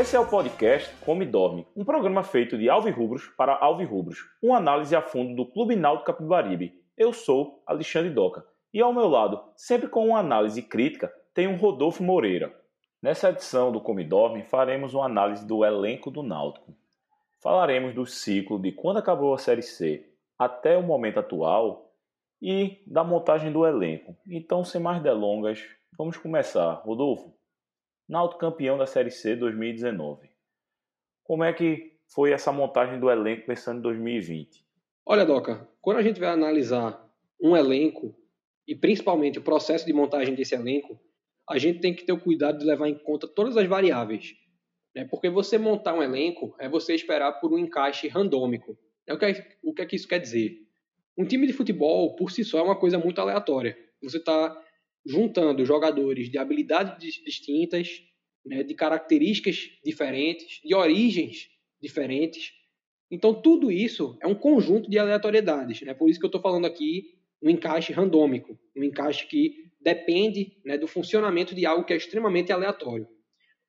Esse é o podcast Come Dorme, um programa feito de alvirrubros para alvirrubros, uma análise a fundo do Clube Náutico Capibaribe. Eu sou Alexandre Doca e ao meu lado, sempre com uma análise crítica, tem um Rodolfo Moreira. Nessa edição do Come Dorme faremos uma análise do elenco do Náutico. Falaremos do ciclo de quando acabou a Série C até o momento atual e da montagem do elenco. Então, sem mais delongas, vamos começar. Rodolfo, Náutico campeão da Série C 2019. Como é que foi essa montagem do elenco pensando em 2020? Olha, Doca, quando a gente vai analisar um elenco e principalmente o processo de montagem desse elenco, a gente tem que ter o cuidado de levar em conta todas as variáveis. Né? Porque você montar um elenco é você esperar por um encaixe randômico. É o, que é, o que é que isso quer dizer? Um time de futebol, por si só, é uma coisa muito aleatória. Você está juntando jogadores de habilidades distintas, né, de características diferentes, de origens diferentes. Então, tudo isso é um conjunto de aleatoriedades. Né? Por isso que eu estou falando aqui no encaixe randômico, um encaixe que depende né, do funcionamento de algo que é extremamente aleatório.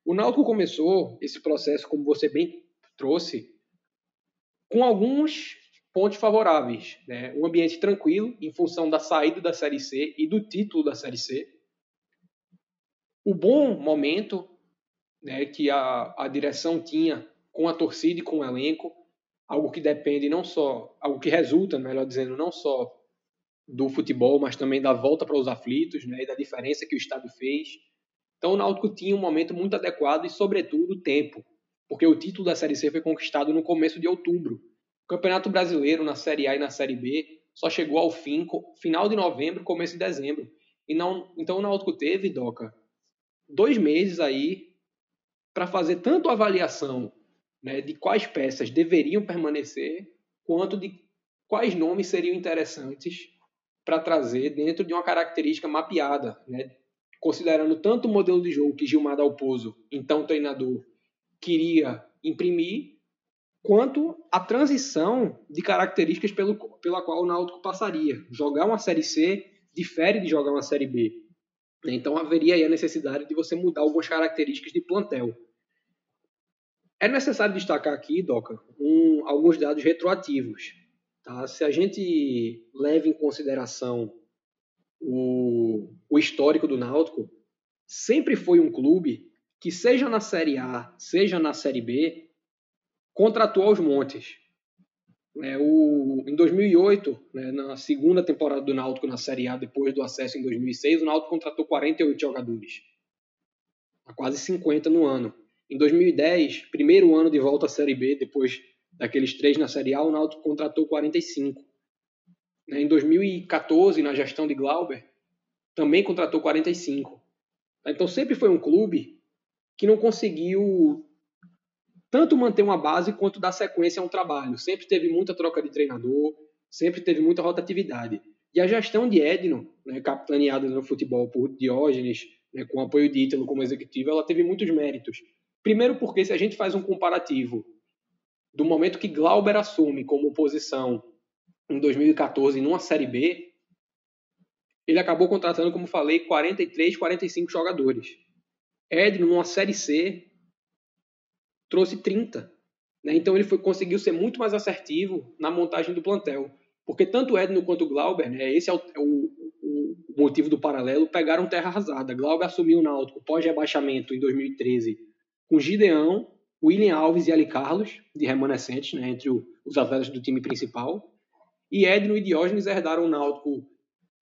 O Náutico começou esse processo, como você bem trouxe, com alguns pontos favoráveis. Né? Um ambiente tranquilo, em função da saída da Série C e do título da Série C. O bom momento né, que a, a direção tinha com a torcida e com o elenco, algo que depende não só, algo que resulta, melhor dizendo, não só do futebol, mas também da volta para os aflitos né, e da diferença que o estádio fez. Então o Náutico tinha um momento muito adequado e, sobretudo, tempo, porque o título da Série C foi conquistado no começo de outubro, Campeonato Brasileiro na Série A e na Série B só chegou ao fim final de novembro, começo de dezembro. E não, então o Náutico teve, Doca, dois meses aí para fazer tanto a avaliação né, de quais peças deveriam permanecer, quanto de quais nomes seriam interessantes para trazer dentro de uma característica mapeada, né, considerando tanto o modelo de jogo que Gilmar Dalpozo, então treinador, queria imprimir, quanto a transição de características pelo, pela qual o Náutico passaria. Jogar uma Série C difere de jogar uma Série B. Então haveria aí a necessidade de você mudar algumas características de plantel. É necessário destacar aqui, Doca, um, alguns dados retroativos. Tá? Se a gente leva em consideração o, o histórico do Náutico, sempre foi um clube que, seja na Série A, seja na Série B, contratou aos montes. É, o, em 2008, né, na segunda temporada do Náutico na Série A, depois do acesso em 2006, o Náutico contratou 48 jogadores. Quase 50 no ano. Em 2010, primeiro ano de volta à Série B, depois daqueles três na Série A, o Náutico contratou 45. Né, em 2014, na gestão de Glauber, também contratou 45. Então sempre foi um clube que não conseguiu tanto manter uma base quanto dar sequência a um trabalho. Sempre teve muita troca de treinador, sempre teve muita rotatividade. E a gestão de Edno, né, capitaneada no futebol por Diógenes, né, com apoio de Ítalo como executivo, ela teve muitos méritos. Primeiro porque se a gente faz um comparativo do momento que Glauber assume como posição em 2014 numa Série B, ele acabou contratando, como falei, 43, 45 jogadores. Edno, numa Série C, trouxe 30. Né? Então ele foi, conseguiu ser muito mais assertivo na montagem do plantel. Porque tanto Edno quanto Glauber, né, esse é o, o, o, motivo do paralelo, pegaram terra arrasada. Glauber assumiu o Náutico pós-rebaixamento em 2013 com Gideão, William Alves e Ali Carlos, de remanescentes, né, entre o, os atletas do time principal. E Edno e Diógenes herdaram o Náutico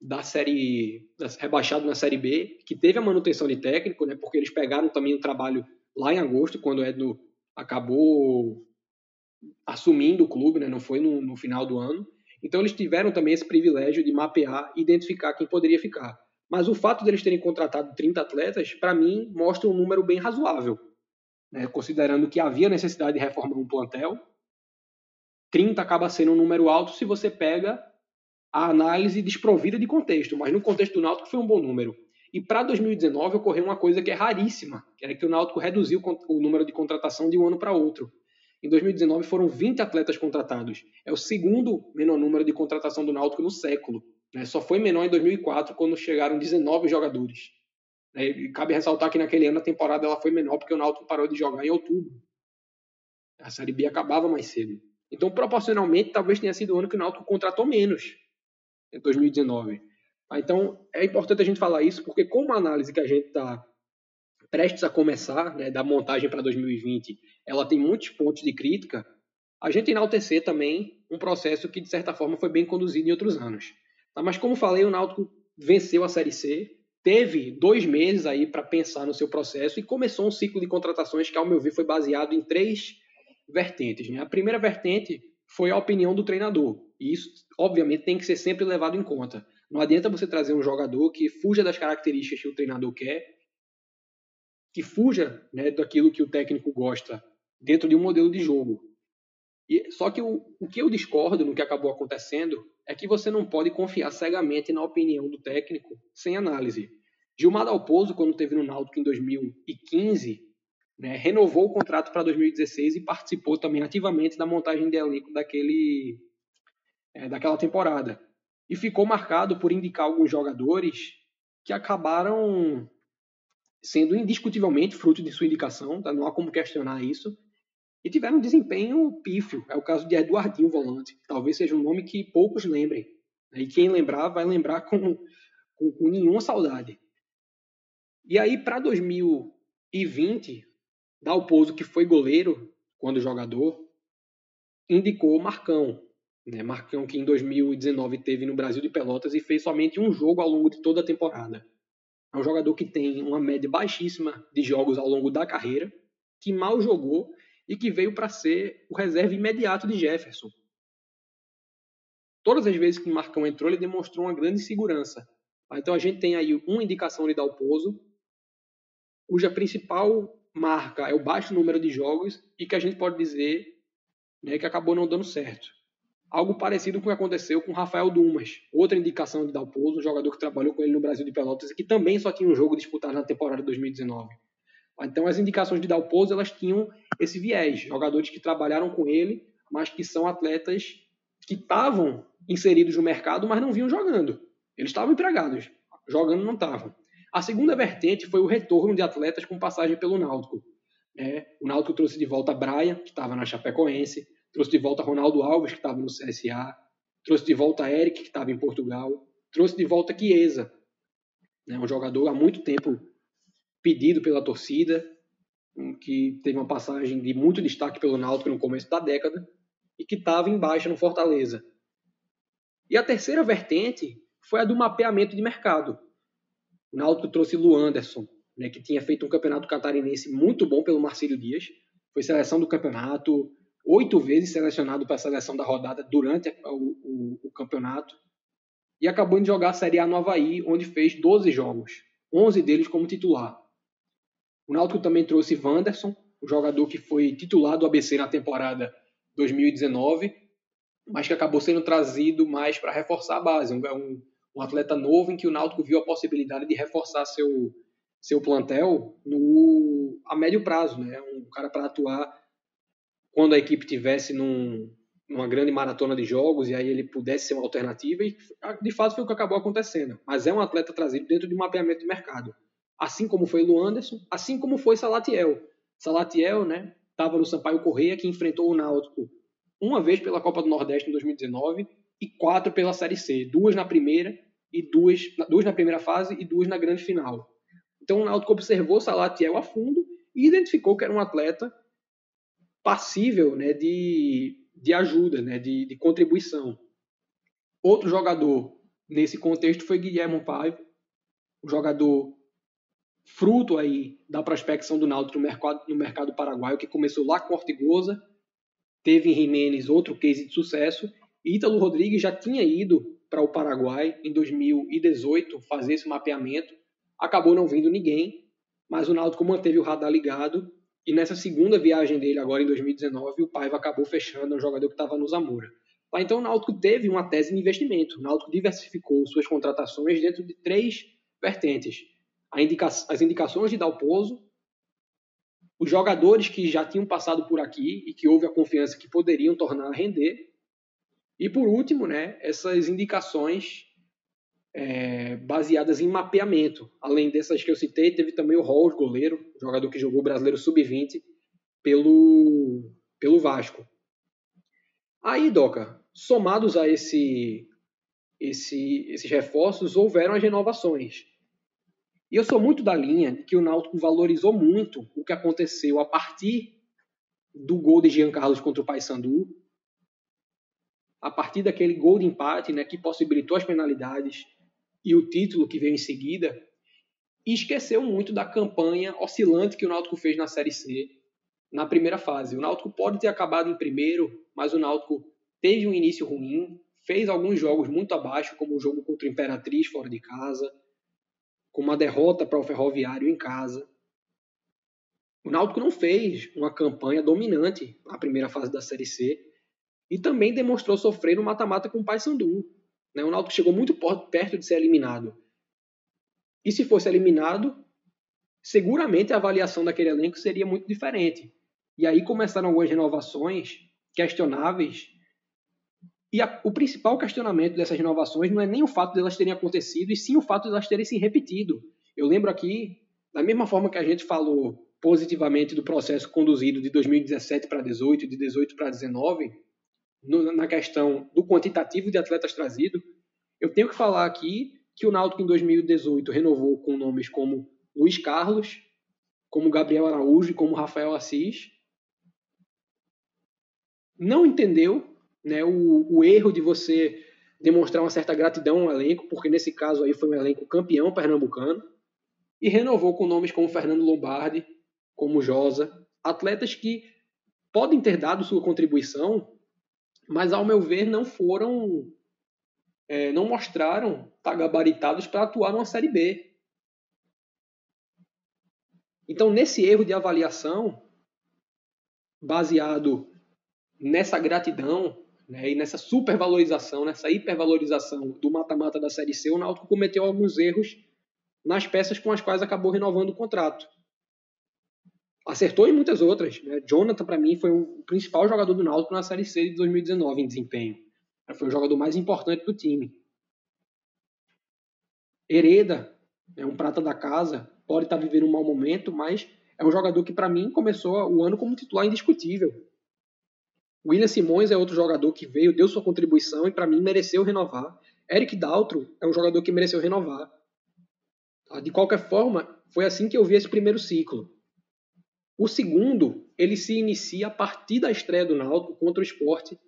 da série da, rebaixado na série B, que teve a manutenção de técnico, né, porque eles pegaram também o trabalho lá em agosto, quando o Edno acabou assumindo o clube, né? não foi no, no final do ano. Então eles tiveram também esse privilégio de mapear e identificar quem poderia ficar. Mas o fato deles terem contratado 30 atletas, para mim, mostra um número bem razoável. Né? Considerando que havia necessidade de reformar um plantel, 30 acaba sendo um número alto se você pega a análise desprovida de contexto, mas no contexto do Náutico foi um bom número. E para 2019 ocorreu uma coisa que é raríssima, que era que o Náutico reduziu o número de contratação de um ano para outro. Em 2019 foram 20 atletas contratados. É o segundo menor número de contratação do Náutico no século. Né? Só foi menor em 2004, quando chegaram 19 jogadores. Né? cabe ressaltar que naquele ano a temporada ela foi menor porque o Náutico parou de jogar em outubro. A Série B acabava mais cedo. Então, proporcionalmente, talvez tenha sido o ano que o Náutico contratou menos, em 2019. Tá? Então, é importante a gente falar isso, porque como a análise que a gente está prestes a começar, né, da montagem para 2020, ela tem muitos pontos de crítica, a gente enaltecer também um processo que, de certa forma, foi bem conduzido em outros anos. Tá? Mas, como falei, o Náutico venceu a Série C, teve dois meses aí para pensar no seu processo e começou um ciclo de contratações que, ao meu ver, foi baseado em três vertentes. Né? A primeira vertente foi a opinião do treinador, e isso, obviamente, tem que ser sempre levado em conta. Não adianta você trazer um jogador que fuja das características que o treinador quer, que fuja né, daquilo que o técnico gosta dentro de um modelo de jogo. E, só que o, o que eu discordo no que acabou acontecendo é que você não pode confiar cegamente na opinião do técnico sem análise. Gilmar Dalpozo, quando teve no Náutico em 2015, né, renovou o contrato para 2016 e participou também ativamente da montagem de elenco daquele, é, daquela temporada. E ficou marcado por indicar alguns jogadores que acabaram sendo indiscutivelmente fruto de sua indicação, tá? não há como questionar isso, e tiveram um desempenho pífio. É o caso de Eduardinho Volante. Talvez seja um nome que poucos lembrem. Né? E quem lembrar vai lembrar com, com, com nenhuma saudade. E aí, para 2020, Dalpozo, que foi goleiro quando jogador, indicou Marcão. Né? Marcão que em 2019 teve no Brasil de Pelotas e fez somente um jogo ao longo de toda a temporada. É um jogador que tem uma média baixíssima de jogos ao longo da carreira, que mal jogou e que veio para ser o reserva imediato de Jefferson. Todas as vezes que o Marcão entrou, ele demonstrou uma grande segurança. Então a gente tem aí uma indicação de Dalpozo, cuja principal marca é o baixo número de jogos e que a gente pode dizer né, que acabou não dando certo. Algo parecido com o que aconteceu com Rafael Dumas, outra indicação de Dalpozo, um jogador que trabalhou com ele no Brasil de Pelotas e que também só tinha um jogo disputado na temporada de 2019. Então as indicações de Dalpozo elas tinham esse viés, jogadores que trabalharam com ele, mas que são atletas que estavam inseridos no mercado, mas não vinham jogando. Eles estavam empregados, jogando não estavam. A segunda vertente foi o retorno de atletas com passagem pelo Náutico. É, o Náutico trouxe de volta Brian, que estava na Chapecoense, trouxe de volta Ronaldo Alves, que estava no CSA, trouxe de volta Eric, que estava em Portugal, trouxe de volta Chiesa, né, um jogador há muito tempo pedido pela torcida, que teve uma passagem de muito destaque pelo Náutico no começo da década e que estava em baixa no Fortaleza. E a terceira vertente foi a do mapeamento de mercado. O Náutico trouxe Lu Anderson, né, que tinha feito um campeonato catarinense muito bom pelo Marcílio Dias. Foi seleção do campeonato, oito vezes selecionado para a seleção da rodada durante o, o, o, campeonato. E acabou de jogar a Série A no Havaí, onde fez 12 jogos, 11 deles como titular. O Náutico também trouxe Wanderson, o jogador que foi titular do ABC na temporada 2019, mas que acabou sendo trazido mais para reforçar a base. Um, um, um atleta novo em que o Náutico viu a possibilidade de reforçar seu, seu plantel no, a médio prazo, né? Um cara para atuar quando a equipe tivesse num, numa grande maratona de jogos e aí ele pudesse ser uma alternativa e de fato foi o que acabou acontecendo. Mas é um atleta trazido dentro de um mapeamento de mercado, assim como foi Lu Anderson, assim como foi Salatiel. Salatiel, né? Estava no Sampaio Correia que enfrentou o Náutico uma vez pela Copa do Nordeste em 2019 e quatro pela Série C, duas na primeira e duas, duas na primeira fase e duas na grande final. Então o Náutico observou Salatiel a fundo e identificou que era um atleta passível né, de, de ajuda, né, de, de contribuição. Outro jogador nesse contexto foi Guilherme Paiva, um jogador fruto aí da prospecção do Náutico no mercado, no mercado paraguaio, que começou lá com Ortigosa, teve em Jimenez outro case de sucesso, Ítalo Rodrigues já tinha ido para o Paraguai em 2018 fazer esse mapeamento, acabou não vindo ninguém, mas o Náutico manteve o radar ligado e nessa segunda viagem dele agora em 2019 o Paiva acabou fechando um jogador que estava no Zamora. Então o Náutico teve uma tese de investimento, o Náutico diversificou suas contratações dentro de três vertentes. Indica as indicações de Dalpozo, os jogadores que já tinham passado por aqui e que houve a confiança que poderiam tornar a render, e por último, né, essas indicações é, baseadas em mapeamento. Além dessas que eu citei, teve também o Rolls, goleiro, jogador que jogou brasileiro sub-20 pelo, pelo Vasco. Aí, Doca, somados a esse, esse, esses reforços, houveram as renovações. E eu sou muito da linha que o Náutico valorizou muito o que aconteceu a partir do gol de Jean Carlos contra o Paysandu, a partir daquele gol de empate, né, que possibilitou as penalidades e o título que veio em seguida, e esqueceu muito da campanha oscilante que o Náutico fez na Série C na primeira fase. O Náutico pode ter acabado em primeiro, mas o Náutico teve um início ruim, fez alguns jogos muito abaixo, como o jogo contra o Imperatriz fora de casa, com uma derrota para o Ferroviário em casa. O Náutico não fez uma campanha dominante na primeira fase da Série C e também demonstrou sofrer no mata-mata com o Paysandu. Né? O Náutico chegou muito perto de ser eliminado. E se fosse eliminado, seguramente a avaliação daquele elenco seria muito diferente. E aí começaram algumas renovações questionáveis. E a, o principal questionamento dessas renovações não é nem o fato de elas terem acontecido, e sim o fato de elas terem se repetido. Eu lembro aqui, da mesma forma que a gente falou positivamente do processo conduzido de 2017 para 18, de 18 para 19, no, na questão do quantitativo de atletas trazidos, eu tenho que falar aqui que o Náutico em 2018 renovou com nomes como Luiz Carlos, como Gabriel Araújo e como Rafael Assis. Não entendeu né, o, o erro de você demonstrar uma certa gratidão ao elenco, porque nesse caso aí foi um elenco campeão pernambucano, e renovou com nomes como Fernando Lombardi, como Josa, atletas que podem ter dado sua contribuição, mas ao meu ver não foram, é, não mostraram estar gabaritados para atuar numa Série B. Então, nesse erro de avaliação, baseado nessa gratidão né, e nessa supervalorização, nessa hipervalorização do mata-mata da Série C, o Náutico cometeu alguns erros nas peças com as quais acabou renovando o contrato acertou em muitas outras. Né? Jonathan, para mim, foi o principal jogador do Náutico na Série C de 2019 em desempenho. Foi o jogador mais importante do time. Hereda é um prata da casa, pode estar tá vivendo um mau momento, mas é um jogador que, para mim, começou o ano como titular indiscutível. William Simões é outro jogador que veio, deu sua contribuição e, para mim, mereceu renovar. Eric Daltro é um jogador que mereceu renovar. De qualquer forma, foi assim que eu vi esse primeiro ciclo. O segundo, ele se inicia a partir da estreia do Náutico contra o esporte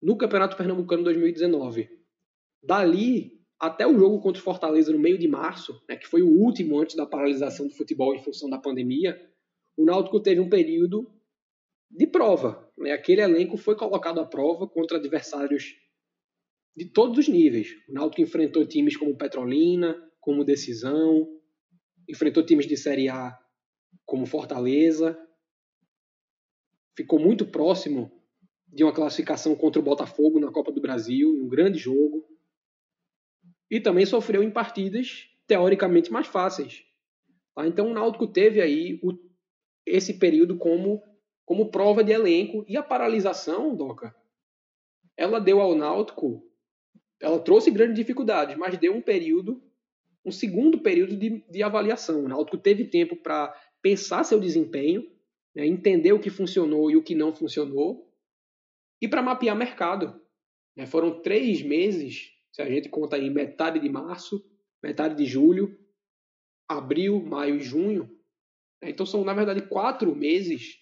no Campeonato Pernambucano 2019. Dali até o jogo contra o Fortaleza no meio de março, né, que foi o último antes da paralisação do futebol em função da pandemia, o Náutico teve um período de prova. Né? Aquele elenco foi colocado à prova contra adversários de todos os níveis. O Náutico enfrentou times como Petrolina, como Decisão, enfrentou times de Série A como Fortaleza. Ficou muito próximo de uma classificação contra o Botafogo na Copa do Brasil, um grande jogo. E também sofreu em partidas teoricamente mais fáceis. Tá? Então o Náutico teve aí o, esse período como, como prova de elenco. E a paralisação, Doca, ela deu ao Náutico, ela trouxe grandes dificuldades, mas deu um período, um segundo período de, de avaliação. O Náutico teve tempo para pensar seu desempenho, né, entender o que funcionou e o que não funcionou, e para mapear mercado. Né, foram três meses, se a gente conta aí metade de março, metade de julho, abril, maio e junho. Né, então são, na verdade, quatro meses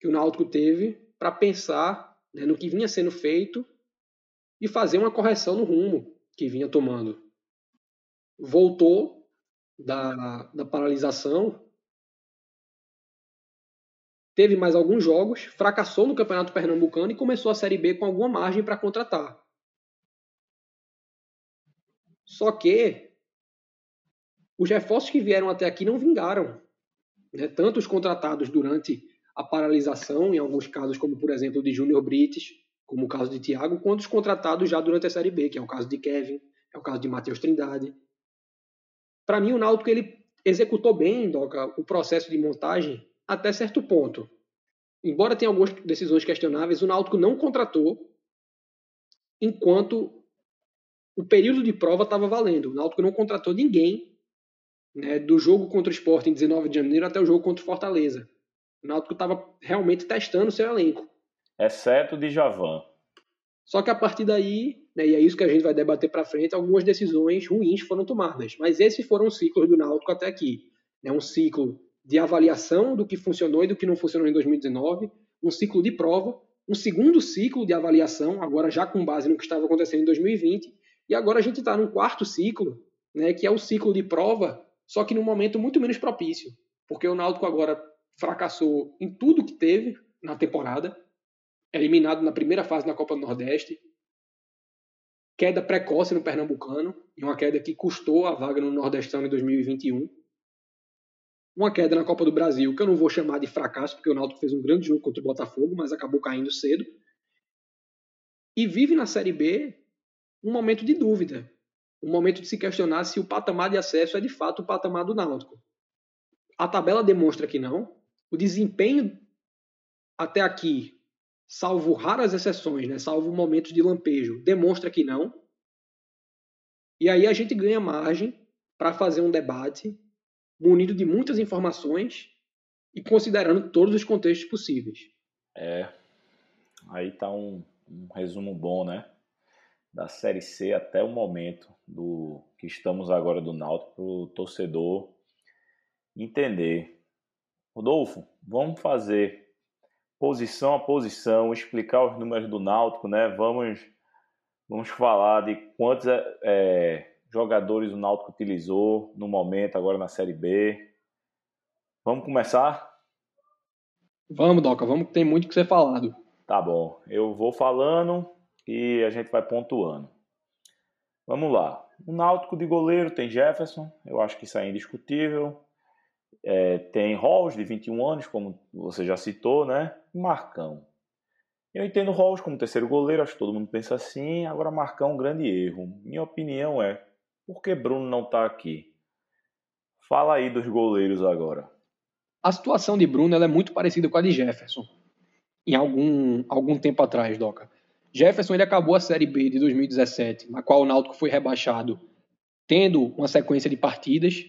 que o Náutico teve para pensar né, no que vinha sendo feito e fazer uma correção no rumo que vinha tomando. Voltou da, da paralisação, teve mais alguns jogos, fracassou no Campeonato Pernambucano e começou a Série B com alguma margem para contratar. Só que os reforços que vieram até aqui não vingaram. Né? Tanto os contratados durante a paralisação, em alguns casos, como por exemplo o de Júnior Brites, como o caso de Thiago, quanto os contratados já durante a Série B, que é o caso de Kevin, é o caso de Matheus Trindade. Para mim, o Náutico ele executou bem, Doca, o processo de montagem até certo ponto. Embora tenha algumas decisões questionáveis, o Náutico não contratou enquanto o período de prova estava valendo. O Náutico não contratou ninguém né, do jogo contra o Sport em 19 de janeiro até o jogo contra o Fortaleza. O Náutico estava realmente testando seu elenco. Exceto de Javan. Só que a partir daí, né, e é isso que a gente vai debater para frente, algumas decisões ruins foram tomadas. Mas esses foram os ciclos do Náutico até aqui. É um ciclo de avaliação do que funcionou e do que não funcionou em 2019, um ciclo de prova, um segundo ciclo de avaliação, agora já com base no que estava acontecendo em 2020, e agora a gente está num quarto ciclo, né, que é o ciclo de prova, só que num momento muito menos propício, porque o Náutico agora fracassou em tudo que teve na temporada, eliminado na primeira fase na Copa do Nordeste, queda precoce no Pernambucano, e uma queda que custou a vaga no Nordestão em 2021. Uma queda na Copa do Brasil, que eu não vou chamar de fracasso, porque o Náutico fez um grande jogo contra o Botafogo, mas acabou caindo cedo. E vive na Série B um momento de dúvida, um momento de se questionar se o patamar de acesso é de fato o patamar do Náutico. A tabela demonstra que não. O desempenho até aqui salvo raras exceções, né, salvo momentos de lampejo, demonstra que não. E aí a gente ganha margem para fazer um debate munido de muitas informações e considerando todos os contextos possíveis. É, aí tá um, um resumo bom, né? Da Série C até o momento do que estamos agora do Náutico para o torcedor entender. Rodolfo, vamos fazer posição a posição, explicar os números do Náutico, né? Vamos, vamos falar de quantos é, é, jogadores o Náutico utilizou no momento, agora na Série B. Vamos começar? Vamos, Doca, vamos que tem muito que ser falado. Tá bom, eu vou falando e a gente vai pontuando. Vamos lá. O Náutico de goleiro tem Jefferson, eu acho que isso é indiscutível. É, tem Rolls, de 21 anos, como você já citou, né? Marcão. Eu entendo Rolls como terceiro goleiro, acho que todo mundo pensa assim. Agora, Marcão, um grande erro. Minha opinião é: por que Bruno não está aqui? Fala aí dos goleiros agora. A situação de Bruno é muito parecida com a de Jefferson, em algum, algum tempo atrás, Doca. Jefferson ele acabou a Série B de 2017, na qual o Náutico foi rebaixado, tendo uma sequência de partidas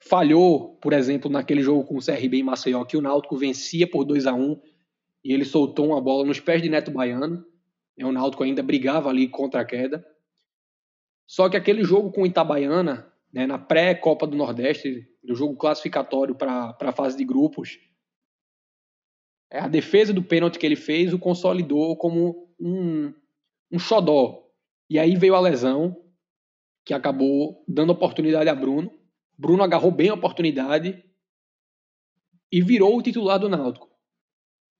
falhou, por exemplo, naquele jogo com o CRB em Maceió, que o Náutico vencia por 2 a 1 e ele soltou uma bola nos pés de Neto Baiano. E o Náutico ainda brigava ali contra a queda. Só que aquele jogo com o Itabaiana, né, na pré-Copa do Nordeste, do jogo classificatório para a fase de grupos, a defesa do pênalti que ele fez o consolidou como um, um xodó. E aí veio a lesão, que acabou dando oportunidade a Bruno. Bruno agarrou bem a oportunidade e virou o titular do Náutico.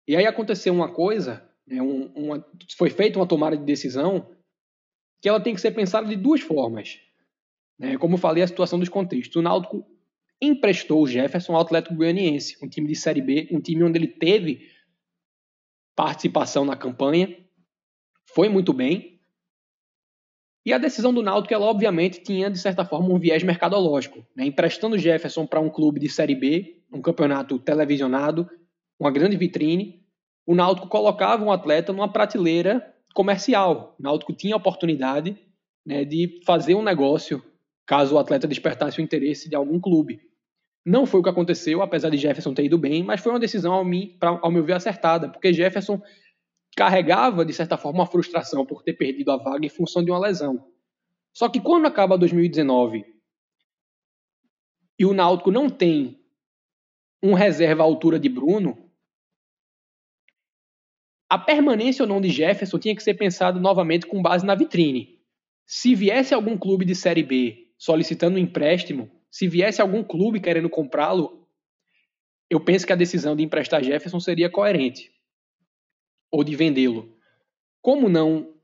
E aí aconteceu uma coisa, né, um, uma, foi feita uma tomada de decisão que ela tem que ser pensada de duas formas. Né, como eu falei, a situação dos contextos. O Náutico emprestou o Jefferson ao Atlético Goianiense, um time de Série B, um time onde ele teve participação na campanha, foi muito bem, e a decisão do Náutico, ela obviamente tinha, de certa forma, um viés mercadológico. Né? Emprestando Jefferson para um clube de Série B, um campeonato televisionado, uma grande vitrine, o Náutico colocava um atleta numa prateleira comercial. O Náutico tinha a oportunidade né, de fazer um negócio caso o atleta despertasse o interesse de algum clube. Não foi o que aconteceu, apesar de Jefferson ter ido bem, mas foi uma decisão, ao, mim, pra, ao meu ver, acertada, porque Jefferson carregava, de certa forma, uma frustração por ter perdido a vaga em função de uma lesão. Só que quando acaba 2019 e o Náutico não tem um reserva à altura de Bruno, a permanência ou não de Jefferson tinha que ser pensada novamente com base na vitrine. Se viesse algum clube de Série B solicitando um empréstimo, se viesse algum clube querendo comprá-lo, eu penso que a decisão de emprestar Jefferson seria coerente ou de vendê-lo. Como não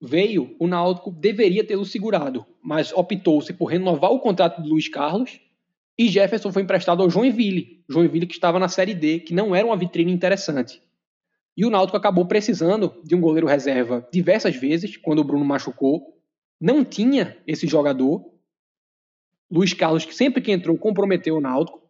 veio, o Náutico deveria tê-lo segurado, mas optou-se por renovar o contrato de Luiz Carlos e Jefferson foi emprestado ao Joinville, Joinville que estava na Série D, que não era uma vitrine interessante. E o Náutico acabou precisando de um goleiro reserva diversas vezes, quando o Bruno machucou. Não tinha esse jogador. Luiz Carlos, que sempre que entrou, comprometeu o Náutico.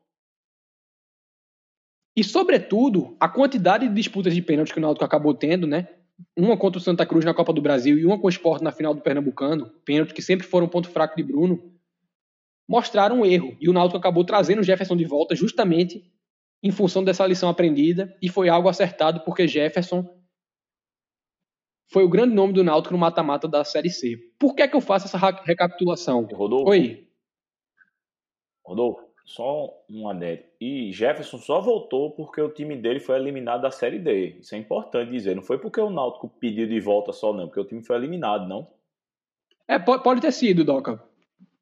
E, sobretudo, a quantidade de disputas de pênaltis que o Náutico acabou tendo, né? uma contra o Santa Cruz na Copa do Brasil e uma com o Sport na final do Pernambucano, pênalti que sempre foram um ponto fraco de Bruno, mostraram um erro. E o Náutico acabou trazendo o Jefferson de volta justamente em função dessa lição aprendida e foi algo acertado porque Jefferson foi o grande nome do Náutico no mata-mata da Série C. Por que é que eu faço essa recapitulação? Rodolfo? Oi. Rodolfo, só um adendo. E Jefferson só voltou porque o time dele foi eliminado da Série D. Isso é importante dizer. Não foi porque o Náutico pediu de volta só, não. Porque o time foi eliminado, não. É, pode ter sido, Doca.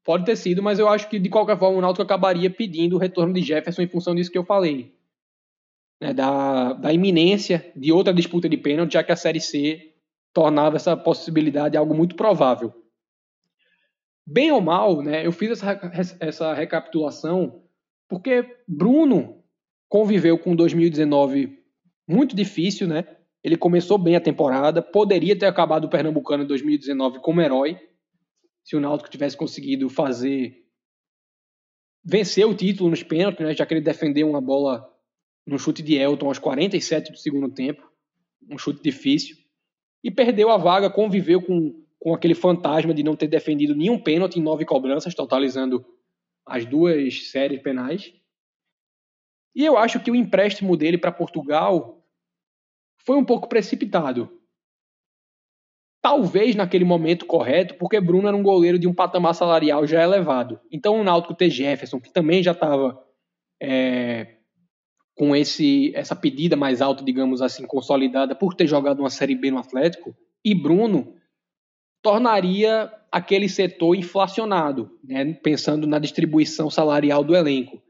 Pode ter sido, mas eu acho que de qualquer forma o Náutico acabaria pedindo o retorno de Jefferson em função disso que eu falei. Né, da, da iminência de outra disputa de pênalti, já que a Série C tornava essa possibilidade algo muito provável. Bem ou mal, né, eu fiz essa, essa recapitulação porque Bruno conviveu com 2019 muito difícil, né? Ele começou bem a temporada, poderia ter acabado o Pernambucano em 2019 como herói, se o Náutico tivesse conseguido fazer vencer o título nos pênaltis, né, já que ele defendeu uma bola no chute de Elton aos 47 do segundo tempo, um chute difícil, e perdeu a vaga, conviveu com, com aquele fantasma de não ter defendido nenhum pênalti em nove cobranças, totalizando as duas séries penais. E eu acho que o empréstimo dele para Portugal foi um pouco precipitado. Talvez naquele momento correto, porque Bruno era um goleiro de um patamar salarial já elevado. Então o Náutico ter Jefferson, que também já estava é, com esse essa pedida mais alta, digamos assim, consolidada por ter jogado uma Série B no Atlético, e Bruno tornaria aquele setor inflacionado, né, pensando na distribuição salarial do elenco.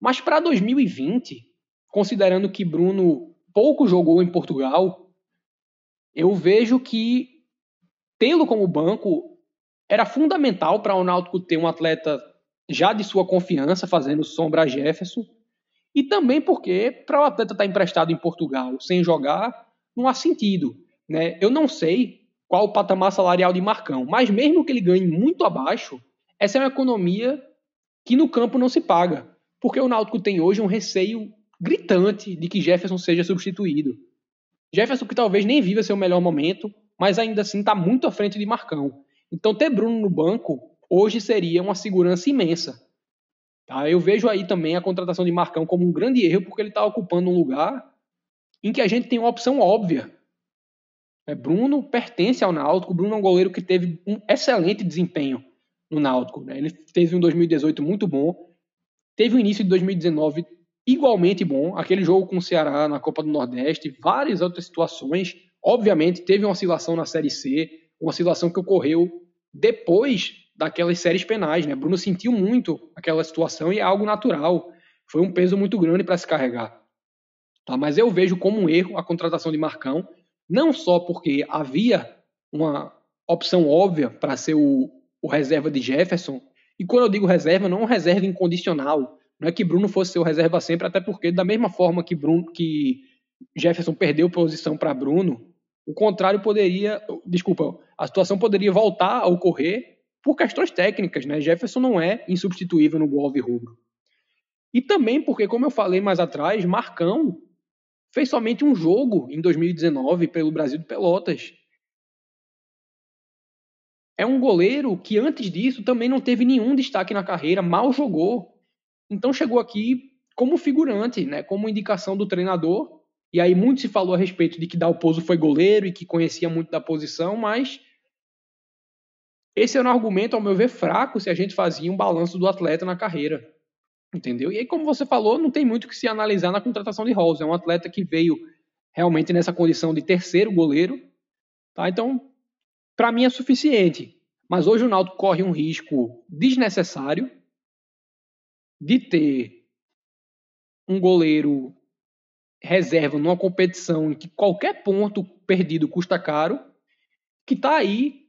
Mas para 2020, considerando que Bruno pouco jogou em Portugal, eu vejo que tê-lo como banco era fundamental para o Náutico ter um atleta já de sua confiança fazendo sombra a Jefferson e também porque para o atleta estar tá emprestado em Portugal sem jogar não há sentido, né? Eu não sei qual o patamar salarial de Marcão, mas mesmo que ele ganhe muito abaixo, essa é uma economia que no campo não se paga, porque o Náutico tem hoje um receio gritante de que Jefferson seja substituído. Jefferson que talvez nem viva seu melhor momento, mas ainda assim está muito à frente de Marcão. Então ter Bruno no banco hoje seria uma segurança imensa. Tá? Eu vejo aí também a contratação de Marcão como um grande erro, porque ele está ocupando um lugar em que a gente tem uma opção óbvia. É, Bruno pertence ao Náutico, Bruno é um goleiro que teve um excelente desempenho no Náutico. Né? Ele teve um 2018 muito bom, teve um início de 2019 igualmente bom, aquele jogo com o Ceará na Copa do Nordeste, várias outras situações Obviamente, teve uma oscilação na Série C, uma oscilação que ocorreu depois daquelas séries penais. Né? Bruno sentiu muito aquela situação e é algo natural. Foi um peso muito grande para se carregar. Tá? Mas eu vejo como um erro a contratação de Marcão, não só porque havia uma opção óbvia para ser o, o reserva de Jefferson, e quando eu digo reserva, não é um reserva incondicional. Não é que Bruno fosse ser o reserva sempre, até porque, da mesma forma que, Bruno, que Jefferson perdeu posição para Bruno, o contrário poderia, desculpa, a situação poderia voltar a ocorrer por questões técnicas, né? Jefferson não é insubstituível no gol rubro. E também porque, como eu falei mais atrás, Marcão fez somente um jogo em 2019 pelo Brasil de Pelotas. É um goleiro que antes disso também não teve nenhum destaque na carreira, mal jogou. Então chegou aqui como figurante, né, como indicação do treinador e aí muito se falou a respeito de que Dalpozo foi goleiro e que conhecia muito da posição, mas esse era um argumento, ao meu ver, fraco se a gente fazia um balanço do atleta na carreira. Entendeu? E aí, como você falou, não tem muito que se analisar na contratação de Rose. É um atleta que veio realmente nessa condição de terceiro goleiro. Tá? Então, para mim é suficiente. Mas hoje o Náutico corre um risco desnecessário de ter um goleiro reserva numa competição em que qualquer ponto perdido custa caro, que está aí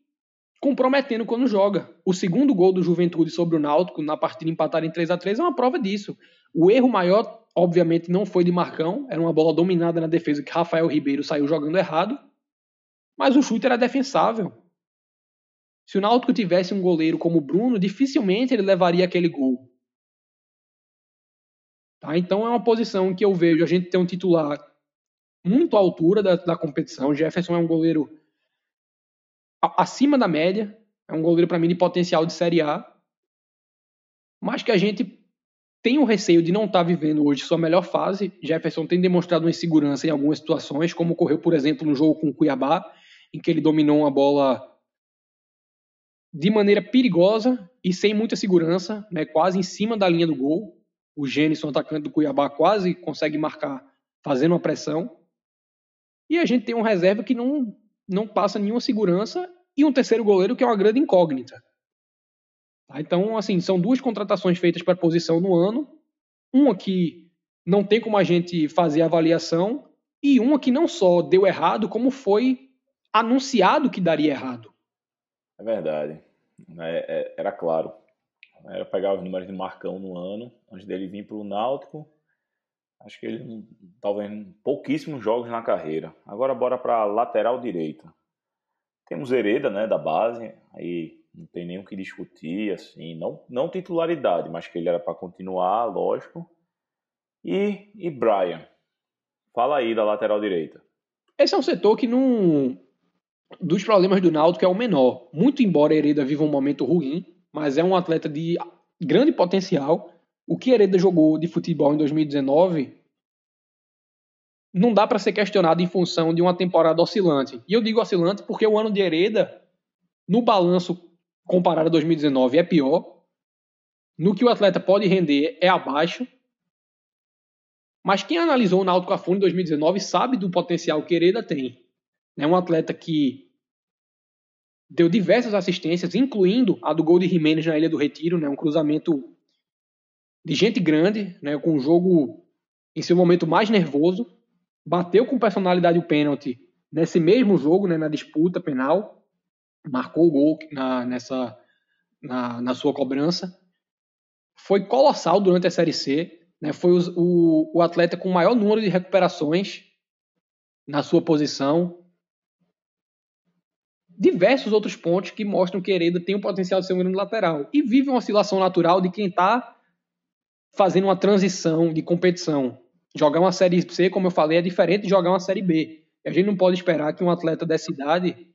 comprometendo quando joga. O segundo gol do Juventude sobre o Náutico na partida empatada em 3 a 3 é uma prova disso. O erro maior, obviamente, não foi de Marcão, era uma bola dominada na defesa que Rafael Ribeiro saiu jogando errado, mas o chute era defensável. Se o Náutico tivesse um goleiro como o Bruno, dificilmente ele levaria aquele gol. Tá? Então é uma posição que eu vejo a gente ter um titular muito à altura da, da competição. O Jefferson é um goleiro acima da média, é um goleiro para mim de potencial de Série A, mas que a gente tem o receio de não estar tá vivendo hoje sua melhor fase. Jefferson tem demonstrado uma insegurança em algumas situações, como ocorreu, por exemplo, no jogo com o Cuiabá, em que ele dominou uma bola de maneira perigosa e sem muita segurança, né, quase em cima da linha do gol. O Gênison, atacante do Cuiabá, quase consegue marcar fazendo uma pressão. E a gente tem um reserva que não, não passa nenhuma segurança e um terceiro goleiro que é uma grande incógnita. Tá? Então, assim, são duas contratações feitas para a posição no ano. Uma que não tem como a gente fazer avaliação e uma que não só deu errado, como foi anunciado que daria errado. É verdade. É, é, era claro. Era pegar os números de Marcão no ano, antes dele vir para o Náutico. Acho que ele talvez pouquíssimos jogos na carreira. Agora bora para lateral direita. Temos Hereda, né, da base. Aí não tem nem o que discutir, assim, não não titularidade, mas que ele era para continuar, lógico. E e Brian. Fala aí da lateral direita. Esse é um setor que não dos problemas do Náutico é o menor. Muito embora Hereda viva um momento ruim, mas é um atleta de grande potencial. O que Hereda jogou de futebol em 2019 não dá para ser questionado em função de uma temporada oscilante. E eu digo oscilante porque o ano de Hereda, no balanço comparado a 2019, é pior. No que o atleta pode render é abaixo. Mas quem analisou o Náutico a fundo em 2019 sabe do potencial que Hereda tem. É um atleta que deu diversas assistências, incluindo a do gol de Jimenez na Ilha do Retiro, né? um cruzamento de gente grande, né? com o jogo em seu momento mais nervoso. Bateu com personalidade o pênalti nesse mesmo jogo, né? na disputa penal. Marcou o gol na, nessa, na, na sua cobrança. Foi colossal durante a Série C. Né? Foi o, o, o atleta com o maior número de recuperações na sua posição diversos outros pontos que mostram que Hereda tem o potencial de ser um grande lateral. E vive uma oscilação natural de quem está fazendo uma transição de competição. Jogar uma Série C, como eu falei, é diferente de jogar uma Série B. A gente não pode esperar que um atleta dessa idade.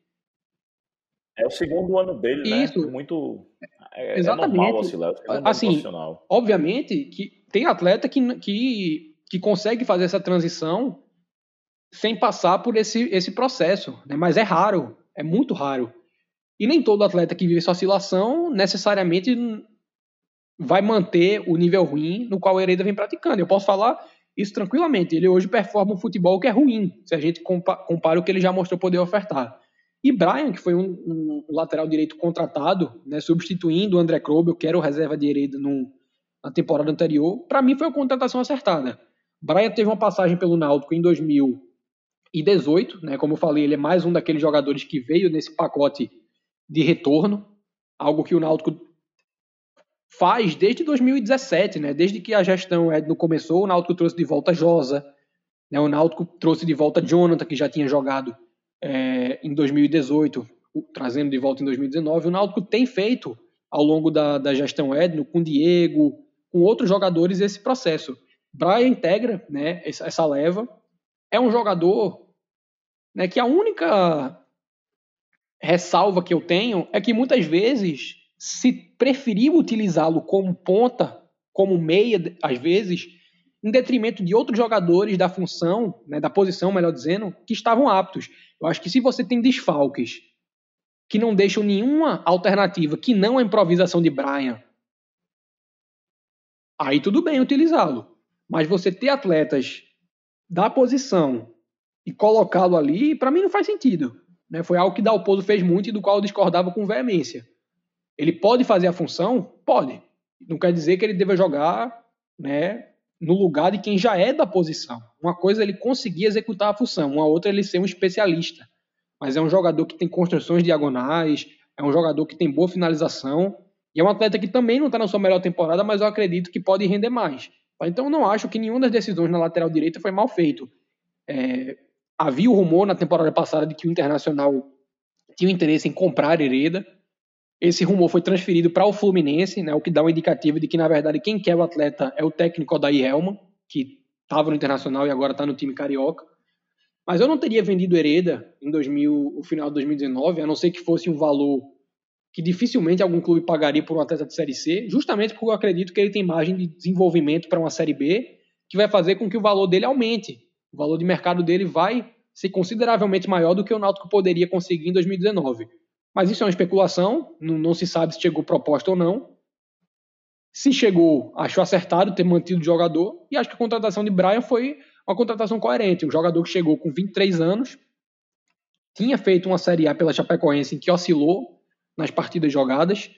É o segundo ano dele, né? Isso. né? Muito. É, Exatamente. É normal oscilar. É assim, obviamente que tem atleta que, que, que consegue fazer essa transição sem passar por esse, esse processo, né? mas é raro. É muito raro. E nem todo atleta que vive essa oscilação necessariamente vai manter o nível ruim no qual o Hereda vem praticando. Eu posso falar isso tranquilamente. Ele hoje performa um futebol que é ruim, se a gente compara o que ele já mostrou poder ofertar. E Brian, que foi um, um lateral direito contratado, né, substituindo o André Krobel, que era o reserva de Hereda no, na temporada anterior, para mim foi uma contratação acertada. Brian teve uma passagem pelo Náutico em 2000 e 18, né? Como eu falei, ele é mais um daqueles jogadores que veio nesse pacote de retorno, algo que o Náutico faz desde 2017, né? Desde que a gestão Edno começou, o Náutico trouxe de volta Josa, né? O Náutico trouxe de volta Jonathan, que já tinha jogado é, em 2018, trazendo de volta em 2019. O Náutico tem feito ao longo da, da gestão Edno, com Diego, com outros jogadores, esse processo. Brian integra né, essa, essa leva. É um jogador né, que a única ressalva que eu tenho é que muitas vezes se preferiu utilizá-lo como ponta, como meia, às vezes, em detrimento de outros jogadores da função, né, da posição, melhor dizendo, que estavam aptos. Eu acho que se você tem desfalques que não deixam nenhuma alternativa que não a improvisação de Brian, aí tudo bem utilizá-lo. Mas você ter atletas da posição e colocá-lo ali, para mim não faz sentido. Né? Foi algo que Dalpozo fez muito e do qual eu discordava com veemência. Ele pode fazer a função? Pode. Não quer dizer que ele deva jogar né, no lugar de quem já é da posição. Uma coisa é ele conseguir executar a função, uma outra é ele ser um especialista. Mas é um jogador que tem construções diagonais, é um jogador que tem boa finalização, e é um atleta que também não está na sua melhor temporada, mas eu acredito que pode render mais. Então não acho que nenhuma das decisões na lateral direita foi mal feito. É, Havia o rumor na temporada passada de que o Internacional tinha interesse em comprar Hereda. Esse rumor foi transferido para o Fluminense, né, o que dá um indicativo de que, na verdade, quem quer o atleta é o técnico Odair Helman, que estava no Internacional e agora está no time carioca. Mas eu não teria vendido Hereda em 2000, o final de 2019, a não ser que fosse um valor que dificilmente algum clube pagaria por um atleta de Série C, justamente porque eu acredito que ele tem margem de desenvolvimento para uma Série B, que vai fazer com que o valor dele aumente. O valor de mercado dele vai ser consideravelmente maior do que o Náutico poderia conseguir em 2019. Mas isso é uma especulação, não, não se sabe se chegou proposta ou não. Se chegou, acho acertado ter mantido o jogador, e acho que a contratação de Brian foi uma contratação coerente. Um jogador que chegou com 23 anos, tinha feito uma Série A pela Chapecoense em que oscilou nas partidas jogadas,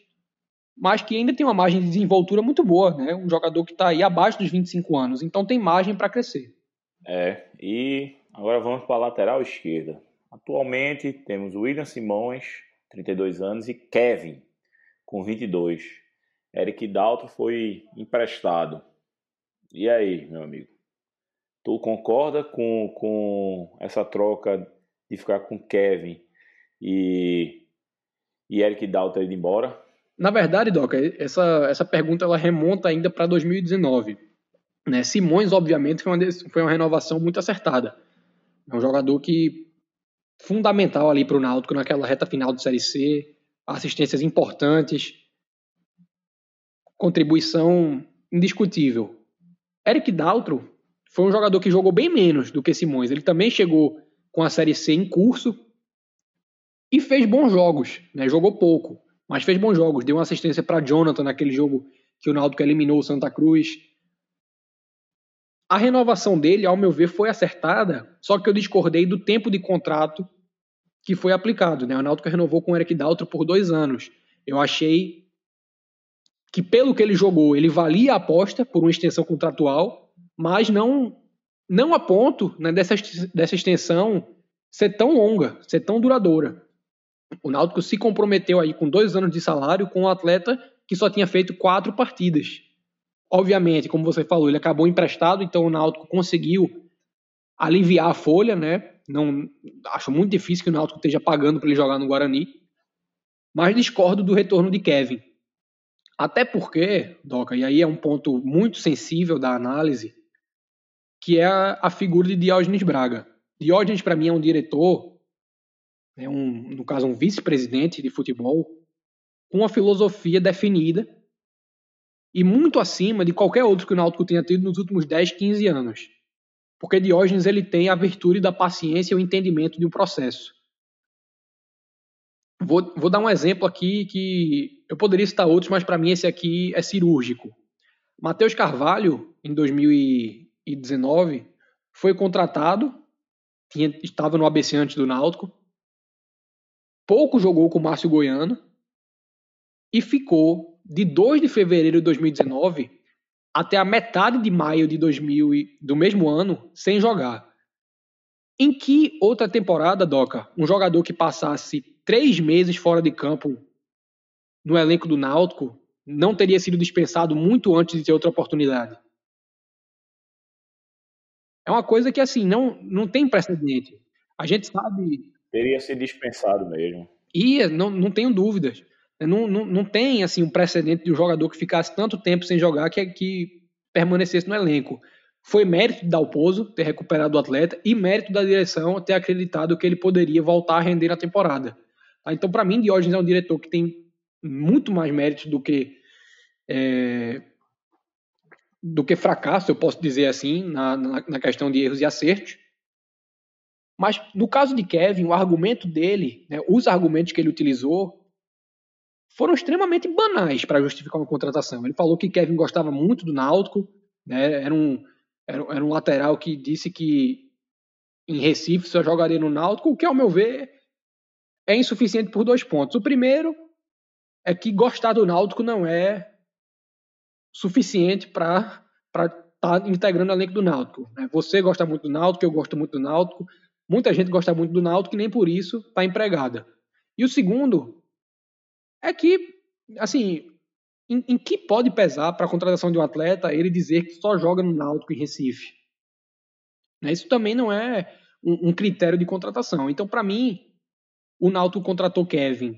mas que ainda tem uma margem de desenvoltura muito boa, né? Um jogador que está aí abaixo dos 25 anos, então tem margem para crescer. É, e agora vamos para a lateral esquerda. Atualmente temos William Simões, 32 anos, e Kevin, com 22. Eric Daltro foi emprestado. E aí, meu amigo? Tu concorda com, com essa troca de ficar com Kevin e, e Eric Dalton indo embora? Na verdade, Doca, essa, essa pergunta ela remonta ainda para 2019. Né? Simões, obviamente, foi uma, foi uma renovação muito acertada. É um jogador que fundamental ali para o Náutico naquela reta final de Série C, assistências importantes, contribuição indiscutível. Eric Daltro foi um jogador que jogou bem menos do que Simões. Ele também chegou com a Série C em curso e fez bons jogos. Né? Jogou pouco, mas fez bons jogos. Deu uma assistência para Jonathan naquele jogo que o Náutico eliminou o Santa Cruz. A renovação dele, ao meu ver, foi acertada, só que eu discordei do tempo de contrato que foi aplicado. Né? O Náutico renovou com o Eric Daltro por dois anos. Eu achei que, pelo que ele jogou, ele valia a aposta por uma extensão contratual mas não não a ponto né, dessa, dessa extensão ser tão longa, ser tão duradoura. O Náutico se comprometeu aí com dois anos de salário com um atleta que só tinha feito quatro partidas. Obviamente, como você falou, ele acabou emprestado, então o Náutico conseguiu aliviar a folha, né? Não acho muito difícil que o Náutico esteja pagando para ele jogar no Guarani, mas discordo do retorno de Kevin. Até porque, Doca, e aí é um ponto muito sensível da análise, que é a, a figura de Diógenes Braga. Diógenes, para mim, é um diretor, é um, no caso, um vice-presidente de futebol, com uma filosofia definida e muito acima de qualquer outro que o Náutico tenha tido nos últimos 10, 15 anos. Porque Diógenes ele tem a virtude da paciência e o entendimento de um processo. Vou, vou dar um exemplo aqui que eu poderia citar outros, mas para mim esse aqui é cirúrgico. Matheus Carvalho, em 2000 2019, foi contratado, tinha, estava no ABC antes do Náutico, pouco jogou com o Márcio Goiano e ficou de 2 de fevereiro de 2019 até a metade de maio de 2000 do mesmo ano sem jogar. Em que outra temporada, Doca, um jogador que passasse três meses fora de campo no elenco do Náutico não teria sido dispensado muito antes de ter outra oportunidade? É uma coisa que, assim, não, não tem precedente. A gente sabe. Teria sido dispensado mesmo. Ia, não, não tenho dúvidas. Não, não, não tem assim um precedente de um jogador que ficasse tanto tempo sem jogar que, que permanecesse no elenco. Foi mérito de Dalpozo ter recuperado o atleta e mérito da direção ter acreditado que ele poderia voltar a render na temporada. Tá? Então, para mim, Diógenes é um diretor que tem muito mais mérito do que é, do que fracasso, eu posso dizer assim, na, na, na questão de erros e acertos. Mas no caso de Kevin, o argumento dele, né, os argumentos que ele utilizou, foram extremamente banais para justificar uma contratação. Ele falou que Kevin gostava muito do Náutico, né, era, um, era, era um lateral que disse que em Recife só jogaria no Náutico, o que, ao meu ver, é insuficiente por dois pontos. O primeiro é que gostar do Náutico não é suficiente para estar tá integrando o elenco do Náutico. Né? Você gosta muito do Náutico, eu gosto muito do Náutico, muita gente gosta muito do Náutico e nem por isso está empregada. E o segundo é que, assim, em, em que pode pesar para a contratação de um atleta ele dizer que só joga no Náutico em Recife? Né? Isso também não é um, um critério de contratação. Então, para mim, o Náutico contratou Kevin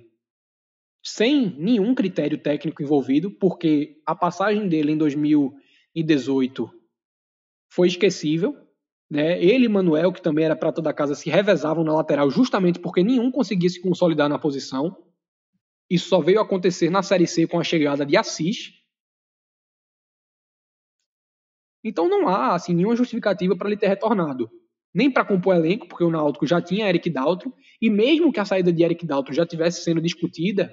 sem nenhum critério técnico envolvido, porque a passagem dele em 2018 foi esquecível. Né? Ele e Manuel, que também era prata da casa, se revezavam na lateral justamente porque nenhum conseguia se consolidar na posição. Isso só veio acontecer na Série C com a chegada de Assis. Então não há assim, nenhuma justificativa para ele ter retornado. Nem para compor elenco, porque o Náutico já tinha Eric Daltro, e mesmo que a saída de Eric Daltro já tivesse sendo discutida,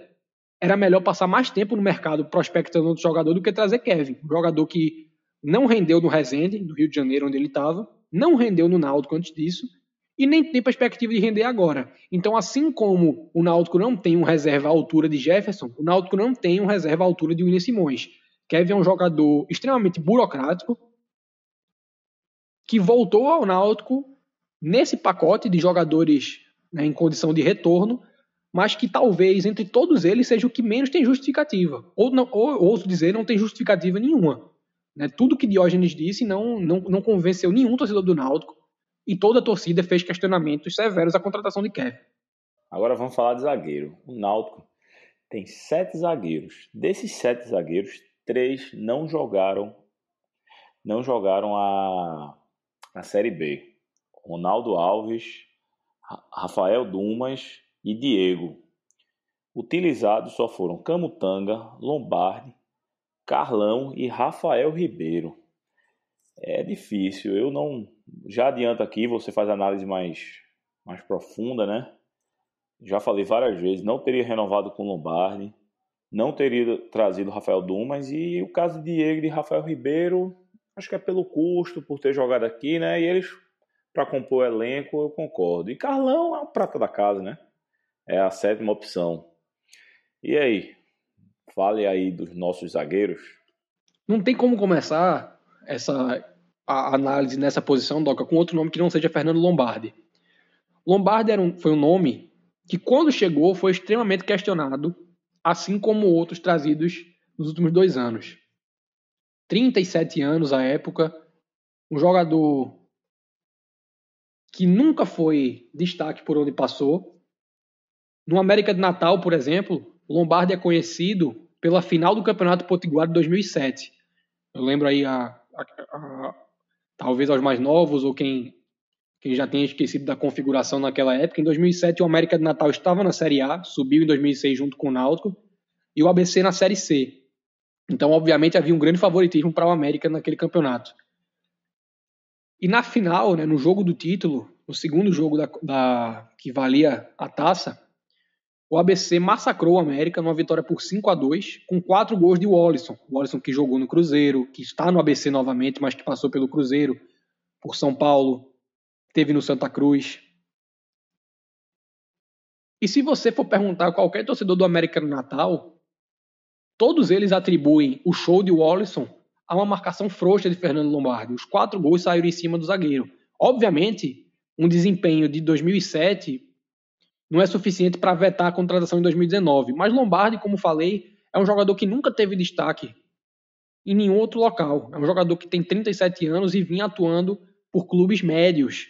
era melhor passar mais tempo no mercado prospectando outro jogador do que trazer Kevin, um jogador que não rendeu no Resende, do Rio de Janeiro, onde ele estava, não rendeu no Náutico antes disso, e nem tem perspectiva de render agora. Então, assim como o Náutico não tem um reserva à altura de Jefferson, o Náutico não tem um reserva à altura de William Simões. Kevin é um jogador extremamente burocrático, que voltou ao Náutico nesse pacote de jogadores né, em condição de retorno, mas que talvez entre todos eles seja o que menos tem justificativa. Ou, não, ou ouso dizer, não tem justificativa nenhuma. Né? Tudo que Diógenes disse não, não, não convenceu nenhum torcedor do Náutico e toda a torcida fez questionamentos severos à contratação de Kevin. Agora vamos falar de zagueiro. O Náutico tem sete zagueiros. Desses sete zagueiros, três não jogaram não jogaram a, a Série B. Ronaldo Alves, Rafael Dumas e Diego. Utilizados só foram Camutanga, Lombardi, Carlão e Rafael Ribeiro. É difícil, eu não. Já adianto aqui, você faz análise mais, mais profunda, né? Já falei várias vezes, não teria renovado com Lombardi, não teria trazido Rafael Dumas e o caso de Diego e Rafael Ribeiro, acho que é pelo custo, por ter jogado aqui, né? E eles, para compor o elenco, eu concordo. E Carlão é o prata da casa, né? É a sétima opção. E aí, Fale aí dos nossos zagueiros. Não tem como começar essa análise nessa posição, Doca, com outro nome que não seja Fernando Lombardi. Lombardi era um, foi um nome que, quando chegou, foi extremamente questionado, assim como outros trazidos nos últimos dois anos. 37 anos à época, um jogador que nunca foi destaque por onde passou. No América de Natal, por exemplo, Lombardi é conhecido pela final do Campeonato Potiguar de 2007. Eu lembro aí a, a, a, talvez aos mais novos ou quem, quem já tenha esquecido da configuração naquela época. Em 2007 o América de Natal estava na Série A, subiu em 2006 junto com o Náutico e o ABC na Série C. Então, obviamente, havia um grande favoritismo para o América naquele campeonato. E na final, né, no jogo do título, no segundo jogo da, da que valia a taça, o ABC massacrou o América numa vitória por 5 a 2 com quatro gols de Wallison. Wallison que jogou no Cruzeiro, que está no ABC novamente, mas que passou pelo Cruzeiro, por São Paulo, teve no Santa Cruz. E se você for perguntar a qualquer torcedor do América no Natal, todos eles atribuem o show de Wallison a uma marcação frouxa de Fernando Lombardi. Os quatro gols saíram em cima do zagueiro. Obviamente, um desempenho de 2007 não é suficiente para vetar a contratação em 2019. Mas Lombardi, como falei, é um jogador que nunca teve destaque em nenhum outro local. É um jogador que tem 37 anos e vinha atuando por clubes médios.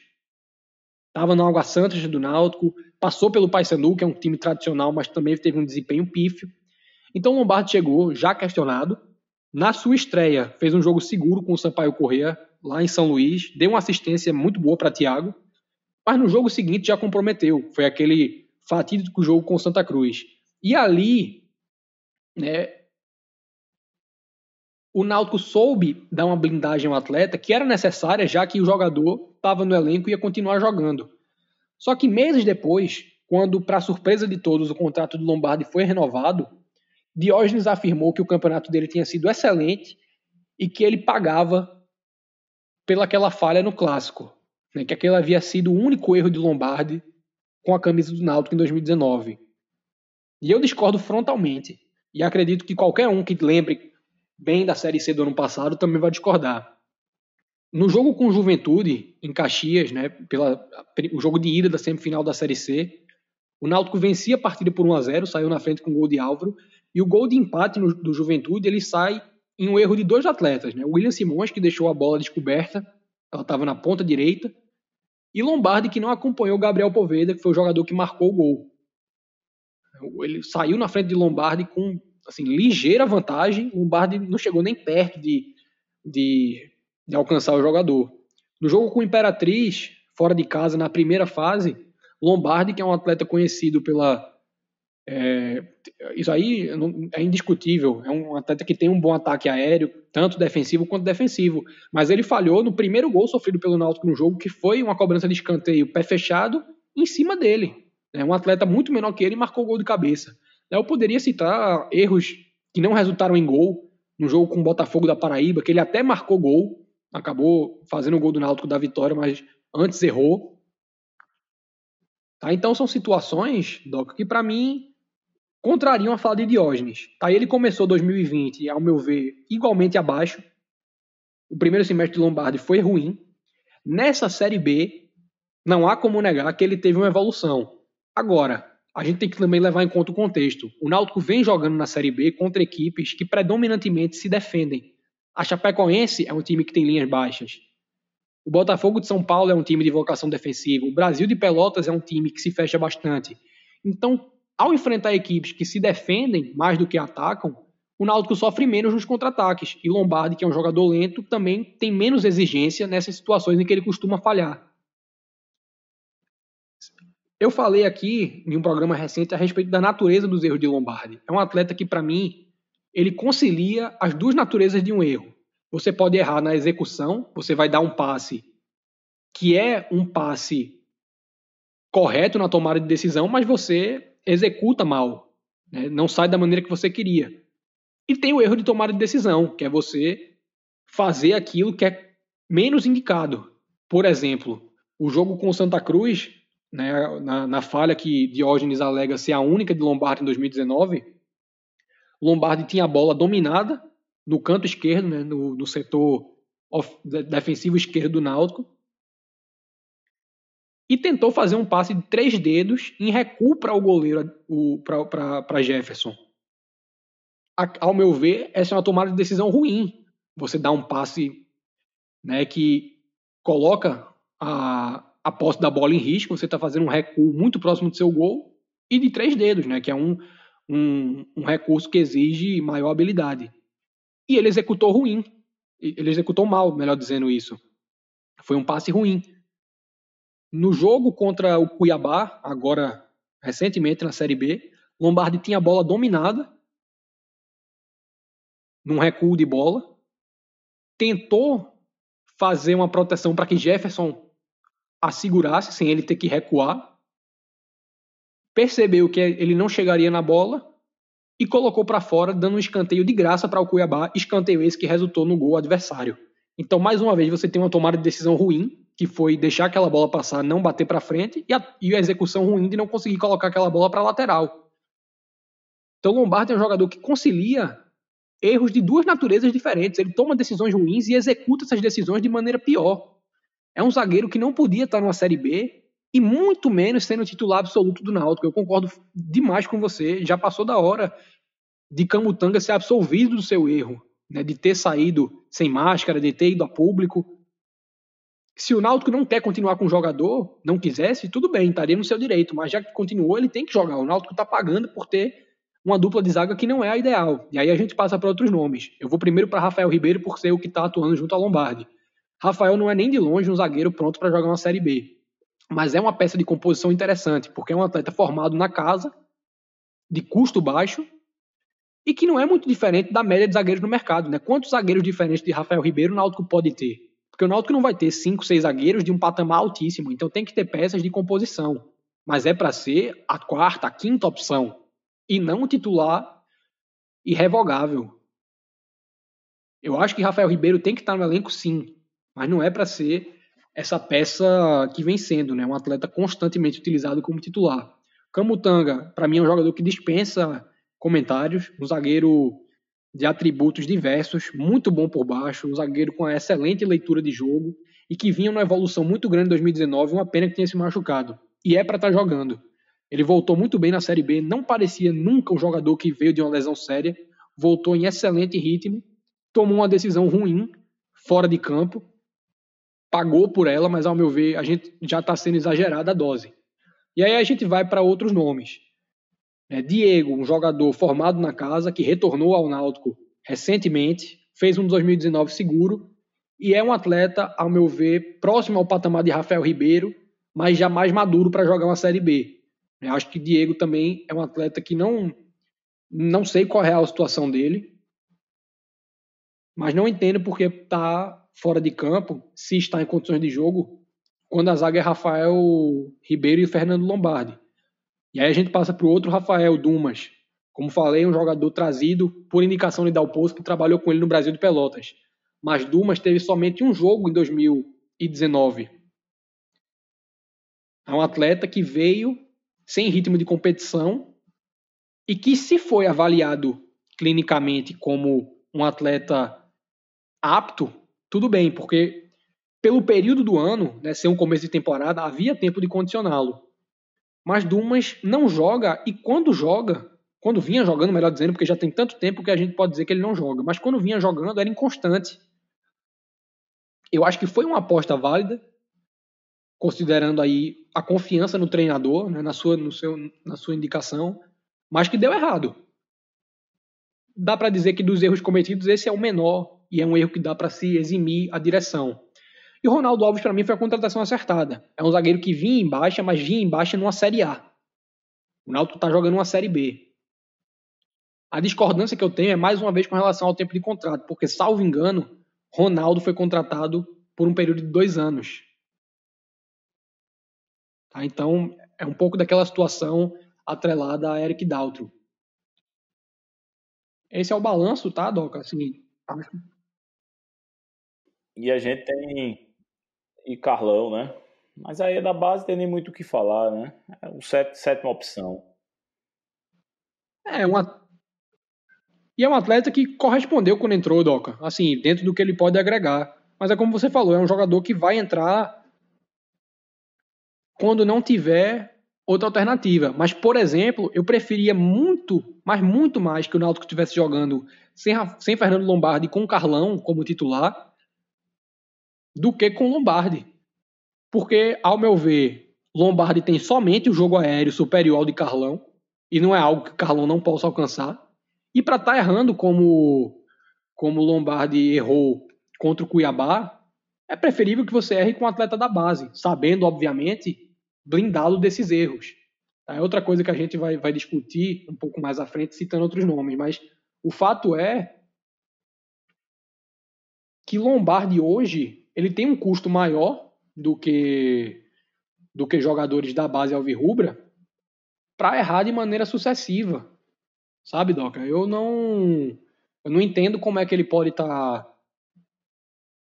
Estava no Água Santa do Náutico, passou pelo Paysandu, que é um time tradicional, mas também teve um desempenho pífio. Então Lombardi chegou já questionado. Na sua estreia, fez um jogo seguro com o Sampaio Correa, lá em São Luís, deu uma assistência muito boa para Thiago mas no jogo seguinte já comprometeu. Foi aquele fatídico jogo com Santa Cruz. E ali, né, o Náutico soube dar uma blindagem ao atleta que era necessária, já que o jogador estava no elenco e ia continuar jogando. Só que meses depois, quando, para surpresa de todos, o contrato de Lombardi foi renovado, Diógenes afirmou que o campeonato dele tinha sido excelente e que ele pagava pelaquela falha no clássico né, que aquele havia sido o único erro de Lombardi com a camisa do Náutico em 2019. E eu discordo frontalmente. E acredito que qualquer um que lembre bem da Série C do ano passado também vai discordar. No jogo com Juventude, em Caxias, né, pela, o jogo de ida da semifinal da Série C, o Náutico vencia a partida por 1 a 0 saiu na frente com o gol de Álvaro, e o gol de empate no, do Juventude ele sai em um erro de dois atletas. Né? O William Simões, que deixou a bola descoberta, ela estava na ponta direita, e Lombardi, que não acompanhou Gabriel Poveda, que foi o jogador que marcou o gol. Ele saiu na frente de Lombardi com assim, ligeira vantagem. Lombardi não chegou nem perto de, de, de alcançar o jogador. No jogo com Imperatriz, fora de casa, na primeira fase, Lombardi, que é um atleta conhecido pela. É, isso aí é indiscutível. É um atleta que tem um bom ataque aéreo, tanto defensivo quanto defensivo. Mas ele falhou no primeiro gol sofrido pelo Náutico no jogo, que foi uma cobrança de escanteio pé fechado em cima dele. É um atleta muito menor que ele marcou gol de cabeça. Eu poderia citar erros que não resultaram em gol no jogo com o Botafogo da Paraíba, que ele até marcou gol, acabou fazendo o gol do Náutico da vitória, mas antes errou. Tá? Então são situações, Doc, que para mim contrariam a fala de Diógenes. Tá? Ele começou 2020, ao meu ver, igualmente abaixo. O primeiro semestre de Lombardi foi ruim. Nessa Série B, não há como negar que ele teve uma evolução. Agora, a gente tem que também levar em conta o contexto. O Náutico vem jogando na Série B contra equipes que predominantemente se defendem. A Chapecoense é um time que tem linhas baixas. O Botafogo de São Paulo é um time de vocação defensiva. O Brasil de Pelotas é um time que se fecha bastante. Então, ao enfrentar equipes que se defendem mais do que atacam, o Náutico sofre menos nos contra-ataques. E Lombardi, que é um jogador lento, também tem menos exigência nessas situações em que ele costuma falhar. Eu falei aqui em um programa recente a respeito da natureza dos erros de Lombardi. É um atleta que, para mim, ele concilia as duas naturezas de um erro. Você pode errar na execução, você vai dar um passe que é um passe correto na tomada de decisão, mas você executa mal, né? não sai da maneira que você queria. E tem o erro de tomada de decisão, que é você fazer aquilo que é menos indicado. Por exemplo, o jogo com o Santa Cruz, né, na, na falha que Diógenes alega ser a única de Lombardi em 2019, Lombardi tinha a bola dominada no canto esquerdo, né, no, no setor defensivo esquerdo do Náutico, e tentou fazer um passe de três dedos em recuo para o goleiro, para Jefferson. A, ao meu ver, essa é uma tomada de decisão ruim. Você dá um passe né, que coloca a, a posse da bola em risco, você está fazendo um recuo muito próximo do seu gol e de três dedos, né, que é um, um, um recurso que exige maior habilidade. E ele executou ruim. Ele executou mal, melhor dizendo isso. Foi um passe ruim. No jogo contra o Cuiabá, agora recentemente na Série B, Lombardi tinha a bola dominada, num recuo de bola, tentou fazer uma proteção para que Jefferson assegurasse sem ele ter que recuar, percebeu que ele não chegaria na bola e colocou para fora, dando um escanteio de graça para o Cuiabá, escanteio esse que resultou no gol adversário. Então, mais uma vez, você tem uma tomada de decisão ruim, que foi deixar aquela bola passar, não bater para frente, e a, e a, execução ruim de não conseguir colocar aquela bola para lateral. Então, Lombardi é um jogador que concilia erros de duas naturezas diferentes. Ele toma decisões ruins e executa essas decisões de maneira pior. É um zagueiro que não podia estar numa Série B e muito menos sendo titular absoluto do Náutico. Eu concordo demais com você. Já passou da hora de Camutanga ser absolvido do seu erro, né, de ter saído sem máscara, de ter ido a público. Se o Náutico não quer continuar com o jogador, não quisesse, tudo bem, estaria no seu direito, mas já que continuou, ele tem que jogar. O Náutico está pagando por ter uma dupla de zaga que não é a ideal. E aí a gente passa para outros nomes. Eu vou primeiro para Rafael Ribeiro por ser o que está atuando junto a Lombardi. Rafael não é nem de longe um zagueiro pronto para jogar uma Série B mas é uma peça de composição interessante, porque é um atleta formado na casa, de custo baixo, e que não é muito diferente da média de zagueiros no mercado. Né? Quantos zagueiros diferentes de Rafael Ribeiro o Náutico pode ter? Porque o Náutico não vai ter cinco, seis zagueiros de um patamar altíssimo, então tem que ter peças de composição. Mas é para ser a quarta, a quinta opção, e não o titular irrevogável. Eu acho que Rafael Ribeiro tem que estar no elenco sim, mas não é para ser essa peça que vem sendo, né? Um atleta constantemente utilizado como titular. Camutanga, para mim, é um jogador que dispensa comentários, um zagueiro de atributos diversos, muito bom por baixo, um zagueiro com excelente leitura de jogo e que vinha numa evolução muito grande em 2019, uma pena que tenha se machucado. E é para estar tá jogando. Ele voltou muito bem na Série B, não parecia nunca um jogador que veio de uma lesão séria, voltou em excelente ritmo, tomou uma decisão ruim fora de campo, pagou por ela, mas ao meu ver a gente já está sendo exagerada a dose. E aí a gente vai para outros nomes. É, Diego, um jogador formado na casa, que retornou ao Náutico recentemente, fez um 2019 seguro e é um atleta, ao meu ver, próximo ao patamar de Rafael Ribeiro, mas já mais maduro para jogar uma Série B. Eu acho que Diego também é um atleta que não não sei qual é a situação dele, mas não entendo porque está fora de campo, se está em condições de jogo, quando a zaga é Rafael Ribeiro e Fernando Lombardi. E aí a gente passa para o outro Rafael Dumas, como falei, um jogador trazido por indicação de Dalpozo, que trabalhou com ele no Brasil de Pelotas. Mas Dumas teve somente um jogo em 2019. É um atleta que veio sem ritmo de competição e que, se foi avaliado clinicamente como um atleta apto, tudo bem, porque pelo período do ano, né, ser um começo de temporada, havia tempo de condicioná-lo. Mas Dumas não joga e quando joga, quando vinha jogando, melhor dizendo, porque já tem tanto tempo que a gente pode dizer que ele não joga, mas quando vinha jogando era inconstante. Eu acho que foi uma aposta válida, considerando aí a confiança no treinador, né, na, sua, no seu, na sua indicação, mas que deu errado. Dá para dizer que dos erros cometidos esse é o menor e é um erro que dá para se eximir a direção. E o Ronaldo Alves para mim foi a contratação acertada. É um zagueiro que vinha em baixa, mas vinha em baixa numa Série A. O Náutico está jogando uma Série B. A discordância que eu tenho é mais uma vez com relação ao tempo de contrato, porque, salvo engano, Ronaldo foi contratado por um período de dois anos. Tá? Então, é um pouco daquela situação atrelada a Eric Daltro. Esse é o balanço, tá, Doca? Assim, E a gente tem e Carlão, né? Mas aí é da base tem nem muito o que falar, né? É o sétima opção. É uma e é um atleta que correspondeu quando entrou, Doca. Assim, dentro do que ele pode agregar. Mas é como você falou, é um jogador que vai entrar quando não tiver outra alternativa. Mas, por exemplo, eu preferia muito, mas muito mais que o Náutico estivesse jogando sem, sem Fernando Lombardi com Carlão como titular do que com Lombardi. Porque, ao meu ver, Lombardi tem somente o jogo aéreo superior ao de Carlão e não é algo que Carlão não possa alcançar. E para estar tá errando como como Lombardi errou contra o Cuiabá, é preferível que você erre com o um atleta da base, sabendo, obviamente, blindá-lo desses erros. É outra coisa que a gente vai, vai discutir um pouco mais à frente, citando outros nomes, mas o fato é que Lombardi hoje ele tem um custo maior do que do que jogadores da base alvirrubra para errar de maneira sucessiva. Sabe, Doca? Eu não. Eu não entendo como é que ele pode estar.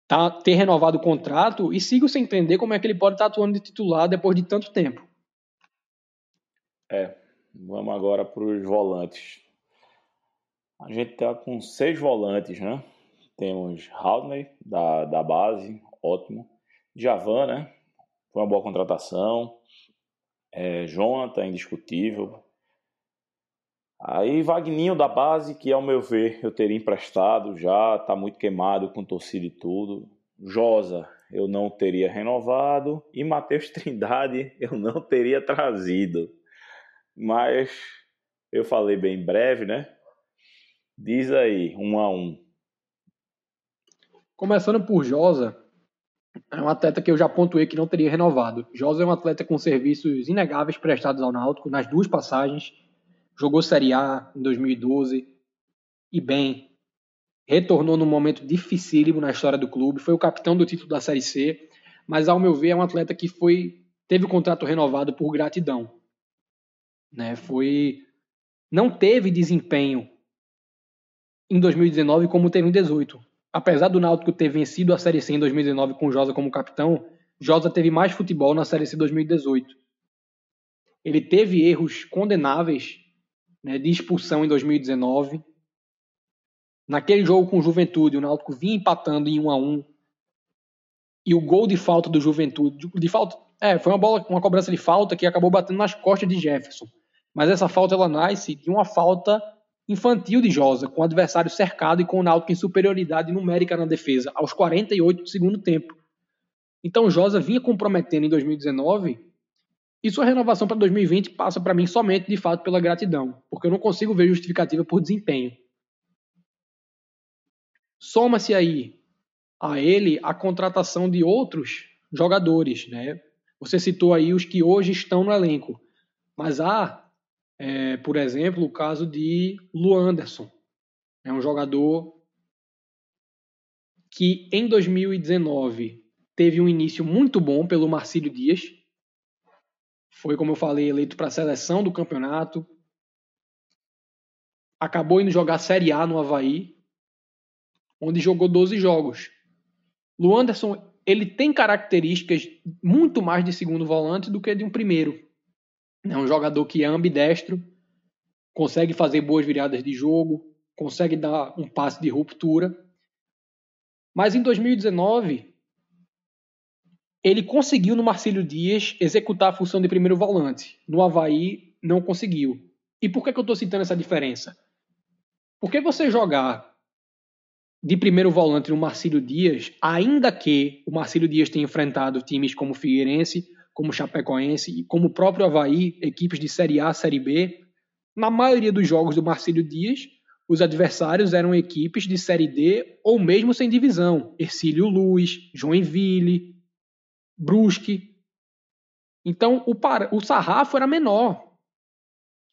Tá, tá, ter renovado o contrato e sigo sem entender como é que ele pode estar tá atuando de titular depois de tanto tempo. É, vamos agora para os volantes. A gente tá com seis volantes, né? Temos Haldney, da, da base, ótimo. Javan, né? Foi uma boa contratação. É, Jonathan, indiscutível. Aí Vagninho da base, que ao meu ver eu teria emprestado já, tá muito queimado com torcida e tudo. Josa, eu não teria renovado. E Matheus Trindade, eu não teria trazido. Mas eu falei bem breve, né? Diz aí, um a um. Começando por Josa, é um atleta que eu já pontuei que não teria renovado. Josa é um atleta com serviços inegáveis prestados ao Náutico nas duas passagens jogou Série A em 2012 e bem. Retornou num momento dificílimo na história do clube, foi o capitão do título da Série C, mas ao meu ver é um atleta que foi teve o contrato renovado por gratidão. Né? Foi não teve desempenho em 2019 como teve em 2018. Apesar do Náutico ter vencido a Série C em 2019 com Josa como capitão, Josa teve mais futebol na Série C 2018. Ele teve erros condenáveis né, de expulsão em 2019. Naquele jogo com o Juventude, o Náutico vinha empatando em 1 a 1 e o gol de falta do Juventude, de falta, é, foi uma bola, uma cobrança de falta que acabou batendo nas costas de Jefferson. Mas essa falta ela nasce de uma falta infantil de Josa, com o adversário cercado e com o Náutico em superioridade numérica na defesa, aos 48 do segundo tempo. Então Josa vinha comprometendo em 2019 e sua renovação para 2020 passa para mim somente, de fato, pela gratidão, porque eu não consigo ver justificativa por desempenho. Soma-se aí a ele a contratação de outros jogadores, né? Você citou aí os que hoje estão no elenco, mas há, é, por exemplo, o caso de Lu Anderson, é um jogador que em 2019 teve um início muito bom pelo Marcílio Dias, foi como eu falei eleito para a seleção do campeonato, acabou indo jogar Série A no Havaí, onde jogou 12 jogos. Lu Anderson ele tem características muito mais de segundo volante do que de um primeiro. É um jogador que é ambidestro, consegue fazer boas viradas de jogo, consegue dar um passe de ruptura. Mas em 2019, ele conseguiu no Marcílio Dias executar a função de primeiro volante. No Havaí, não conseguiu. E por que, que eu estou citando essa diferença? Porque você jogar de primeiro volante no Marcílio Dias, ainda que o Marcílio Dias tenha enfrentado times como Figueirense, como Chapecoense e como o próprio Havaí, equipes de Série A, Série B, na maioria dos jogos do Marcílio Dias, os adversários eram equipes de Série D ou mesmo sem divisão. Ercílio Luz, Joinville, Brusque. Então o, par... o sarrafo era menor.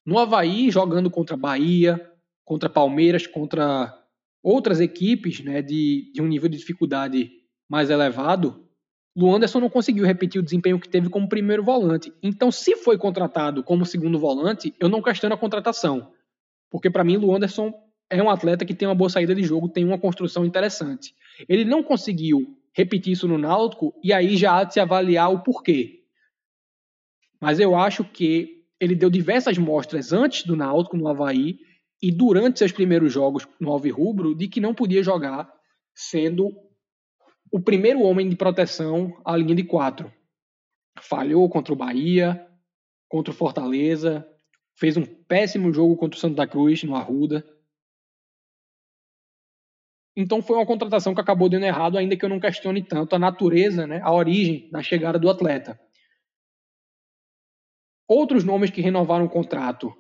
No Havaí, jogando contra Bahia, contra Palmeiras, contra outras equipes né, de, de um nível de dificuldade mais elevado, o Anderson não conseguiu repetir o desempenho que teve como primeiro volante. Então, se foi contratado como segundo volante, eu não questiono a contratação. Porque, para mim, o Anderson é um atleta que tem uma boa saída de jogo, tem uma construção interessante. Ele não conseguiu repetir isso no Náutico, e aí já há de se avaliar o porquê. Mas eu acho que ele deu diversas mostras antes do Náutico, no Havaí, e durante seus primeiros jogos no Alvirrubro de que não podia jogar sendo o primeiro homem de proteção à linha de quatro. Falhou contra o Bahia, contra o Fortaleza, fez um péssimo jogo contra o Santa Cruz no Arruda. Então foi uma contratação que acabou dando errado, ainda que eu não questione tanto a natureza, né, a origem da chegada do atleta. Outros nomes que renovaram o contrato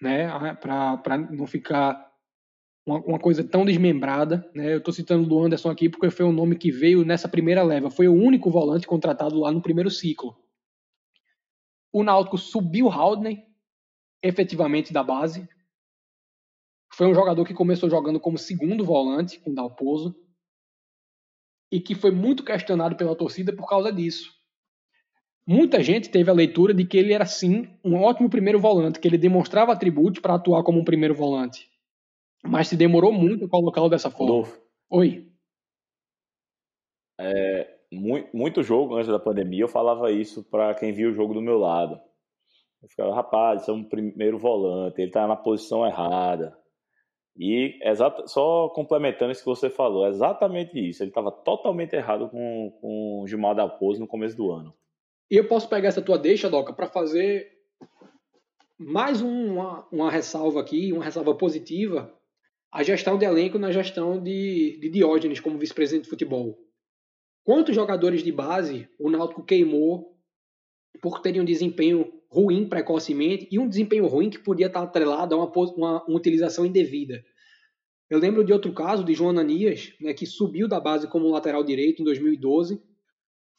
né, para não ficar uma, uma, coisa tão desmembrada. Né? Eu estou citando o Anderson aqui porque foi o nome que veio nessa primeira leva. Foi o único volante contratado lá no primeiro ciclo. O Náutico subiu Haldney, efetivamente da base. Foi um jogador que começou jogando como segundo volante com Dalpozo e que foi muito questionado pela torcida por causa disso. Muita gente teve a leitura de que ele era sim um ótimo primeiro volante, que ele demonstrava atributos para atuar como um primeiro volante. Mas se demorou muito colocá-lo dessa forma. Rodolfo. Oi. É, muito, muito jogo antes da pandemia eu falava isso para quem via o jogo do meu lado. Eu ficava, rapaz, isso é um primeiro volante, ele está na posição errada. E exata, só complementando isso que você falou, é exatamente isso. Ele estava totalmente errado com, com o Gilmar Dalpozo no começo do ano. E eu posso pegar essa tua deixa, Doca, para fazer mais uma, uma ressalva aqui, uma ressalva positiva, a gestão de elenco na gestão de, de Diógenes como vice-presidente de futebol. Quantos jogadores de base o Náutico queimou por terem um desempenho ruim precocemente e um desempenho ruim que podia estar atrelado a uma, uma, uma utilização indevida. Eu lembro de outro caso de João Ananias, né, que subiu da base como lateral direito em 2012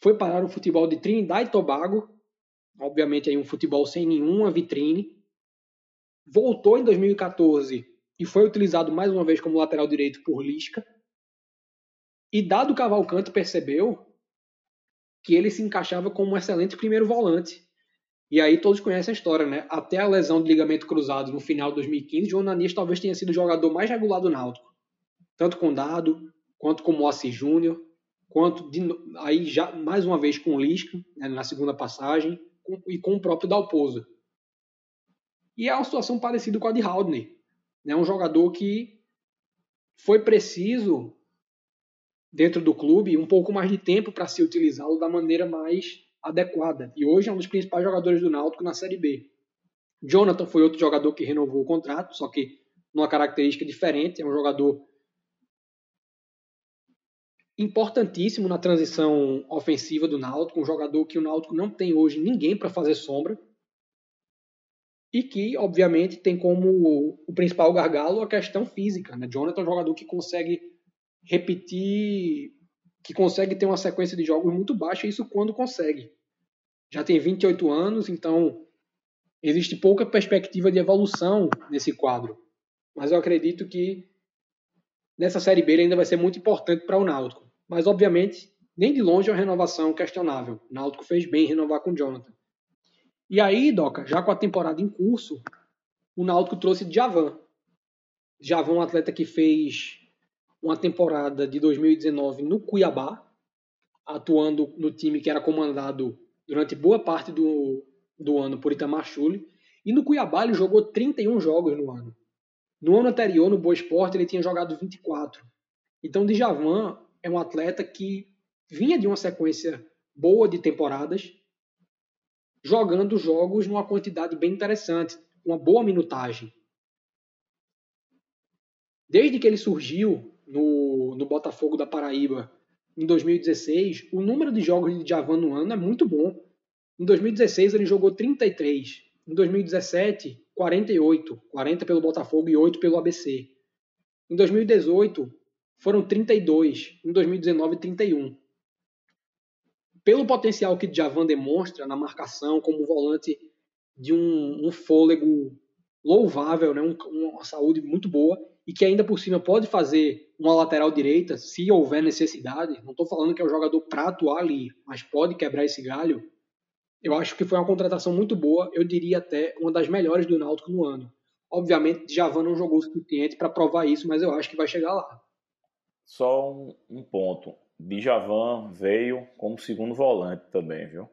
foi parar o futebol de Trinidad e Tobago, obviamente aí um futebol sem nenhuma vitrine. Voltou em 2014 e foi utilizado mais uma vez como lateral direito por Lisca. E Dado Cavalcante percebeu que ele se encaixava como um excelente primeiro volante. E aí todos conhecem a história, né? Até a lesão de ligamento cruzado no final de 2015, João Nanias talvez tenha sido o jogador mais regular do Náutico. Tanto com Dado, quanto com Moacir Júnior, quanto de, aí já mais uma vez com Lisca né, na segunda passagem com, e com o próprio Dalpozo. E é uma situação parecida com a de Haldney, né, um jogador que foi preciso dentro do clube um pouco mais de tempo para se utilizá-lo da maneira mais adequada. E hoje é um dos principais jogadores do Náutico na Série B. Jonathan foi outro jogador que renovou o contrato, só que numa característica diferente, é um jogador importantíssimo na transição ofensiva do Náutico, um jogador que o Náutico não tem hoje ninguém para fazer sombra e que, obviamente, tem como o principal gargalo a questão física. Né? Jonathan é um jogador que consegue repetir que consegue ter uma sequência de jogos muito baixa, isso quando consegue. Já tem 28 anos, então existe pouca perspectiva de evolução nesse quadro. Mas eu acredito que nessa Série B ele ainda vai ser muito importante para o Náutico. Mas, obviamente, nem de longe é uma renovação questionável. O Náutico fez bem em renovar com o Jonathan. E aí, Doca, já com a temporada em curso, o Náutico trouxe Javan. Javan um atleta que fez uma temporada de 2019 no Cuiabá, atuando no time que era comandado durante boa parte do, do ano por Itamar Chuli. E no Cuiabá ele jogou 31 jogos no ano. No ano anterior, no Boa Esporte, ele tinha jogado 24. Então, Djavan é um atleta que vinha de uma sequência boa de temporadas, jogando jogos numa quantidade bem interessante, uma boa minutagem. Desde que ele surgiu no, no Botafogo da Paraíba em 2016, o número de jogos de Javan no ano é muito bom. Em 2016 ele jogou 33, em 2017 48, 40 pelo Botafogo e 8 pelo ABC. Em 2018 foram 32, em 2019 31. Pelo potencial que Javan demonstra na marcação como volante de um, um fôlego louvável, né? Um, uma saúde muito boa e que ainda por cima pode fazer uma lateral direita se houver necessidade. Não estou falando que é um jogador para atuar ali, mas pode quebrar esse galho. Eu acho que foi uma contratação muito boa, eu diria até uma das melhores do Náutico no ano. Obviamente, Javan não jogou o suficiente para provar isso, mas eu acho que vai chegar lá. Só um, um ponto. Djavan veio como segundo volante também, viu?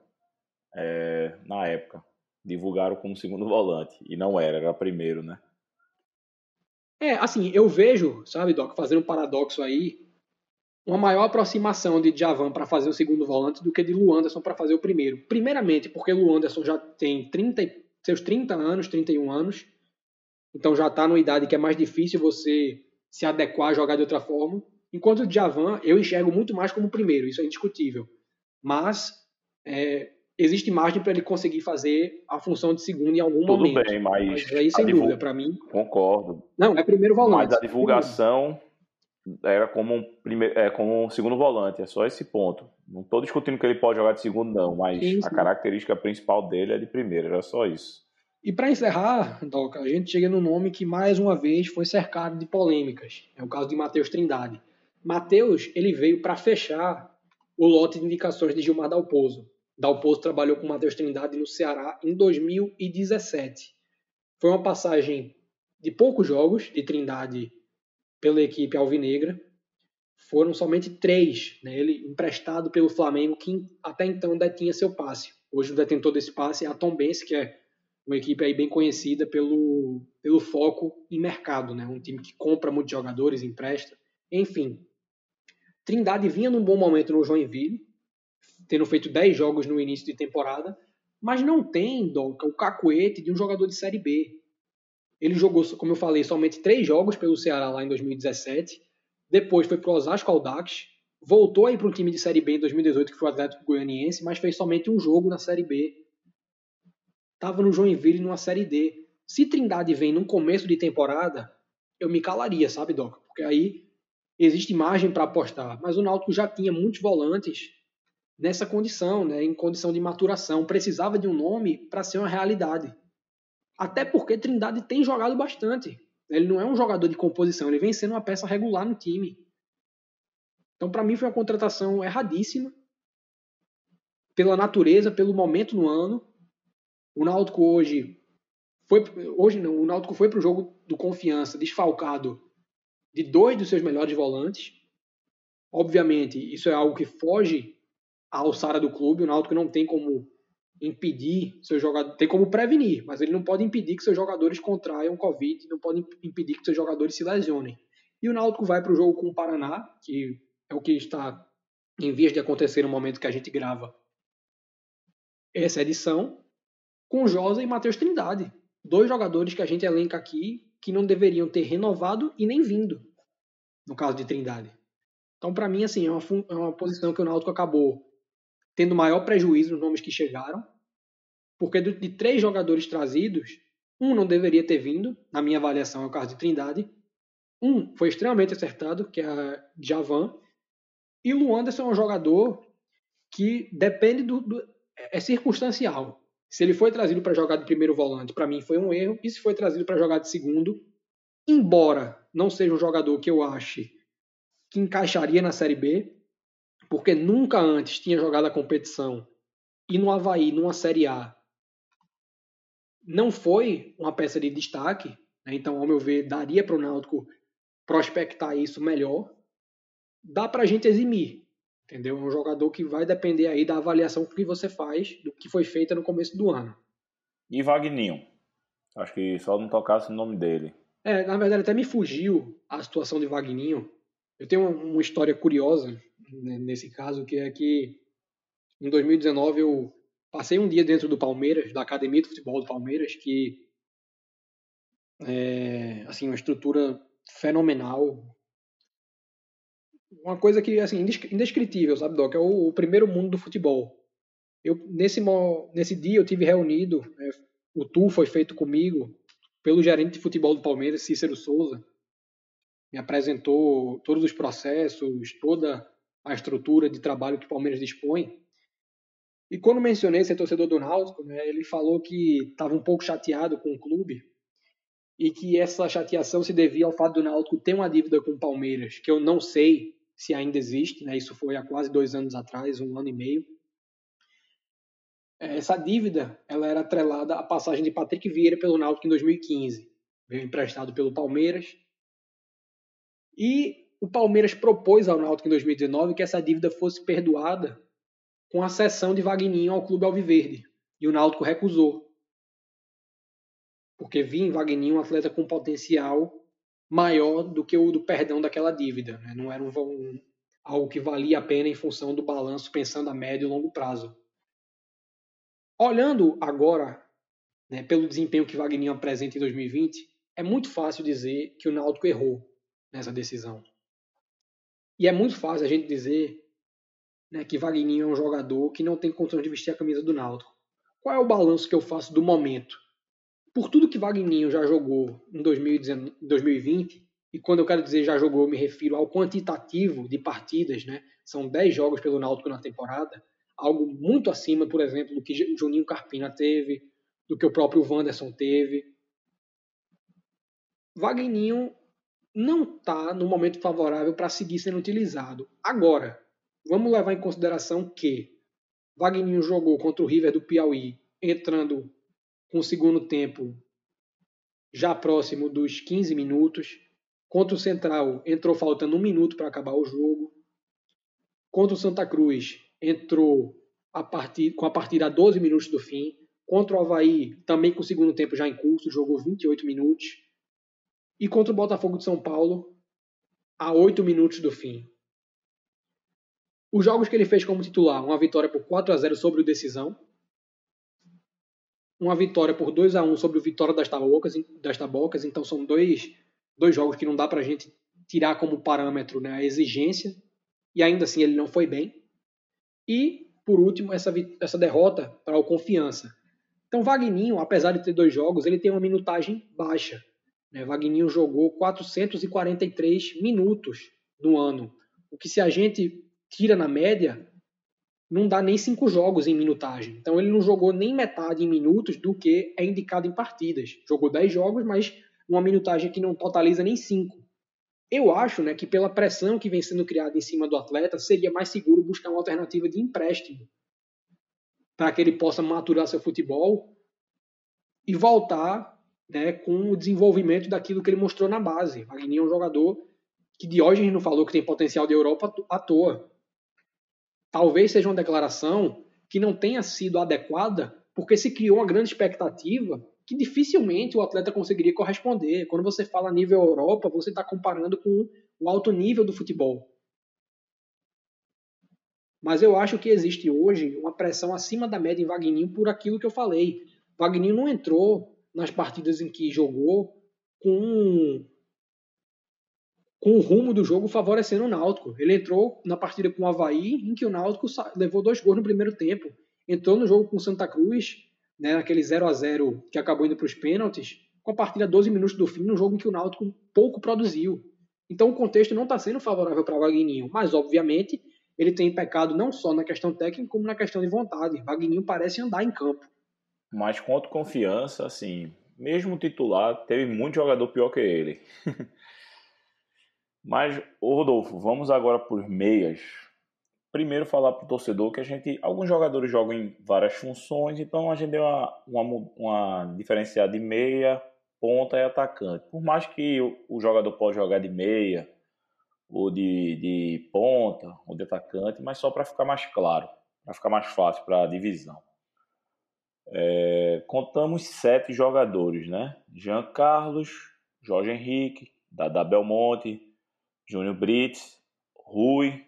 É, na época divulgaram como segundo volante. E não era, era primeiro, né? É, assim, eu vejo, sabe, Doc, fazendo um paradoxo aí, uma maior aproximação de Javan para fazer o segundo volante do que de Luanderson para fazer o primeiro. Primeiramente, porque Luanderson já tem 30, seus 30 anos, 31 anos, então já está numa idade que é mais difícil você se adequar a jogar de outra forma. Enquanto o Javan, eu enxergo muito mais como primeiro, isso é indiscutível. Mas é, existe margem para ele conseguir fazer a função de segundo em algum Tudo momento. Tudo bem, mas. mas aí, sem dúvida, para mim. Concordo. Não, é primeiro volante. Mas a divulgação era como um, primeiro, é, como um segundo volante, é só esse ponto. Não estou discutindo que ele pode jogar de segundo, não, mas sim, sim. a característica principal dele é de primeiro, era só isso. E para encerrar, Doca, a gente chega no nome que mais uma vez foi cercado de polêmicas. É o caso de Matheus Trindade. Matheus, ele veio para fechar o lote de indicações de Gilmar Dalpozo. Dalpozo trabalhou com Matheus Trindade no Ceará em 2017. Foi uma passagem de poucos jogos de Trindade pela equipe alvinegra. Foram somente três, né? ele emprestado pelo Flamengo, que até então detinha seu passe. Hoje o detentor desse passe é a Tombense, que é uma equipe aí bem conhecida pelo, pelo foco em mercado, né? um time que compra muitos jogadores, empresta. Enfim, Trindade vinha num bom momento no Joinville, tendo feito 10 jogos no início de temporada, mas não tem, Doca, o cacuete de um jogador de Série B. Ele jogou, como eu falei, somente 3 jogos pelo Ceará lá em 2017, depois foi para o Osasco Aldax, voltou aí para o time de Série B em 2018, que foi o Atlético Goianiense, mas fez somente um jogo na Série B. Estava no Joinville numa Série D. Se Trindade vem num começo de temporada, eu me calaria, sabe, Doca? Porque aí existe margem para apostar. Mas o Náutico já tinha muitos volantes nessa condição, né, em condição de maturação. Precisava de um nome para ser uma realidade. Até porque Trindade tem jogado bastante. Ele não é um jogador de composição, ele vem sendo uma peça regular no time. Então, para mim, foi uma contratação erradíssima. Pela natureza, pelo momento no ano. O Náutico hoje foi hoje não, o Náutico foi para o jogo do Confiança desfalcado de dois dos seus melhores volantes. Obviamente, isso é algo que foge à alçada do clube. O Náutico não tem como impedir tem como prevenir, mas ele não pode impedir que seus jogadores contraiam Covid, não pode impedir que seus jogadores se lesionem. E o Náutico vai para o jogo com o Paraná, que é o que está em vias de acontecer no momento que a gente grava essa edição, com Josa e Matheus Trindade. Dois jogadores que a gente elenca aqui que não deveriam ter renovado e nem vindo, no caso de Trindade. Então, para mim, assim, é uma, é uma posição que o Náutico acabou tendo maior prejuízo nos nomes que chegaram, porque de, três jogadores trazidos, um não deveria ter vindo, na minha avaliação é o caso de Trindade, um foi extremamente acertado, que é a Javan, E o Anderson é um jogador que depende do, do é circunstancial. Se ele foi trazido para jogar de primeiro volante, para mim foi um erro, e se foi trazido para jogar de segundo, embora não seja um jogador que eu ache que encaixaria na Série B, porque nunca antes tinha jogado a competição e no Havaí, numa Série A, não foi uma peça de destaque, né? então, ao meu ver, daria para o Náutico prospectar isso melhor. Dá para a gente eximir, entendeu? É um jogador que vai depender aí da avaliação que você faz do que foi feita no começo do ano. E Vagninho? Acho que só não tocasse o nome dele. É, na verdade até me fugiu a situação de Vagninho. Eu tenho uma história curiosa né, nesse caso, que é que em 2019 eu passei um dia dentro do Palmeiras, da academia de futebol do Palmeiras, que é assim uma estrutura fenomenal, uma coisa que assim indescritível, sabe, Doc? É o, o primeiro mundo do futebol. Eu nesse nesse dia eu tive reunido, é, o tour foi feito comigo pelo gerente de futebol do Palmeiras, Cícero Souza. Me apresentou todos os processos, toda a estrutura de trabalho que o Palmeiras dispõe. E quando mencionei ser torcedor do Náutico, né, ele falou que estava um pouco chateado com o clube e que essa chateação se devia ao fato do Náutico ter uma dívida com o Palmeiras, que eu não sei se ainda existe, né, isso foi há quase dois anos atrás, um ano e meio. Essa dívida ela era atrelada à passagem de Patrick Vieira pelo Náutico em 2015. Veio emprestado pelo Palmeiras. E o Palmeiras propôs ao Náutico em 2019 que essa dívida fosse perdoada com a cessão de Vagninho ao clube Alviverde. E o Náutico recusou. Porque via em Vagninho um atleta com potencial maior do que o do perdão daquela dívida. Né? Não era um, um, algo que valia a pena em função do balanço pensando a médio e longo prazo. Olhando agora né, pelo desempenho que Vagninho apresenta em 2020, é muito fácil dizer que o Náutico errou nessa decisão. E é muito fácil a gente dizer né, que Vagninho é um jogador que não tem condições de vestir a camisa do Náutico. Qual é o balanço que eu faço do momento? Por tudo que Vagninho já jogou em 2020, e quando eu quero dizer já jogou, eu me refiro ao quantitativo de partidas, né? São 10 jogos pelo Náutico na temporada, algo muito acima, por exemplo, do que Juninho Carpina teve, do que o próprio Wanderson teve. Vagninho não está no momento favorável para seguir sendo utilizado. Agora, vamos levar em consideração que Wagninho jogou contra o River do Piauí, entrando com o segundo tempo já próximo dos 15 minutos. Contra o Central, entrou faltando um minuto para acabar o jogo. Contra o Santa Cruz, entrou a partir, com a partida a 12 minutos do fim. Contra o Havaí, também com o segundo tempo já em curso, jogou 28 minutos e contra o Botafogo de São Paulo a 8 minutos do fim. Os jogos que ele fez como titular, uma vitória por 4 a 0 sobre o Decisão, uma vitória por 2 a 1 sobre o Vitória das Tabocas, das Tabocas então são dois, dois jogos que não dá para a gente tirar como parâmetro né, a exigência, e ainda assim ele não foi bem. E, por último, essa, essa derrota para o Confiança. Então, Vagninho, apesar de ter dois jogos, ele tem uma minutagem baixa. Né? Vagninho jogou 443 minutos no ano, o que se a gente tira na média, não dá nem cinco jogos em minutagem. Então ele não jogou nem metade em minutos do que é indicado em partidas. Jogou 10 jogos, mas uma minutagem que não totaliza nem cinco. Eu acho né, que pela pressão que vem sendo criada em cima do atleta, seria mais seguro buscar uma alternativa de empréstimo para que ele possa maturar seu futebol e voltar né, com o desenvolvimento daquilo que ele mostrou na base. Wagner é um jogador que Diógenes não falou que tem potencial de Europa à toa. Talvez seja uma declaração que não tenha sido adequada porque se criou uma grande expectativa que dificilmente o atleta conseguiria corresponder. Quando você fala nível Europa, você está comparando com o alto nível do futebol. Mas eu acho que existe hoje uma pressão acima da média em Vagninho por aquilo que eu falei. Vagninho não entrou nas partidas em que jogou com com o rumo do jogo favorecendo o Náutico. Ele entrou na partida com o Havaí, em que o Náutico levou dois gols no primeiro tempo. Entrou no jogo com o Santa Cruz, né, naquele 0 a 0 que acabou indo para os pênaltis, com a partida a 12 minutos do fim, num jogo em que o Náutico pouco produziu. Então o contexto não está sendo favorável para o Vagninho, mas obviamente ele tem pecado não só na questão técnica, como na questão de vontade. Vagninho parece andar em campo. Mas quanto confiança, assim, mesmo titular, teve muito jogador pior que ele. Mas, ô Rodolfo, vamos agora por meias. Primeiro falar para o torcedor que a gente, alguns jogadores jogam em várias funções, então a gente deu uma, uma, uma diferenciada de meia, ponta e atacante. Por mais que o, o jogador possa jogar de meia, ou de, de ponta, ou de atacante, mas só para ficar mais claro, para ficar mais fácil para a divisão. É, contamos sete jogadores, né? Jean Carlos, Jorge Henrique, Dada Belmonte, Júnior Brits, Rui.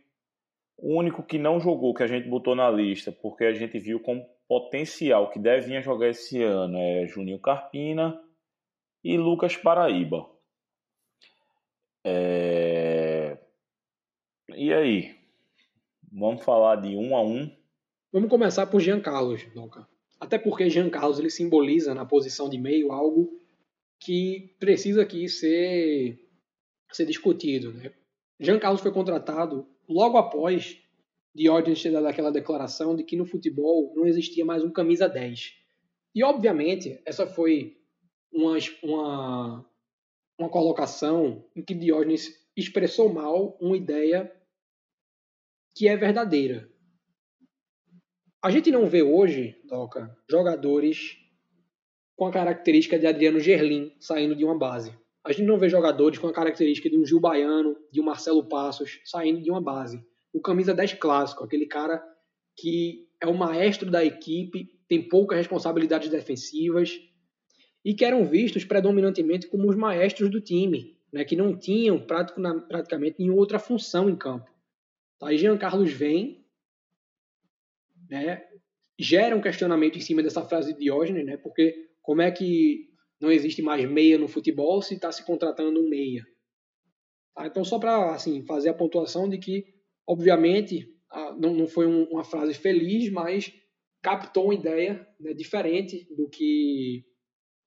O único que não jogou, que a gente botou na lista, porque a gente viu como potencial que deve jogar esse ano, é Juninho Carpina e Lucas Paraíba. É... E aí? Vamos falar de um a um? Vamos começar por Jean Carlos, Donca. Até porque Jean Carlos ele simboliza na posição de meio algo que precisa aqui ser, ser discutido. Né? Jean Carlos foi contratado logo após Diógenes ter dado aquela declaração de que no futebol não existia mais um camisa 10. E, obviamente, essa foi uma, uma, uma colocação em que Diógenes expressou mal uma ideia que é verdadeira. A gente não vê hoje, Doca, jogadores com a característica de Adriano Gerlin saindo de uma base. A gente não vê jogadores com a característica de um Gil Baiano, de um Marcelo Passos saindo de uma base. O camisa 10 clássico, aquele cara que é o maestro da equipe, tem poucas responsabilidades defensivas e que eram vistos predominantemente como os maestros do time, né, que não tinham praticamente nenhuma outra função em campo. Aí Jean Carlos vem né, gera um questionamento em cima dessa frase de Diógenes, né, porque como é que não existe mais meia no futebol se está se contratando um meia? Tá? Então, só para assim, fazer a pontuação de que, obviamente, não, não foi um, uma frase feliz, mas captou uma ideia né, diferente do que,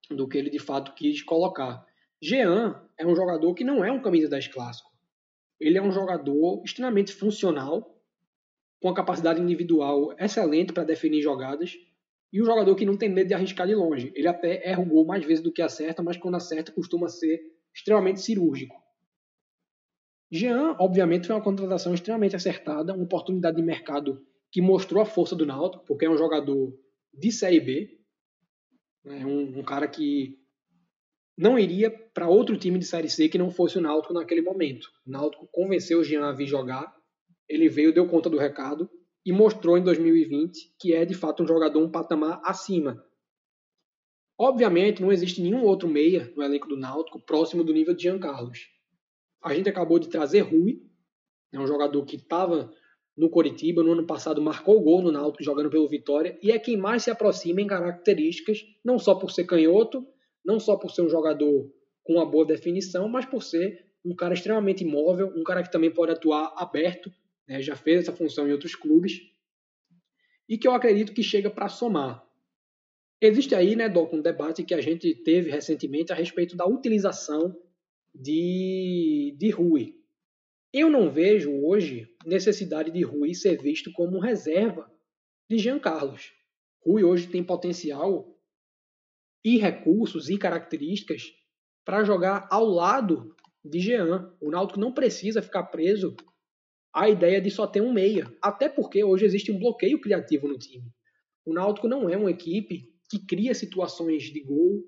do que ele de fato quis colocar. Jean é um jogador que não é um camisa 10 clássico. Ele é um jogador extremamente funcional, com a capacidade individual excelente para definir jogadas, e um jogador que não tem medo de arriscar de longe. Ele até erra o gol mais vezes do que acerta, mas quando acerta costuma ser extremamente cirúrgico. Jean, obviamente, foi uma contratação extremamente acertada, uma oportunidade de mercado que mostrou a força do Náutico, porque é um jogador de Série B, é um, um cara que não iria para outro time de Série C que não fosse o Náutico naquele momento. O Náutico convenceu o Jean a vir jogar ele veio, deu conta do recado e mostrou em 2020 que é de fato um jogador um patamar acima. Obviamente, não existe nenhum outro meia no elenco do Náutico próximo do nível de Jean Carlos. A gente acabou de trazer Rui, é um jogador que estava no Coritiba, no ano passado marcou gol no Náutico jogando pelo Vitória e é quem mais se aproxima em características, não só por ser canhoto, não só por ser um jogador com uma boa definição, mas por ser um cara extremamente móvel, um cara que também pode atuar aberto né, já fez essa função em outros clubes, e que eu acredito que chega para somar. Existe aí, né, Doc, um debate que a gente teve recentemente a respeito da utilização de, de Rui. Eu não vejo hoje necessidade de Rui ser visto como reserva de Jean Carlos. Rui hoje tem potencial e recursos e características para jogar ao lado de Jean. O Náutico não precisa ficar preso a ideia de só ter um meia. Até porque hoje existe um bloqueio criativo no time. O Náutico não é uma equipe que cria situações de gol.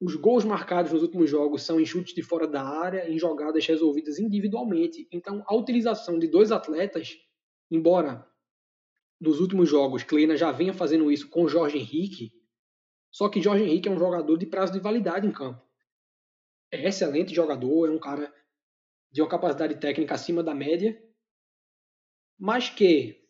Os gols marcados nos últimos jogos são em chutes de fora da área, em jogadas resolvidas individualmente. Então, a utilização de dois atletas, embora nos últimos jogos Kleina já venha fazendo isso com Jorge Henrique, só que Jorge Henrique é um jogador de prazo de validade em campo. É excelente jogador, é um cara de uma capacidade técnica acima da média, mas que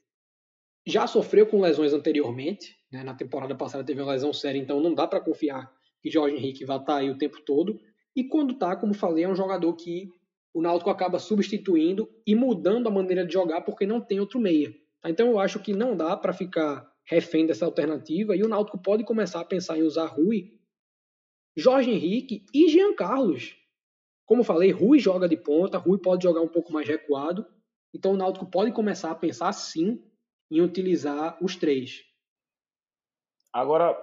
já sofreu com lesões anteriormente. Né? Na temporada passada teve uma lesão séria, então não dá para confiar que Jorge Henrique vai estar tá aí o tempo todo. E quando está, como falei, é um jogador que o Náutico acaba substituindo e mudando a maneira de jogar porque não tem outro meia. Tá? Então eu acho que não dá para ficar refém dessa alternativa e o Náutico pode começar a pensar em usar Rui, Jorge Henrique e Jean Carlos Como falei, Rui joga de ponta, Rui pode jogar um pouco mais recuado. Então o Náutico pode começar a pensar sim em utilizar os três. Agora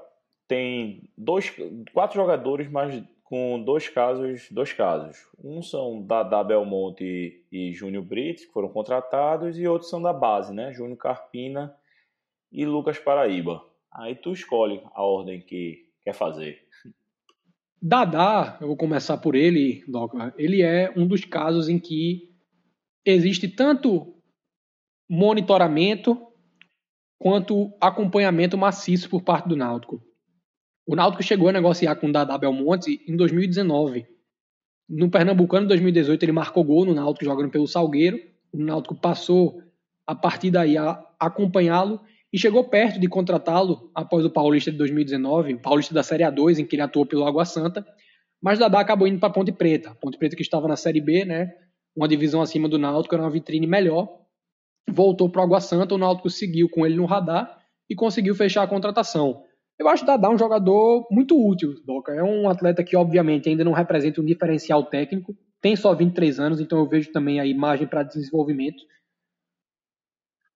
tem dois, quatro jogadores, mas com dois casos, dois casos. Um são da, da Belmonte e Júnior Brits, que foram contratados, e outros são da base, né? Júnior Carpina e Lucas Paraíba. Aí tu escolhe a ordem que quer fazer. Dadá, eu vou começar por ele, Doca. Ele é um dos casos em que existe tanto monitoramento quanto acompanhamento maciço por parte do Náutico. O Náutico chegou a negociar com o Dadá Belmonte em 2019. No Pernambucano, em 2018, ele marcou gol no Náutico jogando pelo Salgueiro. O Náutico passou a partir daí a acompanhá-lo e chegou perto de contratá-lo após o Paulista de 2019, o Paulista da Série A2, em que ele atuou pelo Água Santa, mas Dadá acabou indo para Ponte Preta. Ponte Preta que estava na Série B, né, uma divisão acima do Náutico, era uma vitrine melhor. Voltou para o Água Santa, o Náutico seguiu com ele no radar e conseguiu fechar a contratação. Eu acho Dadá um jogador muito útil, Doca. É um atleta que, obviamente, ainda não representa um diferencial técnico, tem só 23 anos, então eu vejo também a imagem para desenvolvimento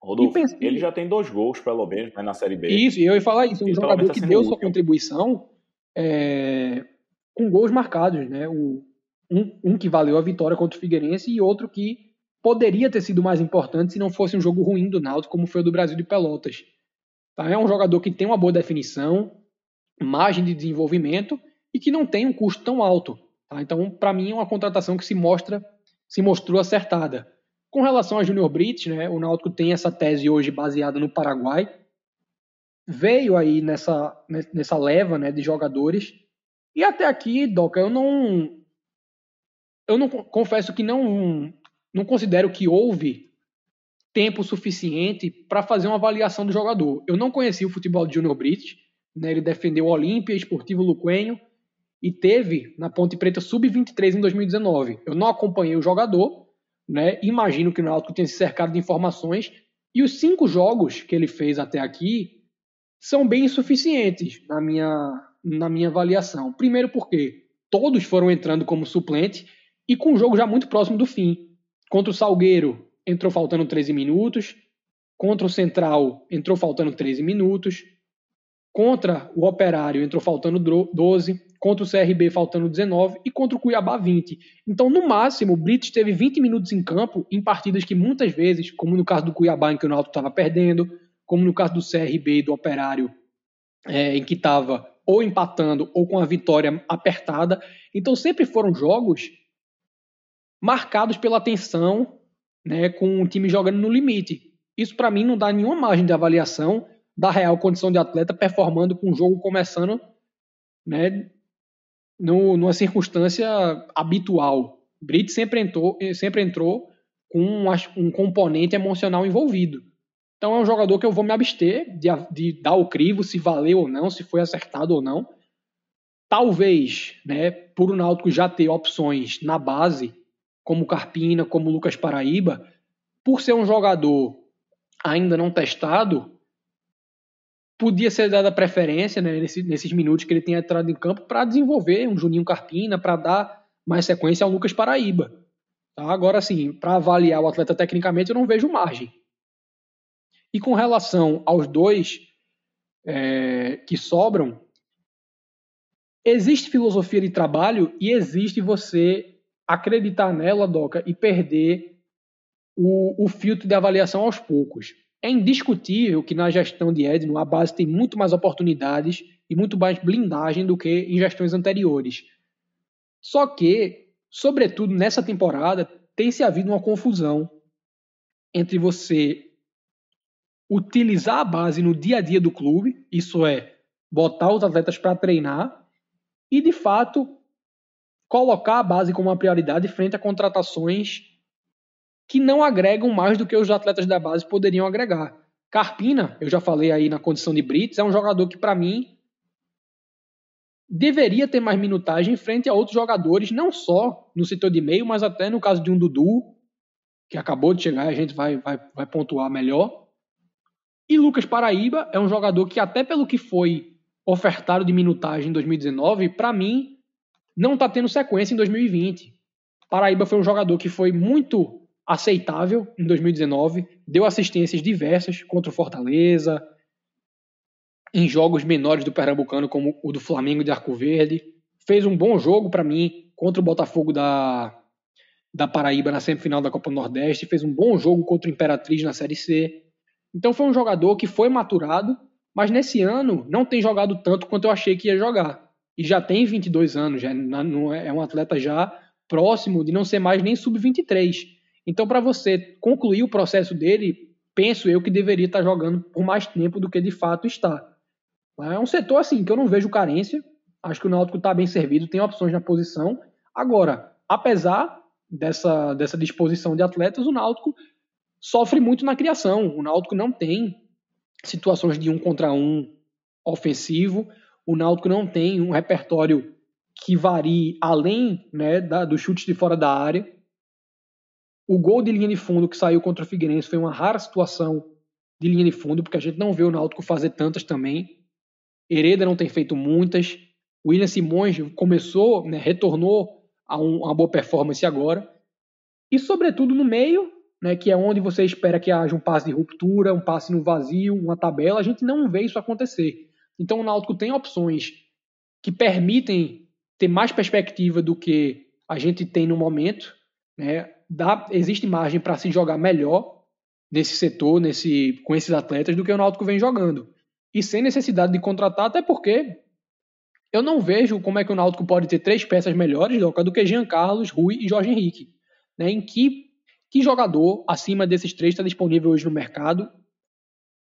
Rodolfo, ele já tem dois gols, pelo menos, né, na Série B. Isso, e eu ia falar isso, um então, jogador que deu útil. sua contribuição é, com gols marcados, né? O, um, um, que valeu a vitória contra o Figueirense e outro que poderia ter sido mais importante se não fosse um jogo ruim do Náutico, como foi o do Brasil de Pelotas. Tá? É um jogador que tem uma boa definição, margem de desenvolvimento e que não tem um custo tão alto. Tá? Então, para mim, é uma contratação que se mostra, se mostrou acertada. Com relação a Junior Brits, né, o Náutico tem essa tese hoje baseada no Paraguai. Veio aí nessa, nessa leva né, de jogadores. E até aqui, Doca, eu não. Eu não confesso que não, não considero que houve tempo suficiente para fazer uma avaliação do jogador. Eu não conheci o futebol de Junior Brits. Né, ele defendeu o Olímpia, Esportivo Luquenho e teve na Ponte Preta Sub-23 em 2019. Eu não acompanhei o jogador, né? Imagino que o Náutico tenha se cercado de informações e os cinco jogos que ele fez até aqui são bem insuficientes na minha, na minha avaliação. Primeiro porque todos foram entrando como suplente e com o jogo já muito próximo do fim. Contra o Salgueiro entrou faltando 13 minutos, contra o Central entrou faltando 13 minutos, contra o Operário entrou faltando 12, contra o CRB faltando 19 e contra o Cuiabá 20. Então, no máximo, o Brits teve 20 minutos em campo em partidas que muitas vezes, como no caso do Cuiabá, em que o Náutico estava perdendo, como no caso do CRB e do Operário, é, em que estava ou empatando ou com a vitória apertada. Então, sempre foram jogos marcados pela tensão, né, com o time jogando no limite. Isso, para mim, não dá nenhuma margem de avaliação da real condição de atleta performando com o jogo começando né, no, numa circunstância habitual. Brit sempre entrou, sempre entrou com um, um, componente emocional envolvido. Então é um jogador que eu vou me abster de, de dar o crivo, se valeu ou não, se foi acertado ou não. Talvez, né, por o Náutico já ter opções na base, como Carpina, como Lucas Paraíba, por ser um jogador ainda não testado, podia ser dada preferência né, nesse, nesses minutos que ele tem entrado em campo para desenvolver um Juninho Carpina, para dar mais sequência ao Lucas Paraíba. Tá? Agora, sim, para avaliar o atleta tecnicamente, eu não vejo margem. E com relação aos dois é, que sobram, existe filosofia de trabalho e existe você acreditar nela, Doca, e perder o, o filtro de avaliação aos poucos. É indiscutível que na gestão de Edno a base tem muito mais oportunidades e muito mais blindagem do que em gestões anteriores. Só que, sobretudo nessa temporada, tem se havido uma confusão entre você utilizar a base no dia a dia do clube, isso é, botar os atletas para treinar, e de fato colocar a base como uma prioridade frente a contratações que não agregam mais do que os atletas da base poderiam agregar. Carpina, eu já falei aí na condição de Brits, é um jogador que, para mim, deveria ter mais minutagem frente a outros jogadores, não só no setor de meio, mas até no caso de um Dudu, que acabou de chegar, a gente vai, vai, vai pontuar melhor. E Lucas Paraíba é um jogador que, até pelo que foi ofertado de minutagem em 2019, para mim, não está tendo sequência em 2020. Paraíba foi um jogador que foi muito aceitável em 2019, deu assistências diversas contra o Fortaleza, em jogos menores do Pernambucano, como o do Flamengo de Arco Verde. Fez um bom jogo para mim contra o Botafogo da, da Paraíba na semifinal da Copa Nordeste. Fez um bom jogo contra o Imperatriz na Série C. Então foi um jogador que foi maturado, mas nesse ano não tem jogado tanto quanto eu achei que ia jogar. E já tem 22 anos, já é, é um atleta já próximo de não ser mais nem sub-23. Então, para você concluir o processo dele, penso eu que deveria estar jogando por mais tempo do que de fato está. É um setor assim que eu não vejo carência. Acho que o Náutico está bem servido, tem opções na posição. Agora, apesar dessa, dessa disposição de atletas, o Náutico sofre muito na criação. O Náutico não tem situações de um contra um ofensivo. O Náutico não tem um repertório que varie além né, da, dos chutes de fora da área. O gol de linha de fundo que saiu contra o Figueirense foi uma rara situação de linha de fundo, porque a gente não vê o Náutico fazer tantas também. Hereda não tem feito muitas. O William Simões começou, né, retornou a, um, uma boa performance agora. E, sobretudo, no meio, né, que é onde você espera que haja um passe de ruptura, um passe no vazio, uma tabela, a gente não vê isso acontecer. Então, o Náutico tem opções que permitem ter mais perspectiva do que a gente tem no momento. Né? Dá, existe margem para se jogar melhor nesse setor, nesse, com esses atletas, do que o Náutico vem jogando e sem necessidade de contratar, até porque eu não vejo como é que o Náutico pode ter três peças melhores do que Jean Carlos, Rui e Jorge Henrique. Né? Em que, que jogador acima desses três está disponível hoje no mercado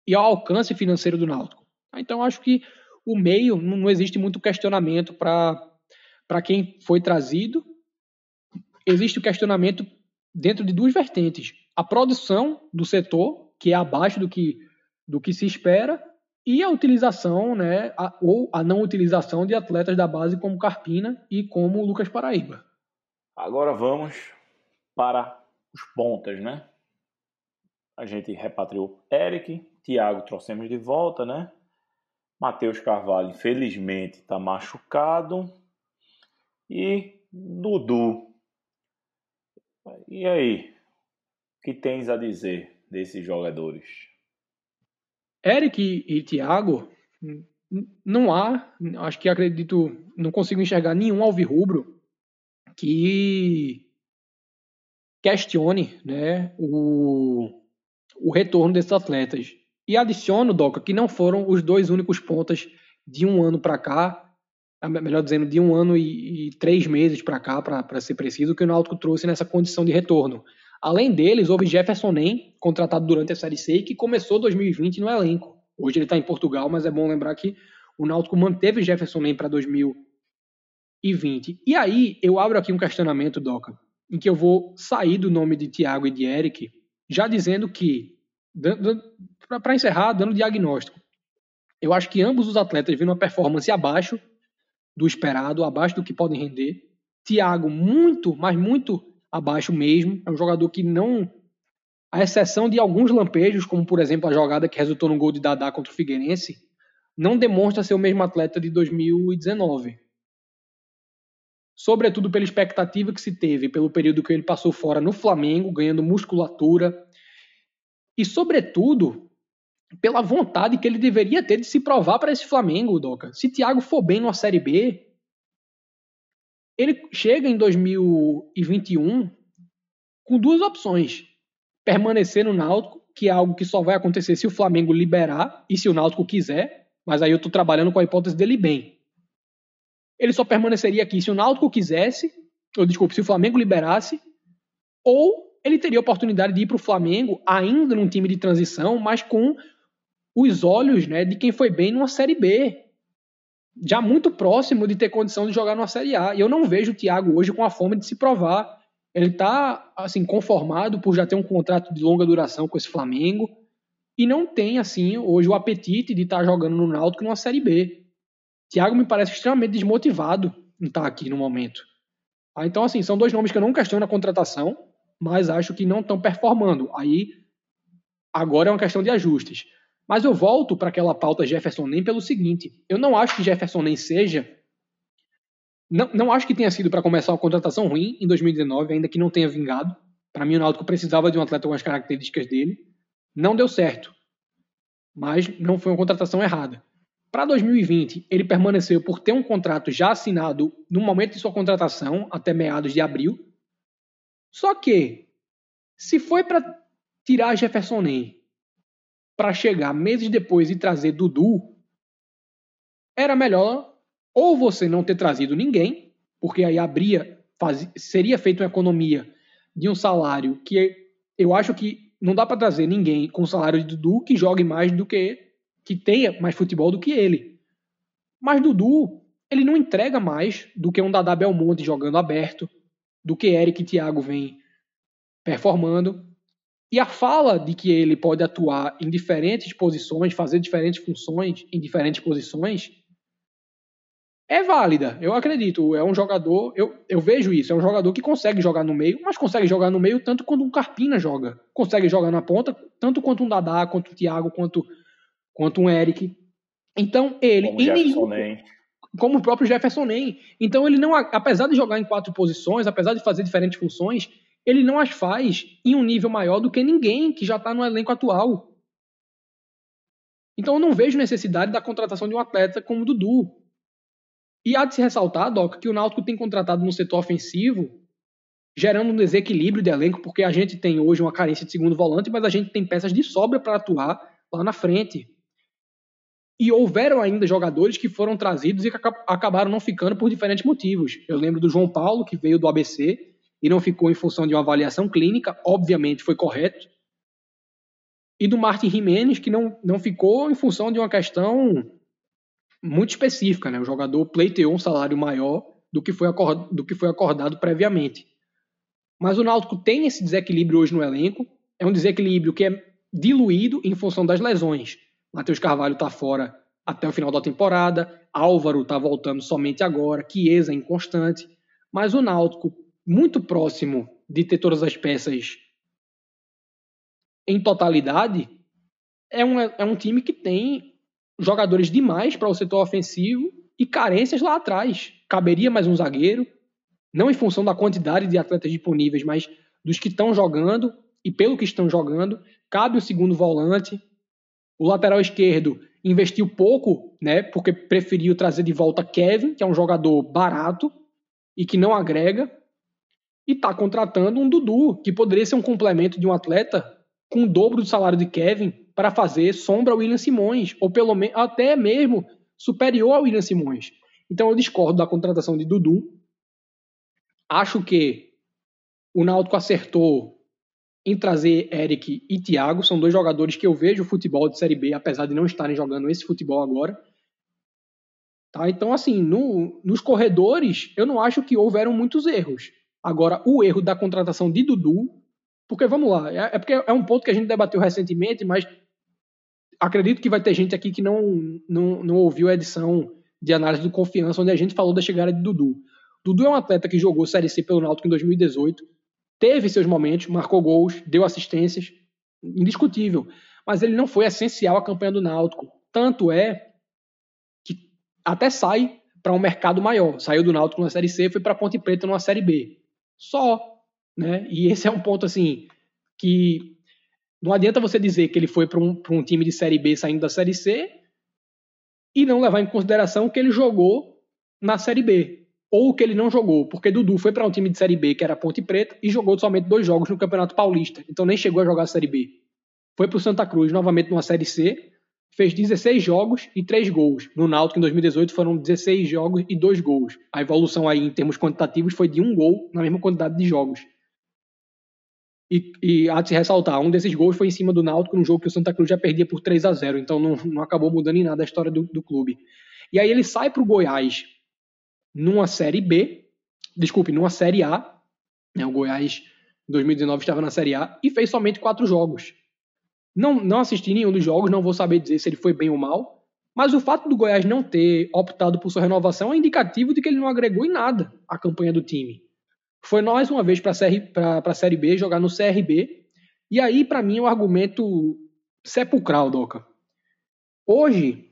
e ao alcance financeiro do Náutico? Então acho que o meio não existe muito questionamento para quem foi trazido. Existe o questionamento dentro de duas vertentes: a produção do setor, que é abaixo do que, do que se espera, e a utilização, né, a, ou a não utilização de atletas da base como Carpina e como Lucas Paraíba. Agora vamos para os pontas, né? A gente repatriou Eric, Thiago trouxemos de volta, né? Matheus Carvalho, infelizmente, está machucado. E Dudu. E aí? O que tens a dizer desses jogadores? Eric e, Thiago, não há, acho que acredito, não consigo enxergar nenhum alvirrubro que questione né, o, o retorno desses atletas. E adiciono, Doca, que não foram os dois únicos pontas de um ano para cá, melhor dizendo, de um ano e, e três meses para cá, para ser preciso, que o Náutico trouxe nessa condição de retorno. Além deles, houve Jefferson Nem, contratado durante a Série C, que começou 2020 no elenco. Hoje ele está em Portugal, mas é bom lembrar que o Náutico manteve Jefferson Nem para 2020. E aí, eu abro aqui um questionamento, Doca, em que eu vou sair do nome de Thiago e de Eric, já dizendo que, para encerrar, dando diagnóstico, eu acho que ambos os atletas viram uma performance abaixo do esperado, abaixo do que podem render. Thiago, muito, mas muito abaixo mesmo. É um jogador que não. A exceção de alguns lampejos, como por exemplo a jogada que resultou no gol de Dadá contra o Figueirense, não demonstra ser o mesmo atleta de 2019. Sobretudo pela expectativa que se teve, pelo período que ele passou fora no Flamengo, ganhando musculatura. E, sobretudo, pela vontade que ele deveria ter de se provar para esse Flamengo, Doca. Se Thiago for bem numa Série B, ele chega em 2021 com duas opções: permanecer no Náutico, que é algo que só vai acontecer se o Flamengo liberar e se o Náutico quiser, mas aí eu estou trabalhando com a hipótese dele bem. Ele só permaneceria aqui se o Náutico quisesse, ou desculpe, se o Flamengo liberasse, ou ele teria a oportunidade de ir para o Flamengo ainda num time de transição, mas com os olhos né, de quem foi bem numa Série B, já muito próximo de ter condição de jogar numa Série A. E eu não vejo o Thiago hoje com a fome de se provar. Ele está assim conformado por já ter um contrato de longa duração com esse Flamengo e não tem assim hoje o apetite de estar tá jogando no Náutico numa Série B. Thiago me parece extremamente desmotivado em estar tá aqui no momento. Ah, então assim, são dois nomes que eu não questiono a contratação, mas acho que não estão performando. Aí agora é uma questão de ajustes. Mas eu volto para aquela pauta Jefferson Nem pelo seguinte: eu não acho que Jefferson Nem seja Não, não acho que tenha sido para começar uma contratação ruim em 2019, ainda que não tenha vingado. Para mim, o Náutico precisava de um atleta com as características dele. Não deu certo. Mas não foi uma contratação errada. Para 2020, ele permaneceu por ter um contrato já assinado no momento de sua contratação, até meados de abril. Só que, se foi para tirar Jefferson Nem para chegar meses depois e trazer Dudu, era melhor ou você não ter trazido ninguém, porque aí abria, seria feita uma economia de um salário que eu acho que não dá para trazer ninguém com o salário de Dudu que jogue mais do que que tenha mais futebol do que ele. Mas Dudu, ele não entrega mais do que um Dada Belmonte jogando aberto, do que Eric e Thiago vem performando. E a fala de que ele pode atuar em diferentes posições, fazer diferentes funções em diferentes posições, é válida. Eu acredito. É um jogador, eu, eu vejo isso, é um jogador que consegue jogar no meio, mas consegue jogar no meio tanto quanto um Carpina joga. Consegue jogar na ponta, tanto quanto um Dadá, quanto o Thiago, quanto quanto um Eric. Então ele como, Jefferson nenhum, como o próprio Jefferson Nem. Então ele não, apesar de jogar em quatro posições, apesar de fazer diferentes funções, ele não as faz em um nível maior do que ninguém que já está no elenco atual. Então eu não vejo necessidade da contratação de um atleta como o Dudu. E há de se ressaltar, Doc, que o Náutico tem contratado no setor ofensivo, gerando um desequilíbrio de elenco, porque a gente tem hoje uma carência de segundo volante, mas a gente tem peças de sobra para atuar lá na frente. E houveram ainda jogadores que foram trazidos e acabaram não ficando por diferentes motivos. Eu lembro do João Paulo, que veio do ABC e não ficou em função de uma avaliação clínica, obviamente foi correto. E do Martin Jimenez, que não, não ficou em função de uma questão muito específica. Né? O jogador pleiteou um salário maior do que, foi acordado, do que foi acordado previamente. Mas o Náutico tem esse desequilíbrio hoje no elenco. É um desequilíbrio que é diluído em função das lesões. Matheus Carvalho está fora até o final da temporada, Álvaro está voltando somente agora, Chiesa inconstante, mas o Náutico, muito próximo de ter todas as peças em totalidade, é um, é um time que tem jogadores demais para o setor ofensivo e carências lá atrás. Caberia mais um zagueiro, não em função da quantidade de atletas disponíveis, mas dos que estão jogando e pelo que estão jogando. Cabe o segundo volante, o lateral esquerdo investiu pouco, né, porque preferiu trazer de volta Kevin, que é um jogador barato e que não agrega, e está contratando um Dudu, que poderia ser um complemento de um atleta com o dobro do salário de Kevin para fazer sombra ao William Simões, ou pelo menos até mesmo superior ao William Simões. Então eu discordo da contratação de Dudu. Acho que o Náutico acertou em trazer Eric e Thiago. São dois jogadores que eu vejo o futebol de Série B, apesar de não estarem jogando esse futebol agora. Tá? Então, assim, no, nos corredores, eu não acho que houveram muitos erros. Agora, o erro da contratação de Dudu, porque vamos lá, é, é porque é um ponto que a gente debateu recentemente, mas acredito que vai ter gente aqui que não, não, não ouviu a edição de análise do Confiança, onde a gente falou da chegada de Dudu. Dudu é um atleta que jogou Série C pelo Náutico em 2018, teve seus momentos, marcou gols, deu assistências, indiscutível. Mas ele não foi essencial à campanha do Náutico. Tanto é que até sai para um mercado maior. Saiu do Náutico na Série C foi para Ponte Preta numa Série B. Só. Né? E esse é um ponto assim que não adianta você dizer que ele foi para um, um time de Série B saindo da Série C e não levar em consideração que ele jogou na Série B ou que ele não jogou, porque Dudu foi para um time de Série B, que era Ponte Preta, e jogou somente dois jogos no Campeonato Paulista, então nem chegou a jogar a Série B. Foi para o Santa Cruz, novamente numa Série C, fez 16 jogos e 3 gols. No Náutico, em 2018, foram 16 jogos e 2 gols. A evolução aí, em termos quantitativos, foi de um gol na mesma quantidade de jogos. E, e há de se ressaltar, um desses gols foi em cima do Náutico, num jogo que o Santa Cruz já perdia por 3 a 0 então não, não acabou mudando em nada a história do, do clube. E aí ele sai para o Goiás numa Série B, desculpe, numa Série A. Né, o Goiás, em 2019, estava na Série A e fez somente quatro jogos. Não, não assisti nenhum dos jogos, não vou saber dizer se ele foi bem ou mal, mas o fato do Goiás não ter optado por sua renovação é indicativo de que ele não agregou em nada à campanha do time. Foi mais uma vez para a Série B, jogar no CRB, e aí, para mim, é um argumento sepulcral, Doca. Hoje,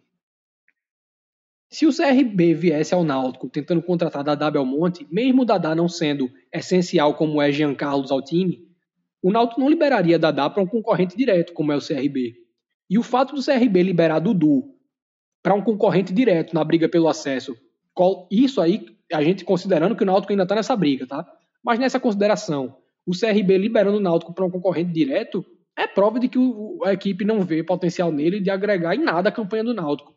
se o CRB viesse ao Náutico tentando contratar Dadá Belmonte, mesmo Dadá não sendo essencial como é Jean Carlos ao time, o Náutico não liberaria Dadá para um concorrente direto como é o CRB. E o fato do CRB liberar Dudu para um concorrente direto na briga pelo acesso, isso aí a gente considerando que o Náutico ainda está nessa briga, tá? Mas nessa consideração, o CRB liberando o Náutico para um concorrente direto é prova de que a equipe não vê potencial nele de agregar em nada a campanha do Náutico.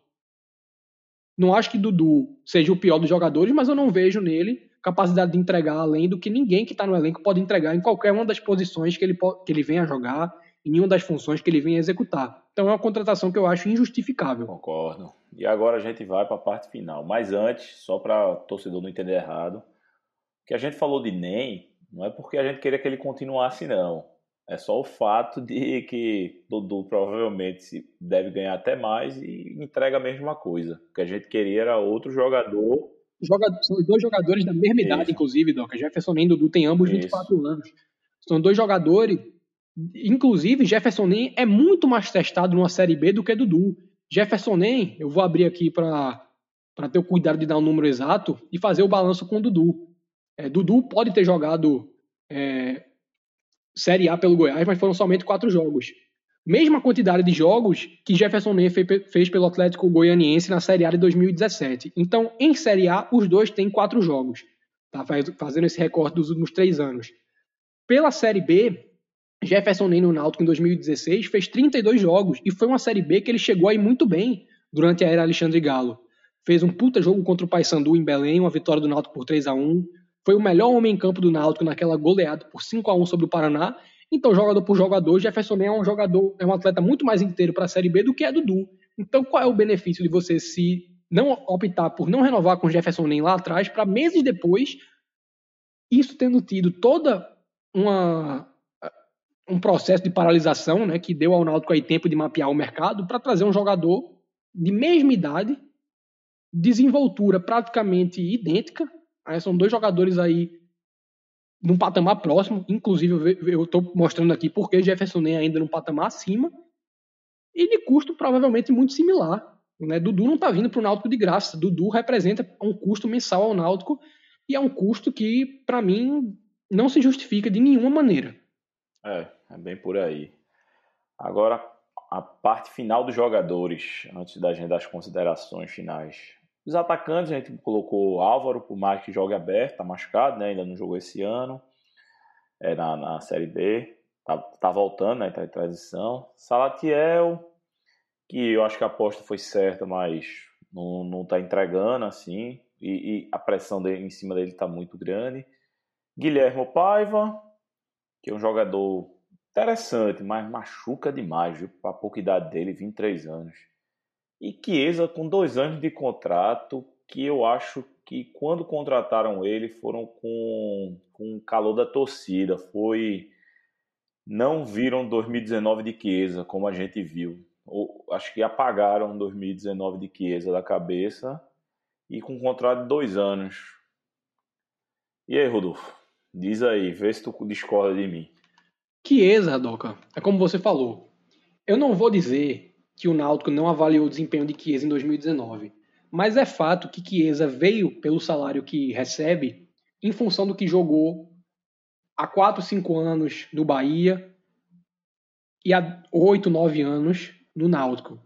Não acho que Dudu seja o pior dos jogadores, mas eu não vejo nele capacidade de entregar além do que ninguém que está no elenco pode entregar em qualquer uma das posições que ele, que ele venha jogar, em nenhuma das funções que ele venha executar. Então é uma contratação que eu acho injustificável. Concordo. E agora a gente vai para a parte final. Mas antes, só para torcedor não entender errado, que a gente falou de NEM não é porque a gente queria que ele continuasse, não. É só o fato de que Dudu provavelmente deve ganhar até mais e entrega a mesma coisa. O que a gente queria era outro jogador. São dois jogadores da mesma idade, Isso. inclusive, Doca. Jefferson e Dudu têm ambos Isso. 24 anos. São dois jogadores. Inclusive, Jefferson Nem é muito mais testado numa Série B do que Dudu. Jefferson Nem, eu vou abrir aqui para ter o cuidado de dar o um número exato e fazer o balanço com o Dudu. É, Dudu pode ter jogado é, Série A pelo Goiás, mas foram somente quatro jogos. Mesma quantidade de jogos que Jefferson Ney fez pelo Atlético Goianiense na Série A de 2017. Então, em Série A, os dois têm quatro jogos. Tá fazendo esse recorte dos últimos três anos. Pela Série B, Jefferson Ney no Náutico em 2016 fez 32 jogos e foi uma Série B que ele chegou aí muito bem durante a era Alexandre Galo. Fez um puta jogo contra o Paysandu em Belém, uma vitória do Náutico por 3 a 1 foi o melhor homem em campo do Náutico naquela goleada por 5 a 1 sobre o Paraná. Então, jogador por jogador, Jefferson é um jogador, é um atleta muito mais inteiro para a Série B do que é Dudu. Então, qual é o benefício de você se não optar por não renovar com Jefferson nem lá atrás, para meses depois, isso tendo tido toda uma um processo de paralisação, né, que deu ao Náutico aí tempo de mapear o mercado para trazer um jogador de mesma idade, desenvoltura praticamente idêntica, Aí são dois jogadores aí num patamar próximo. Inclusive, eu estou mostrando aqui porque Jefferson nem ainda num patamar acima. E de custo provavelmente muito similar. Né? Dudu não está vindo para o Náutico de graça. Dudu representa um custo mensal ao Náutico e é um custo que, para mim, não se justifica de nenhuma maneira. É, é bem por aí. Agora, a parte final dos jogadores, antes da gente das considerações finais. Os atacantes, a gente colocou Álvaro, por mais que jogue aberto, tá machucado, né? Ainda não jogou esse ano. É, na, na Série B. Tá, tá voltando, né? Tá em transição. Salatiel, que eu acho que a aposta foi certa, mas não, não tá entregando, assim. E, e a pressão dele, em cima dele tá muito grande. Guilherme Paiva, que é um jogador interessante, mas machuca demais, viu? A pouca idade dele, 23 anos. E Chiesa com dois anos de contrato, que eu acho que quando contrataram ele foram com, com o calor da torcida. Foi. Não viram 2019 de Chiesa, como a gente viu. Ou, acho que apagaram 2019 de Chiesa da cabeça. E com um contrato de dois anos. E aí, Rodolfo? Diz aí, vê se tu discorda de mim. Chiesa, Doca, é como você falou. Eu não vou dizer que o Náutico não avaliou o desempenho de Chiesa em 2019. Mas é fato que Chiesa veio pelo salário que recebe em função do que jogou há 4, 5 anos no Bahia e há 8, 9 anos no Náutico.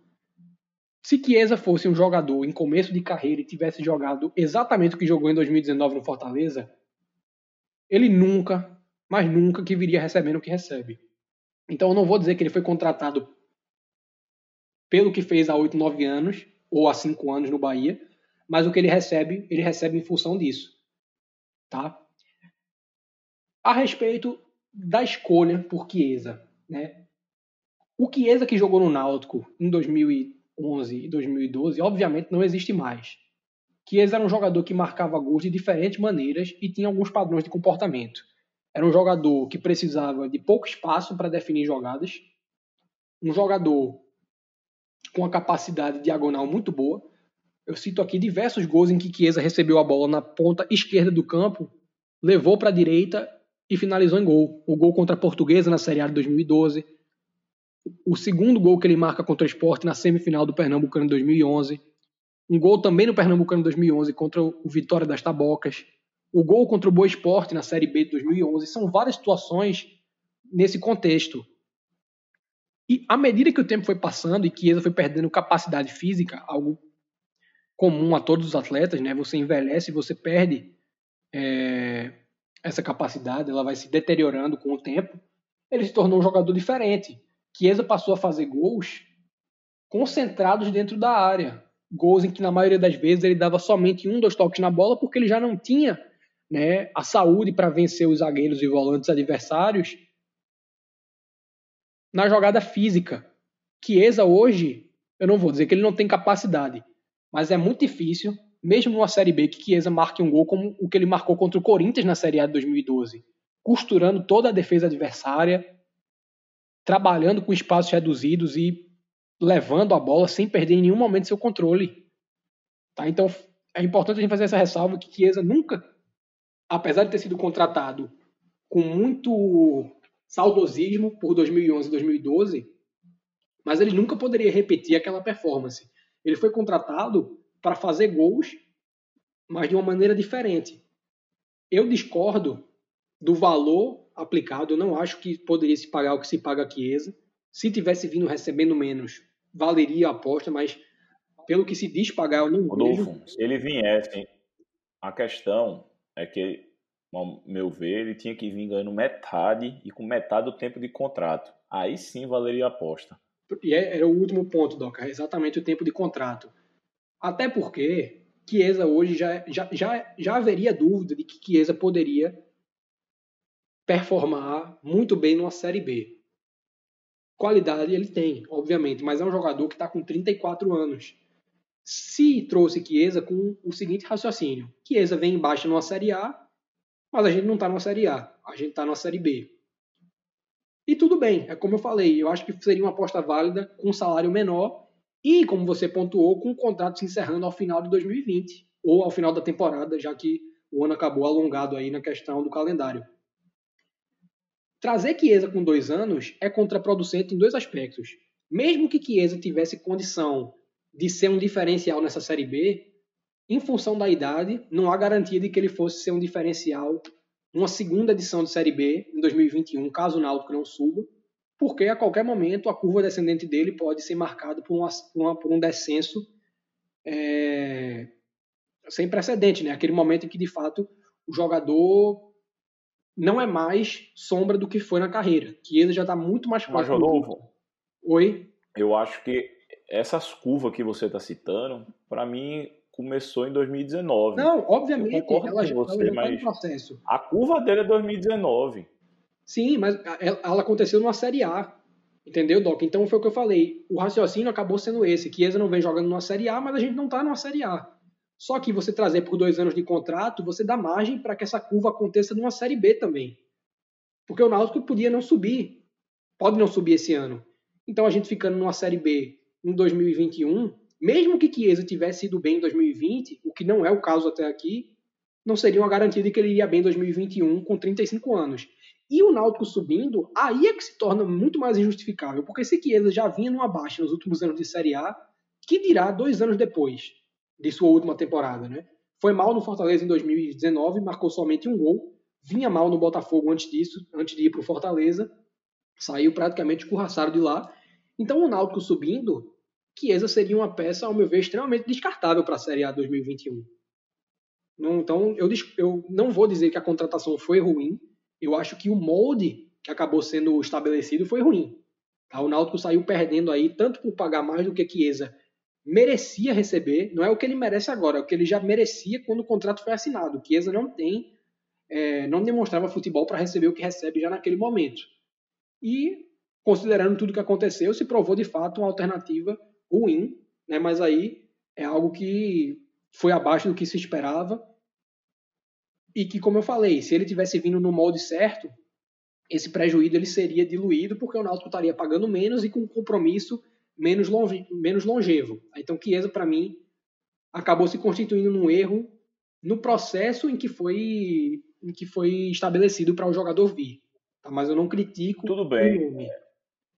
Se Chiesa fosse um jogador em começo de carreira e tivesse jogado exatamente o que jogou em 2019 no Fortaleza, ele nunca, mas nunca que viria recebendo o que recebe. Então eu não vou dizer que ele foi contratado pelo que fez há 8, 9 anos, ou há 5 anos no Bahia, mas o que ele recebe, ele recebe em função disso. Tá? A respeito da escolha por Chiesa, né? O Chiesa que jogou no Náutico em 2011 e 2012, obviamente não existe mais. Chiesa era um jogador que marcava gols de diferentes maneiras e tinha alguns padrões de comportamento. Era um jogador que precisava de pouco espaço para definir jogadas, um jogador com uma capacidade diagonal muito boa. Eu cito aqui diversos gols em que Chiesa recebeu a bola na ponta esquerda do campo, levou para a direita e finalizou em gol. O gol contra a Portuguesa na Série A de 2012. O segundo gol que ele marca contra o Esporte na semifinal do Pernambucano em 2011. um gol também no Pernambucano 2011 contra o Vitória das Tabocas, o gol contra o Boa Esporte na Série B de 2011. São várias situações nesse contexto. E à medida que o tempo foi passando e Chiesa foi perdendo capacidade física, algo comum a todos os atletas, né? Você envelhece você perde é, essa capacidade, ela vai se deteriorando com o tempo. Ele se tornou um jogador diferente. Chiesa passou a fazer gols concentrados dentro da área. Gols em que, na maioria das vezes, ele dava somente um, dois toques na bola, porque ele já não tinha né, a saúde para vencer os zagueiros e volantes adversários na jogada física. Chiesa hoje, eu não vou dizer que ele não tem capacidade, mas é muito difícil, mesmo numa Série B, que Chiesa marque um gol como o que ele marcou contra o Corinthians na Série A de 2012, costurando toda a defesa adversária, trabalhando com espaços reduzidos e levando a bola sem perder em nenhum momento seu controle. Tá? Então é importante a gente fazer essa ressalva que Chiesa nunca, apesar de ter sido contratado com muito saudosismo por 2011 e 2012, mas ele nunca poderia repetir aquela performance. Ele foi contratado para fazer gols, mas de uma maneira diferente. Eu discordo do valor aplicado, eu não acho que poderia se pagar o que se paga a Chiesa. Se tivesse vindo recebendo menos, valeria a aposta, mas pelo que se diz pagar, eu não Rodolfo, vejo. se ele viesse, a questão é que ao meu ver, ele tinha que vir ganhando metade e com metade do tempo de contrato. Aí sim valeria a aposta. E é, era o último ponto, Doca, exatamente o tempo de contrato. Até porque Chiesa hoje já, já, já, já haveria dúvida de que Chiesa poderia performar muito bem numa Série B. Qualidade ele tem, obviamente, mas é um jogador que está com 34 anos. Se trouxe Chiesa com o seguinte raciocínio: Chiesa vem embaixo numa Série A, mas a gente não está na Série A, a gente está na Série B. E tudo bem, é como eu falei, eu acho que seria uma aposta válida com um salário menor e, como você pontuou, com o contrato se encerrando ao final de 2020 ou ao final da temporada, já que o ano acabou alongado aí na questão do calendário. Trazer Chiesa com dois anos é contraproducente em dois aspectos. Mesmo que Chiesa tivesse condição de ser um diferencial nessa Série B, em função da idade, não há garantia de que ele fosse ser um diferencial numa segunda edição de Série B em 2021, caso o Náutico não suba, porque a qualquer momento a curva descendente dele pode ser marcada por, uma, uma, por um descenso é, sem precedente, né? Aquele momento em que de fato o jogador não é mais sombra do que foi na carreira, que ele já está muito mais próximo. Mas, Rodolfo, Oi? Eu acho que essas curvas que você está citando, para mim, começou em 2019. Não, obviamente, ela, já, você, ela tá no processo. A curva dele é 2019. Sim, mas ela aconteceu numa Série A. Entendeu, Doc? Então foi o que eu falei. O raciocínio acabou sendo esse. Chiesa não vem jogando numa Série A, mas a gente não está numa Série A. Só que você trazer por dois anos de contrato, você dá margem para que essa curva aconteça numa Série B também. Porque o Náutico podia não subir. Pode não subir esse ano. Então a gente ficando numa Série B em 2021, mesmo que Chiesa tivesse ido bem em 2020, o que não é o caso até aqui, não seria uma garantia de que ele iria bem em 2021 com 35 anos. E o Náutico subindo, aí é que se torna muito mais injustificável, porque se Chiesa já vinha numa baixa nos últimos anos de Série A, que dirá dois anos depois de sua última temporada, né? Foi mal no Fortaleza em 2019, marcou somente um gol, vinha mal no Botafogo antes disso, antes de ir para o Fortaleza, saiu praticamente escorraçado de lá. Então o Náutico subindo, Chiesa seria uma peça, ao meu ver, extremamente descartável para a Série A 2021. Então, eu, eu não vou dizer que a contratação foi ruim, eu acho que o molde que acabou sendo estabelecido foi ruim. Tá? O Náutico saiu perdendo aí, tanto por pagar mais do que Chiesa merecia receber, não é o que ele merece agora, é o que ele já merecia quando o contrato foi assinado. O Chiesa não tem, é, não demonstrava futebol para receber o que recebe já naquele momento. E, considerando tudo que aconteceu, se provou de fato uma alternativa ruim, né? mas aí é algo que foi abaixo do que se esperava e que, como eu falei, se ele tivesse vindo no molde certo, esse prejuízo ele seria diluído porque o Náutico estaria pagando menos e com um compromisso menos, longe, menos longevo. Então, Chiesa, para mim, acabou se constituindo num erro no processo em que foi, em que foi estabelecido para o jogador vir. Tá? Mas eu não critico Tudo bem.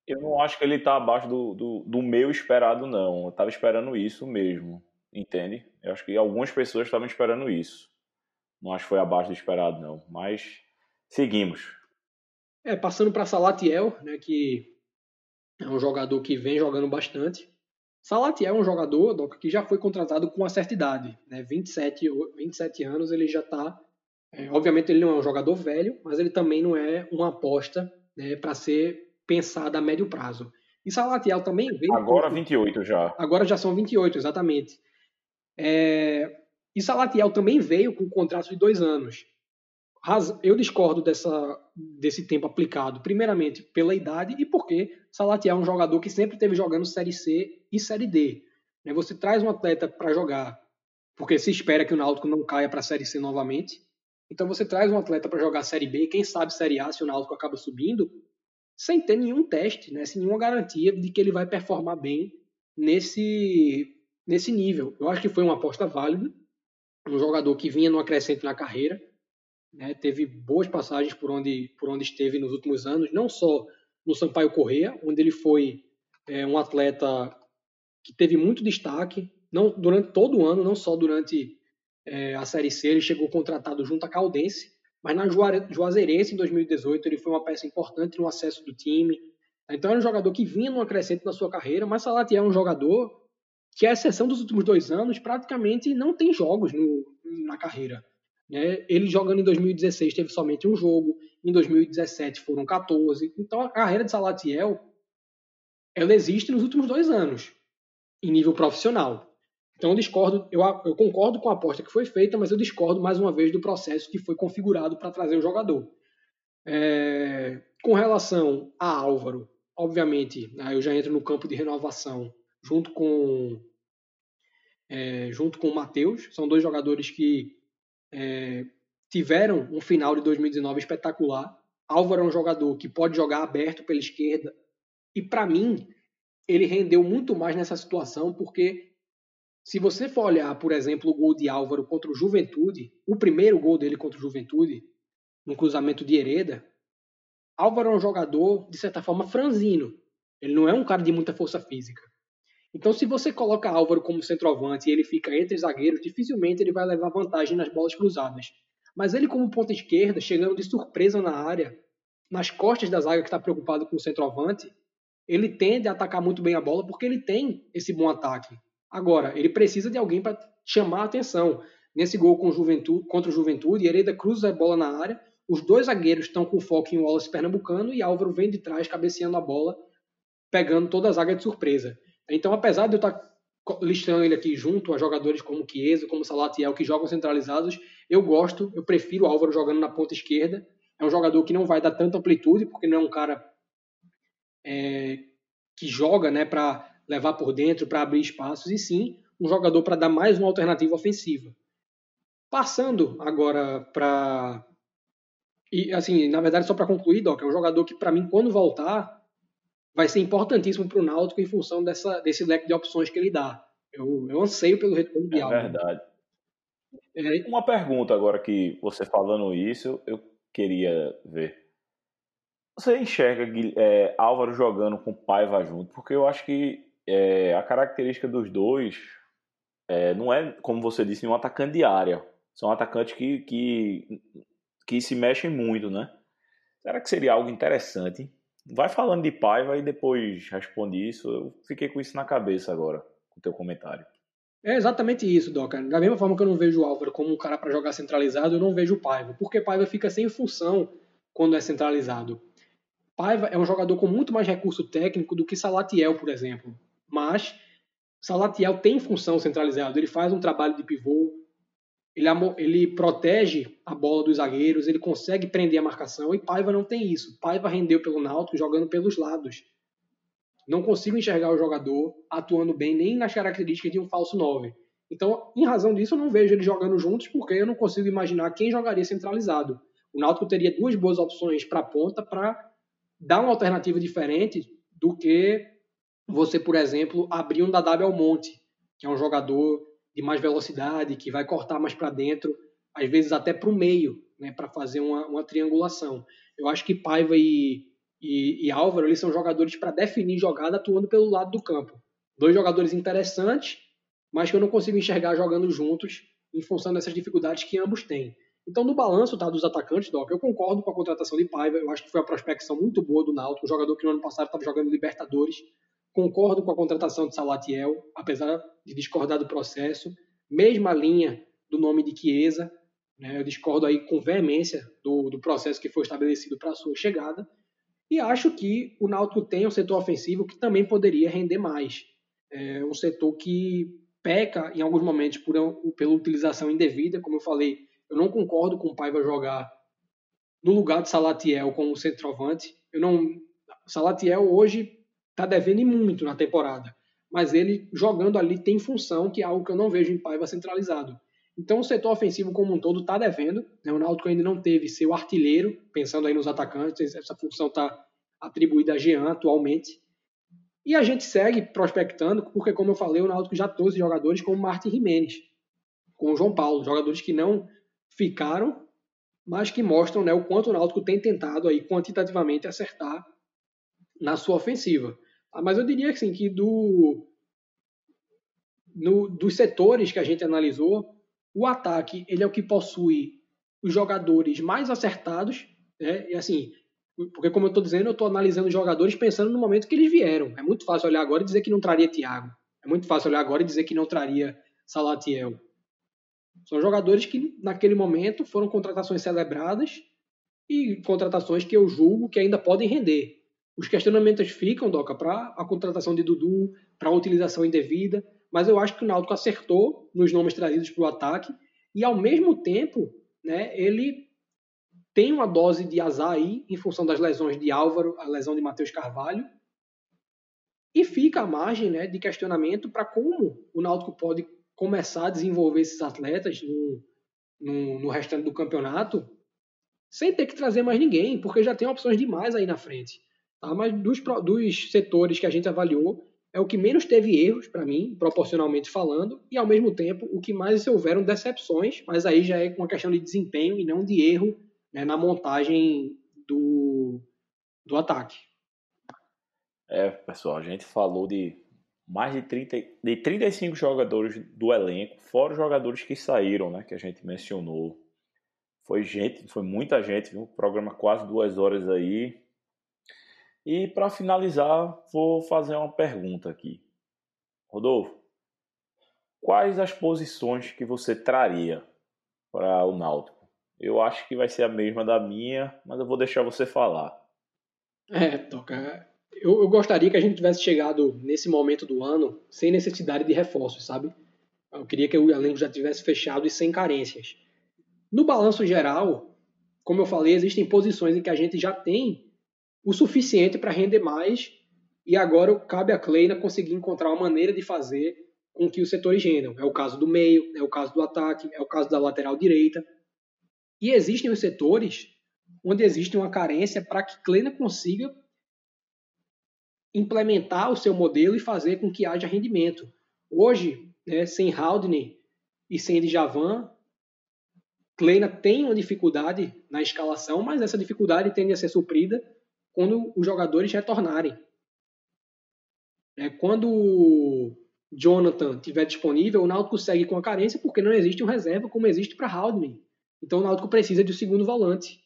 Eu não acho que ele está abaixo do, do, do, meu esperado, não. Eu estava esperando isso mesmo. entende? Eu acho que algumas pessoas estavam esperando isso. Não acho que foi abaixo do esperado, não. Mas seguimos. É, passando para Salatiel, né, que é um jogador que vem jogando bastante. Salatiel é um jogador Doc, que já foi contratado com uma certa idade, né, 27, 27 anos, ele já está. É, obviamente, ele não é um jogador velho, mas ele também não é uma aposta né, para ser pensada a médio prazo. E Salatiel também veio. Agora com... 28 já. Agora já são 28, exatamente. É... E Salatiel também veio com um contrato de dois anos. Eu discordo dessa, desse tempo aplicado, primeiramente pela idade e porque Salatiel é um jogador que sempre teve jogando Série C e Série D. Né? Você traz um atleta para jogar, porque se espera que o Náutico não caia para a Série C novamente. Então você traz um atleta para jogar Série B, quem sabe Série A se o Náutico acaba subindo, sem ter nenhum teste, né? sem nenhuma garantia de que ele vai performar bem nesse, nesse nível. Eu acho que foi uma aposta válida, um jogador que vinha numa crescente na carreira, né? teve boas passagens por onde, por onde esteve nos últimos anos, não só no Sampaio Correia, onde ele foi é, um atleta que teve muito destaque, não durante todo o ano, não só durante é, a Série C, ele chegou contratado junto à Caldense, mas na Juazeirense, em 2018, ele foi uma peça importante no acesso do time. Então era um jogador que vinha numa crescente na sua carreira, mas Salatiel é um jogador que, à exceção dos últimos dois anos, praticamente não tem jogos no, na carreira. Né? Ele jogando em 2016 teve somente um jogo, em 2017 foram 14. Então a carreira de Salatiel ela existe nos últimos dois anos, em nível profissional. Então eu discordo, eu, eu, concordo com a aposta que foi feita, mas eu discordo mais uma vez do processo que foi configurado para trazer o jogador. É, com relação a Álvaro, obviamente, né, eu já entro no campo de renovação junto com é, junto com o Matheus. São dois jogadores que é, tiveram um final de 2019 espetacular. Álvaro é um jogador que pode jogar aberto pela esquerda e para mim ele rendeu muito mais nessa situação porque se você for olhar, por exemplo, o gol de Álvaro contra o Juventude, o primeiro gol dele contra o Juventude, no cruzamento de Hereda, Álvaro é um jogador, de certa forma, franzino. Ele não é um cara de muita força física. Então, se você coloca Álvaro como centroavante e ele fica entre zagueiros, dificilmente ele vai levar vantagem nas bolas cruzadas. Mas ele, como ponta esquerda, chegando de surpresa na área, nas costas da zaga que está preocupado com o centroavante, ele tende a atacar muito bem a bola porque ele tem esse bom ataque. Agora, ele precisa de alguém para chamar a atenção. Nesse gol com Juventude, contra o Juventude, Hereda cruza a bola na área, os dois zagueiros estão com foco em Wallace Pernambucano e Álvaro vem de trás cabeceando a bola, pegando toda a zaga de surpresa. Então, apesar de eu estar tá listando ele aqui junto a jogadores como Chiesa, como Salatiel, que jogam centralizados, eu gosto, eu prefiro o Álvaro jogando na ponta esquerda. É um jogador que não vai dar tanta amplitude, porque não é um cara é, que joga né, para levar por dentro para abrir espaços, e sim um jogador para dar mais uma alternativa ofensiva. Passando agora para. E, assim, na verdade, só para concluir, Doc, é um jogador que, para mim, quando voltar, vai ser importantíssimo para o Náutico em função dessa, desse leque de opções que ele dá. Eu, eu anseio pelo retorno de É verdade. É... Uma pergunta agora que você falando isso, eu queria ver. Você enxerga é, Álvaro jogando com Paiva junto? Porque eu acho que é, a característica dos dois é, não é, como você disse, um atacante de área. São atacantes que, que, que se mexem muito, né? Será que seria algo interessante? Vai falando de Paiva e depois responde isso. Eu fiquei com isso na cabeça agora, com o teu comentário. É exatamente isso, Doca. Da mesma forma que eu não vejo o Álvaro como um cara para jogar centralizado, eu não vejo o Paiva. Porque Paiva fica sem função quando é centralizado. Paiva é um jogador com muito mais recurso técnico do que Salatiel, por exemplo. Mas Salatiel tem função centralizada, ele faz um trabalho de pivô, ele, ele protege a bola dos zagueiros, ele consegue prender a marcação e Paiva não tem isso. Paiva rendeu pelo Náutico jogando pelos lados. Não consigo enxergar o jogador atuando bem nem nas características de um falso 9. Então, em razão disso, eu não vejo eles jogando juntos porque eu não consigo imaginar quem jogaria centralizado. O Náutico teria duas boas opções para a ponta para dar uma alternativa diferente do que você, por exemplo, abrir um Dadab Almonte, que é um jogador de mais velocidade, que vai cortar mais para dentro, às vezes até para o meio, né, para fazer uma, uma, triangulação. Eu acho que Paiva e, e, e Álvaro eles são jogadores para definir jogada atuando pelo lado do campo. Dois jogadores interessantes, mas que eu não consigo enxergar jogando juntos em função dessas dificuldades que ambos têm. Então, no balanço tá, dos atacantes, Doc, eu concordo com a contratação de Paiva. Eu acho que foi uma prospecção muito boa do Náutico, um jogador que no ano passado estava jogando Libertadores. Concordo com a contratação de Salatiel, apesar de discordar do processo. Mesma linha do nome de Chiesa. Né? Eu discordo aí com veemência do, do processo que foi estabelecido para a sua chegada. E acho que o Náutico tem um setor ofensivo que também poderia render mais. É um setor que peca em alguns momentos por, pela utilização indevida, como eu falei, eu não concordo com o Paiva jogar no lugar de Salatiel como centroavante. Eu não Salatiel hoje está devendo muito na temporada, mas ele jogando ali tem função que é algo que eu não vejo em Paiva centralizado. Então o setor ofensivo como um todo está devendo. Né? O Náutico ainda não teve seu artilheiro, pensando aí nos atacantes, essa função está atribuída a Jean atualmente. E a gente segue prospectando, porque como eu falei, o Náutico já trouxe jogadores como Martin Jimenez, com o João Paulo, jogadores que não ficaram, mas que mostram né, o quanto o Náutico tem tentado aí quantitativamente acertar na sua ofensiva. Ah, mas eu diria assim, que do, no, dos setores que a gente analisou, o ataque ele é o que possui os jogadores mais acertados, né? E assim, porque como eu estou dizendo, eu estou analisando os jogadores pensando no momento que eles vieram. É muito fácil olhar agora e dizer que não traria Thiago. É muito fácil olhar agora e dizer que não traria Salatiel. São jogadores que, naquele momento, foram contratações celebradas e contratações que eu julgo que ainda podem render. Os questionamentos ficam, Doca, para a contratação de Dudu, para a utilização indevida, mas eu acho que o Náutico acertou nos nomes trazidos para o ataque e, ao mesmo tempo, né, ele tem uma dose de azar aí, em função das lesões de Álvaro, a lesão de Matheus Carvalho, e fica a margem né, de questionamento para como o Náutico pode começar a desenvolver esses atletas no, no, no restante do campeonato sem ter que trazer mais ninguém, porque já tem opções demais aí na frente. Tá? Mas dos, dos setores que a gente avaliou, é o que menos teve erros, para mim, proporcionalmente falando, e ao mesmo tempo o que mais houveram decepções, mas aí já é uma questão de desempenho e não de erro né, na montagem do, do ataque. É, pessoal, a gente falou de mais de, 30, de 35 jogadores do elenco, fora os jogadores que saíram, né, que a gente mencionou. Foi gente, foi muita gente, viu? Programa quase duas horas aí. E para finalizar, vou fazer uma pergunta aqui. Rodolfo, quais as posições que você traria para o Náutico? Eu acho que vai ser a mesma da minha, mas eu vou deixar você falar. É, toca eu, eu, gostaria que a gente tivesse chegado nesse momento do ano sem necessidade de reforços, sabe? Eu queria que o elenco já tivesse fechado e sem carências. No balanço geral, como eu falei, existem posições em que a gente já tem o suficiente para render mais e agora cabe a Kleina conseguir encontrar uma maneira de fazer com que os setores rendam. É o caso do meio, é o caso do ataque, é o caso da lateral direita. E existem os setores onde existe uma carência para que Kleina consiga implementar o seu modelo e fazer com que haja rendimento. Hoje, né, sem Haldane e sem Djavan, Kleina tem uma dificuldade na escalação, mas essa dificuldade tende a ser suprida quando os jogadores retornarem. É, quando Jonathan estiver disponível, o Náutico segue com a carência porque não existe um reserva como existe para Haldane. Então o Náutico precisa de um segundo volante.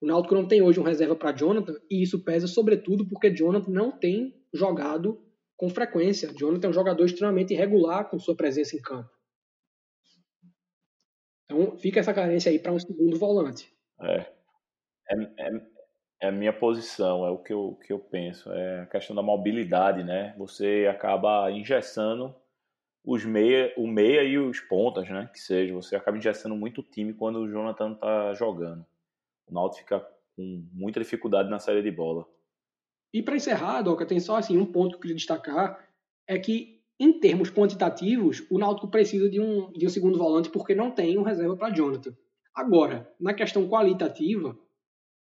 O Náutico não tem hoje um reserva para Jonathan e isso pesa sobretudo porque Jonathan não tem jogado com frequência. Jonathan é um jogador extremamente irregular com sua presença em campo. Então fica essa carência aí para um segundo volante. É. É, é, é, a minha posição, é o que eu, que eu penso. É a questão da mobilidade, né? Você acaba engessando os meia, o meia e os pontas, né? Que seja, você acaba engessando muito o time quando o Jonathan está jogando o Náutico fica com muita dificuldade na saída de bola. E para encerrar, Doca, tem só assim um ponto que eu queria destacar, é que em termos quantitativos, o Náutico precisa de um, de um segundo volante porque não tem um reserva para Jonathan. Agora, na questão qualitativa,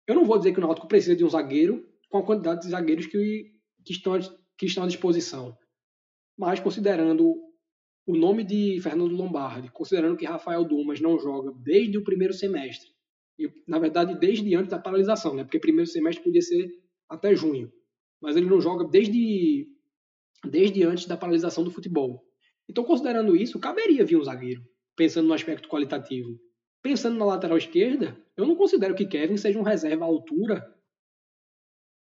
eu não vou dizer que o Náutico precisa de um zagueiro com a quantidade de zagueiros que, que, estão, que estão à disposição. Mas considerando o nome de Fernando Lombardi, considerando que Rafael Dumas não joga desde o primeiro semestre, e, na verdade, desde antes da paralisação, né? Porque primeiro semestre podia ser até junho. Mas ele não joga desde, desde antes da paralisação do futebol. Então, considerando isso, caberia vir um zagueiro, pensando no aspecto qualitativo. Pensando na lateral esquerda, eu não considero que Kevin seja um reserva à altura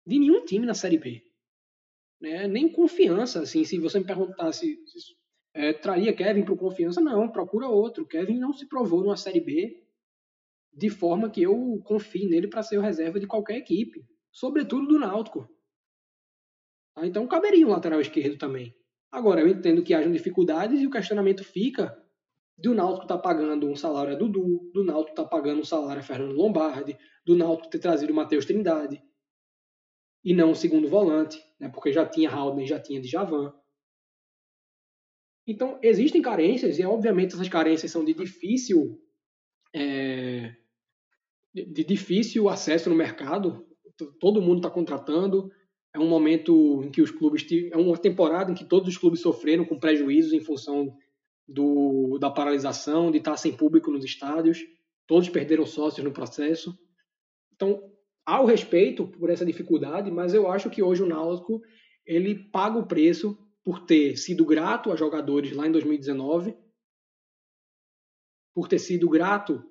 de nenhum time na Série B. Né? Nem confiança, assim, se você me perguntasse é, traria Kevin para confiança, não, procura outro. Kevin não se provou numa Série B de forma que eu confie nele para ser o reserva de qualquer equipe, sobretudo do Náutico. Tá? Então caberia um lateral esquerdo também. Agora, eu entendo que hajam dificuldades e o questionamento fica do Náutico tá pagando um salário a Dudu, do Náutico tá pagando um salário a Fernando Lombardi, do Náutico ter trazido o Matheus Trindade e não o segundo volante, né, porque já tinha Haldane, já tinha Djavan. Então, existem carências e, obviamente, essas carências são de difícil é, de difícil acesso no mercado. Todo mundo está contratando. É um momento em que os clubes é uma temporada em que todos os clubes sofreram com prejuízos em função do, da paralisação, de estar sem público nos estádios. Todos perderam sócios no processo. Então, há o respeito por essa dificuldade, mas eu acho que hoje o Náutico ele paga o preço por ter sido grato a jogadores lá em 2019, por ter sido grato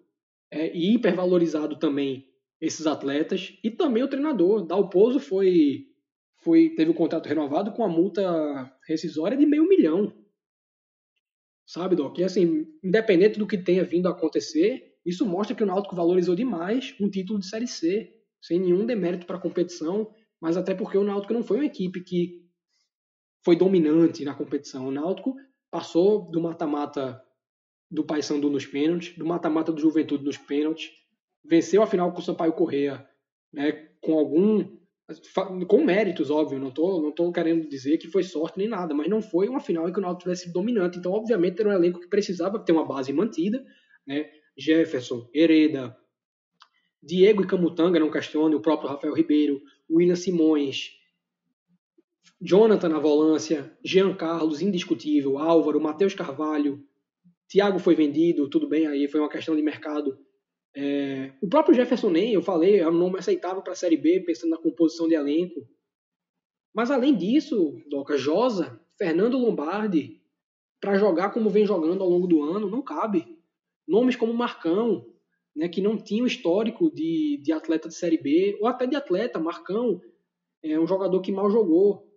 é, e hipervalorizado também esses atletas e também o treinador. Dalpozo foi, foi teve o contrato renovado com a multa rescisória de meio milhão. Sabe, Doc? E assim, independente do que tenha vindo a acontecer, isso mostra que o Náutico valorizou demais um título de Série C, sem nenhum demérito para a competição, mas até porque o Náutico não foi uma equipe que foi dominante na competição. O Náutico passou do mata-mata do Paysandu nos pênaltis, do mata-mata do Juventude nos pênaltis, venceu a final com o Sampaio Correia, né, com algum com méritos, óbvio, não tô, não tô querendo dizer que foi sorte nem nada, mas não foi uma final em que o Náutico tivesse dominante, então obviamente era um elenco que precisava ter uma base mantida, né, Jefferson, Hereda, Diego e Camutanga, não questione, o próprio Rafael Ribeiro, William Simões, Jonathan na volância, Jean Carlos, indiscutível, Álvaro, Matheus Carvalho, Thiago foi vendido, tudo bem, aí foi uma questão de mercado. É, o próprio Jefferson Nem, eu falei, é um nome aceitável para a Série B, pensando na composição de elenco. Mas além disso, Doca, Josa, Fernando Lombardi, para jogar como vem jogando ao longo do ano, não cabe. Nomes como Marcão, né, que não tinham histórico de, de atleta de Série B, ou até de atleta, Marcão, é um jogador que mal jogou.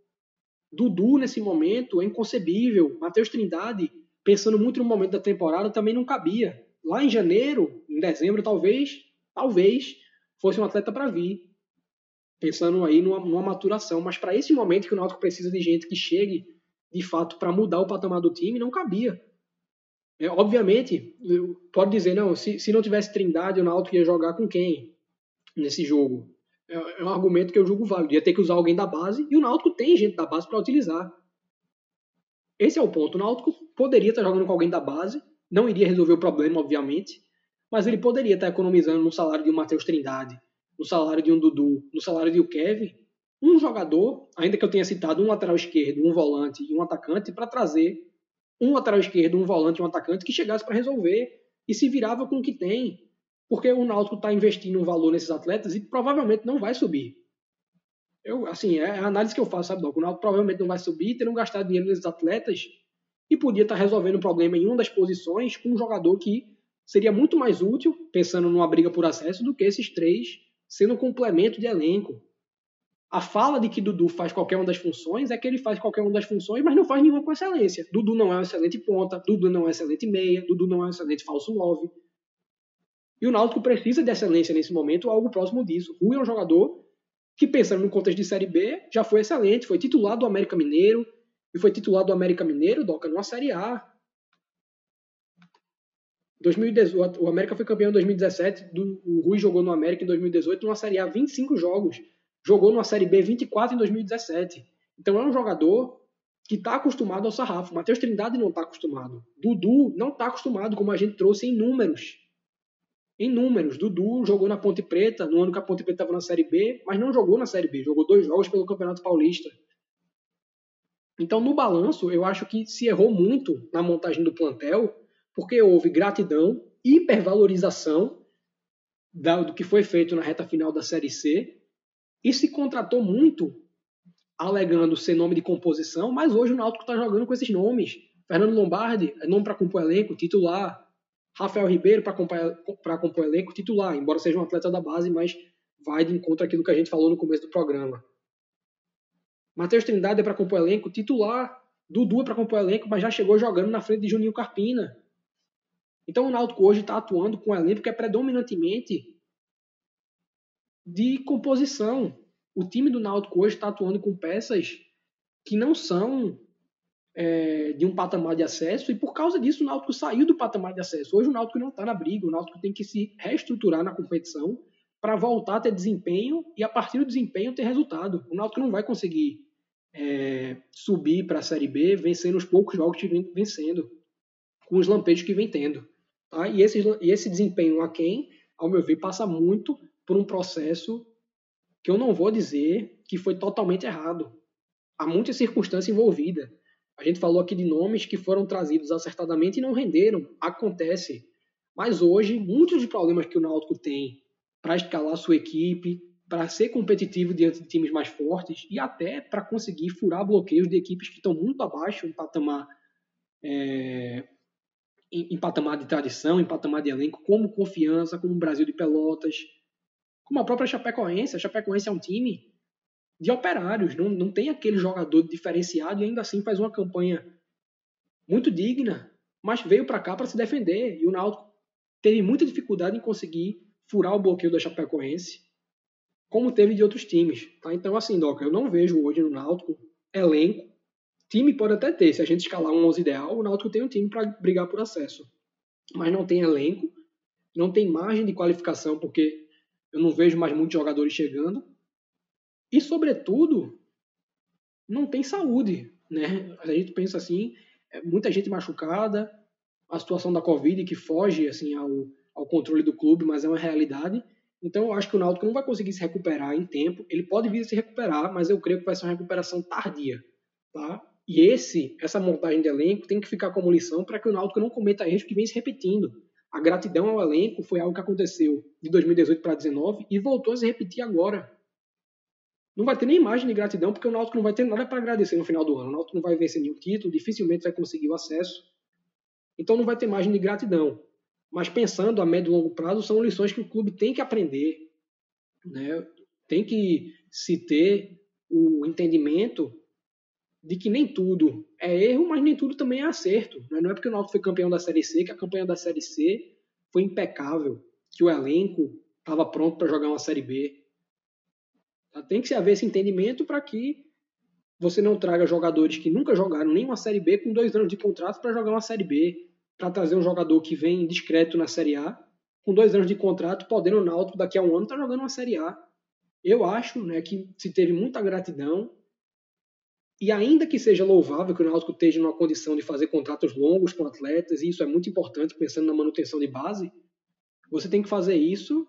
Dudu, nesse momento, é inconcebível. Matheus Trindade, pensando muito no momento da temporada, também não cabia. Lá em janeiro, em dezembro, talvez, talvez, fosse um atleta para vir. Pensando aí numa, numa maturação. Mas para esse momento que o Náutico precisa de gente que chegue, de fato, para mudar o patamar do time, não cabia. É, obviamente, pode dizer, não, se, se não tivesse Trindade, o Náutico ia jogar com quem nesse jogo? É, é um argumento que eu julgo válido. Ia ter que usar alguém da base e o Náutico tem gente da base para utilizar. Esse é o ponto. O Náutico poderia estar jogando com alguém da base, não iria resolver o problema, obviamente, mas ele poderia estar economizando no salário de um Matheus Trindade, no salário de um Dudu, no salário de um Kevin, um jogador, ainda que eu tenha citado um lateral esquerdo, um volante e um atacante, para trazer um lateral esquerdo, um volante e um atacante que chegasse para resolver e se virava com o que tem porque o Náutico está investindo um valor nesses atletas e provavelmente não vai subir. Eu, assim, é a análise que eu faço, sabe, Doc? O Náutico provavelmente não vai subir, terão gastado dinheiro nesses atletas e podia estar tá resolvendo o problema em uma das posições com um jogador que seria muito mais útil, pensando numa briga por acesso, do que esses três sendo um complemento de elenco. A fala de que Dudu faz qualquer uma das funções é que ele faz qualquer uma das funções, mas não faz nenhuma com excelência. Dudu não é um excelente ponta, Dudu não é um excelente meia, Dudu não é um excelente falso 9. E o Náutico precisa de excelência nesse momento, algo próximo disso. Rui é um jogador que, pensando no contexto de Série B, já foi excelente, foi titular do América Mineiro, e foi titular do América Mineiro, Doca, numa Série A. 2018, o América foi campeão em 2017, do, o Rui jogou no América em 2018 numa Série A 25 jogos. Jogou numa Série B 24 em 2017. Então é um jogador que está acostumado ao sarrafo. Matheus Trindade não está acostumado. Dudu não está acostumado, como a gente trouxe em números em números. Dudu jogou na Ponte Preta, no ano que a Ponte Preta estava na Série B, mas não jogou na Série B, jogou dois jogos pelo Campeonato Paulista. Então, no balanço, eu acho que se errou muito na montagem do plantel, porque houve gratidão, hipervalorização do que foi feito na reta final da Série C, e se contratou muito, alegando ser nome de composição, mas hoje o Náutico está jogando com esses nomes. Fernando Lombardi é nome para compor elenco, titular. Rafael Ribeiro para compor elenco, titular, embora seja um atleta da base, mas vai de encontro àquilo que a gente falou no começo do programa. Matheus Trindade é para compor elenco, titular. Dudu é para compor elenco, mas já chegou jogando na frente de Juninho Carpina. Então o Náutico hoje está atuando com um elenco que é predominantemente de composição. O time do Náutico hoje está atuando com peças que não são é, de um patamar de acesso e por causa disso o Náutico saiu do patamar de acesso. Hoje o Náutico não está na briga, o Náutico tem que se reestruturar na competição para voltar a ter desempenho e a partir do desempenho ter resultado. O Náutico não vai conseguir é, subir para a Série B vencendo os poucos jogos que vem vencendo, com os lampejos que vem tendo. Tá? E, esse, e esse desempenho a quem, ao meu ver, passa muito por um processo que eu não vou dizer que foi totalmente errado. Há muita circunstância envolvida. A gente falou aqui de nomes que foram trazidos acertadamente e não renderam. Acontece. Mas hoje, muitos dos problemas que o Náutico tem para escalar sua equipe, para ser competitivo diante de times mais fortes e até para conseguir furar bloqueios de equipes que estão muito abaixo em patamar, é, em, em, patamar de tradição, em patamar de elenco, como Confiança, como o Brasil de Pelotas, como a própria Chapecoense. A Chapecoense é um time de operários, não, não tem aquele jogador diferenciado e ainda assim faz uma campanha muito digna, mas veio para cá para se defender e o Náutico teve muita dificuldade em conseguir furar o bloqueio da Chapecoense, como teve de outros times. Tá? Então, assim, Doca, eu não vejo hoje no Náutico elenco. Time pode até ter, se a gente escalar um 11 ideal, o Náutico tem um time para brigar por acesso. Mas não tem elenco, não tem margem de qualificação, porque eu não vejo mais muitos jogadores chegando. E, sobretudo, não tem saúde. Né? A gente pensa assim, é muita gente machucada, a situação da Covid que foge assim ao, ao controle do clube, mas é uma realidade. Então eu acho que o Náutico não vai conseguir se recuperar em tempo. Ele pode vir a se recuperar, mas eu creio que vai ser uma recuperação tardia, tá? E esse, essa montagem de elenco tem que ficar como lição para que o Náutico não cometa erros que vem se repetindo. A gratidão ao elenco foi algo que aconteceu de 2018 para 2019 e voltou a se repetir agora. Não vai ter nem imagem de gratidão, porque o Náutico não vai ter nada para agradecer no final do ano. O Náutico não vai vencer nenhum título, dificilmente vai conseguir o acesso. Então não vai ter margem de gratidão mas pensando a médio e longo prazo, são lições que o clube tem que aprender. Né? Tem que se ter o entendimento de que nem tudo é erro, mas nem tudo também é acerto. Né? Não é porque o Náutico foi campeão da Série C que a campanha da Série C foi impecável, que o elenco estava pronto para jogar uma Série B. Tem que haver esse entendimento para que você não traga jogadores que nunca jogaram nem uma Série B com dois anos de contrato para jogar uma Série B para trazer um jogador que vem discreto na Série A, com dois anos de contrato, podendo o Náutico daqui a um ano estar tá jogando uma Série A. Eu acho né, que se teve muita gratidão, e ainda que seja louvável que o Náutico esteja numa condição de fazer contratos longos com atletas, e isso é muito importante pensando na manutenção de base, você tem que fazer isso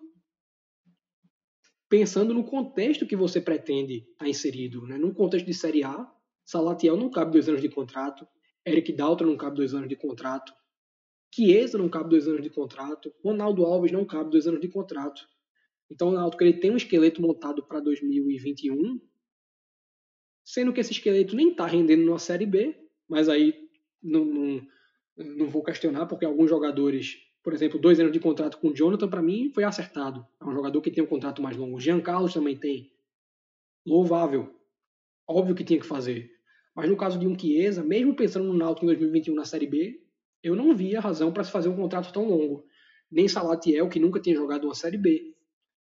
pensando no contexto que você pretende estar inserido. Né? Num contexto de Série A, Salatiel não cabe dois anos de contrato, Eric Dalton não cabe dois anos de contrato, Chiesa não cabe dois anos de contrato, Ronaldo Alves não cabe dois anos de contrato. Então o Náutico ele tem um esqueleto montado para 2021, sendo que esse esqueleto nem está rendendo na Série B, mas aí não, não, não vou questionar, porque alguns jogadores, por exemplo, dois anos de contrato com o Jonathan, para mim, foi acertado. É um jogador que tem um contrato mais longo. O Jean Carlos também tem. Louvável. Óbvio que tinha que fazer. Mas no caso de um Chiesa, mesmo pensando no Náutico em 2021 na Série B, eu não via razão para se fazer um contrato tão longo. Nem Salatiel, que nunca tinha jogado uma Série B.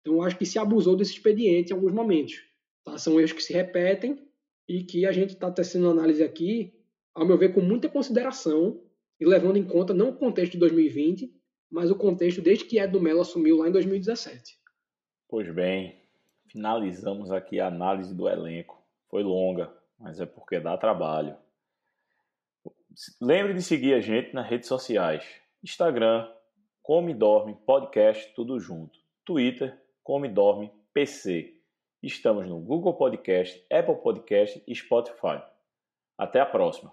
Então acho que se abusou desse expediente em alguns momentos. Tá? São erros que se repetem e que a gente está tecendo análise aqui, ao meu ver, com muita consideração e levando em conta não o contexto de 2020, mas o contexto desde que Ed Melo assumiu lá em 2017. Pois bem, finalizamos aqui a análise do elenco. Foi longa, mas é porque dá trabalho. Lembre de seguir a gente nas redes sociais: Instagram, Come Dorme Podcast, tudo junto. Twitter, Come Dorme PC. Estamos no Google Podcast, Apple Podcast e Spotify. Até a próxima.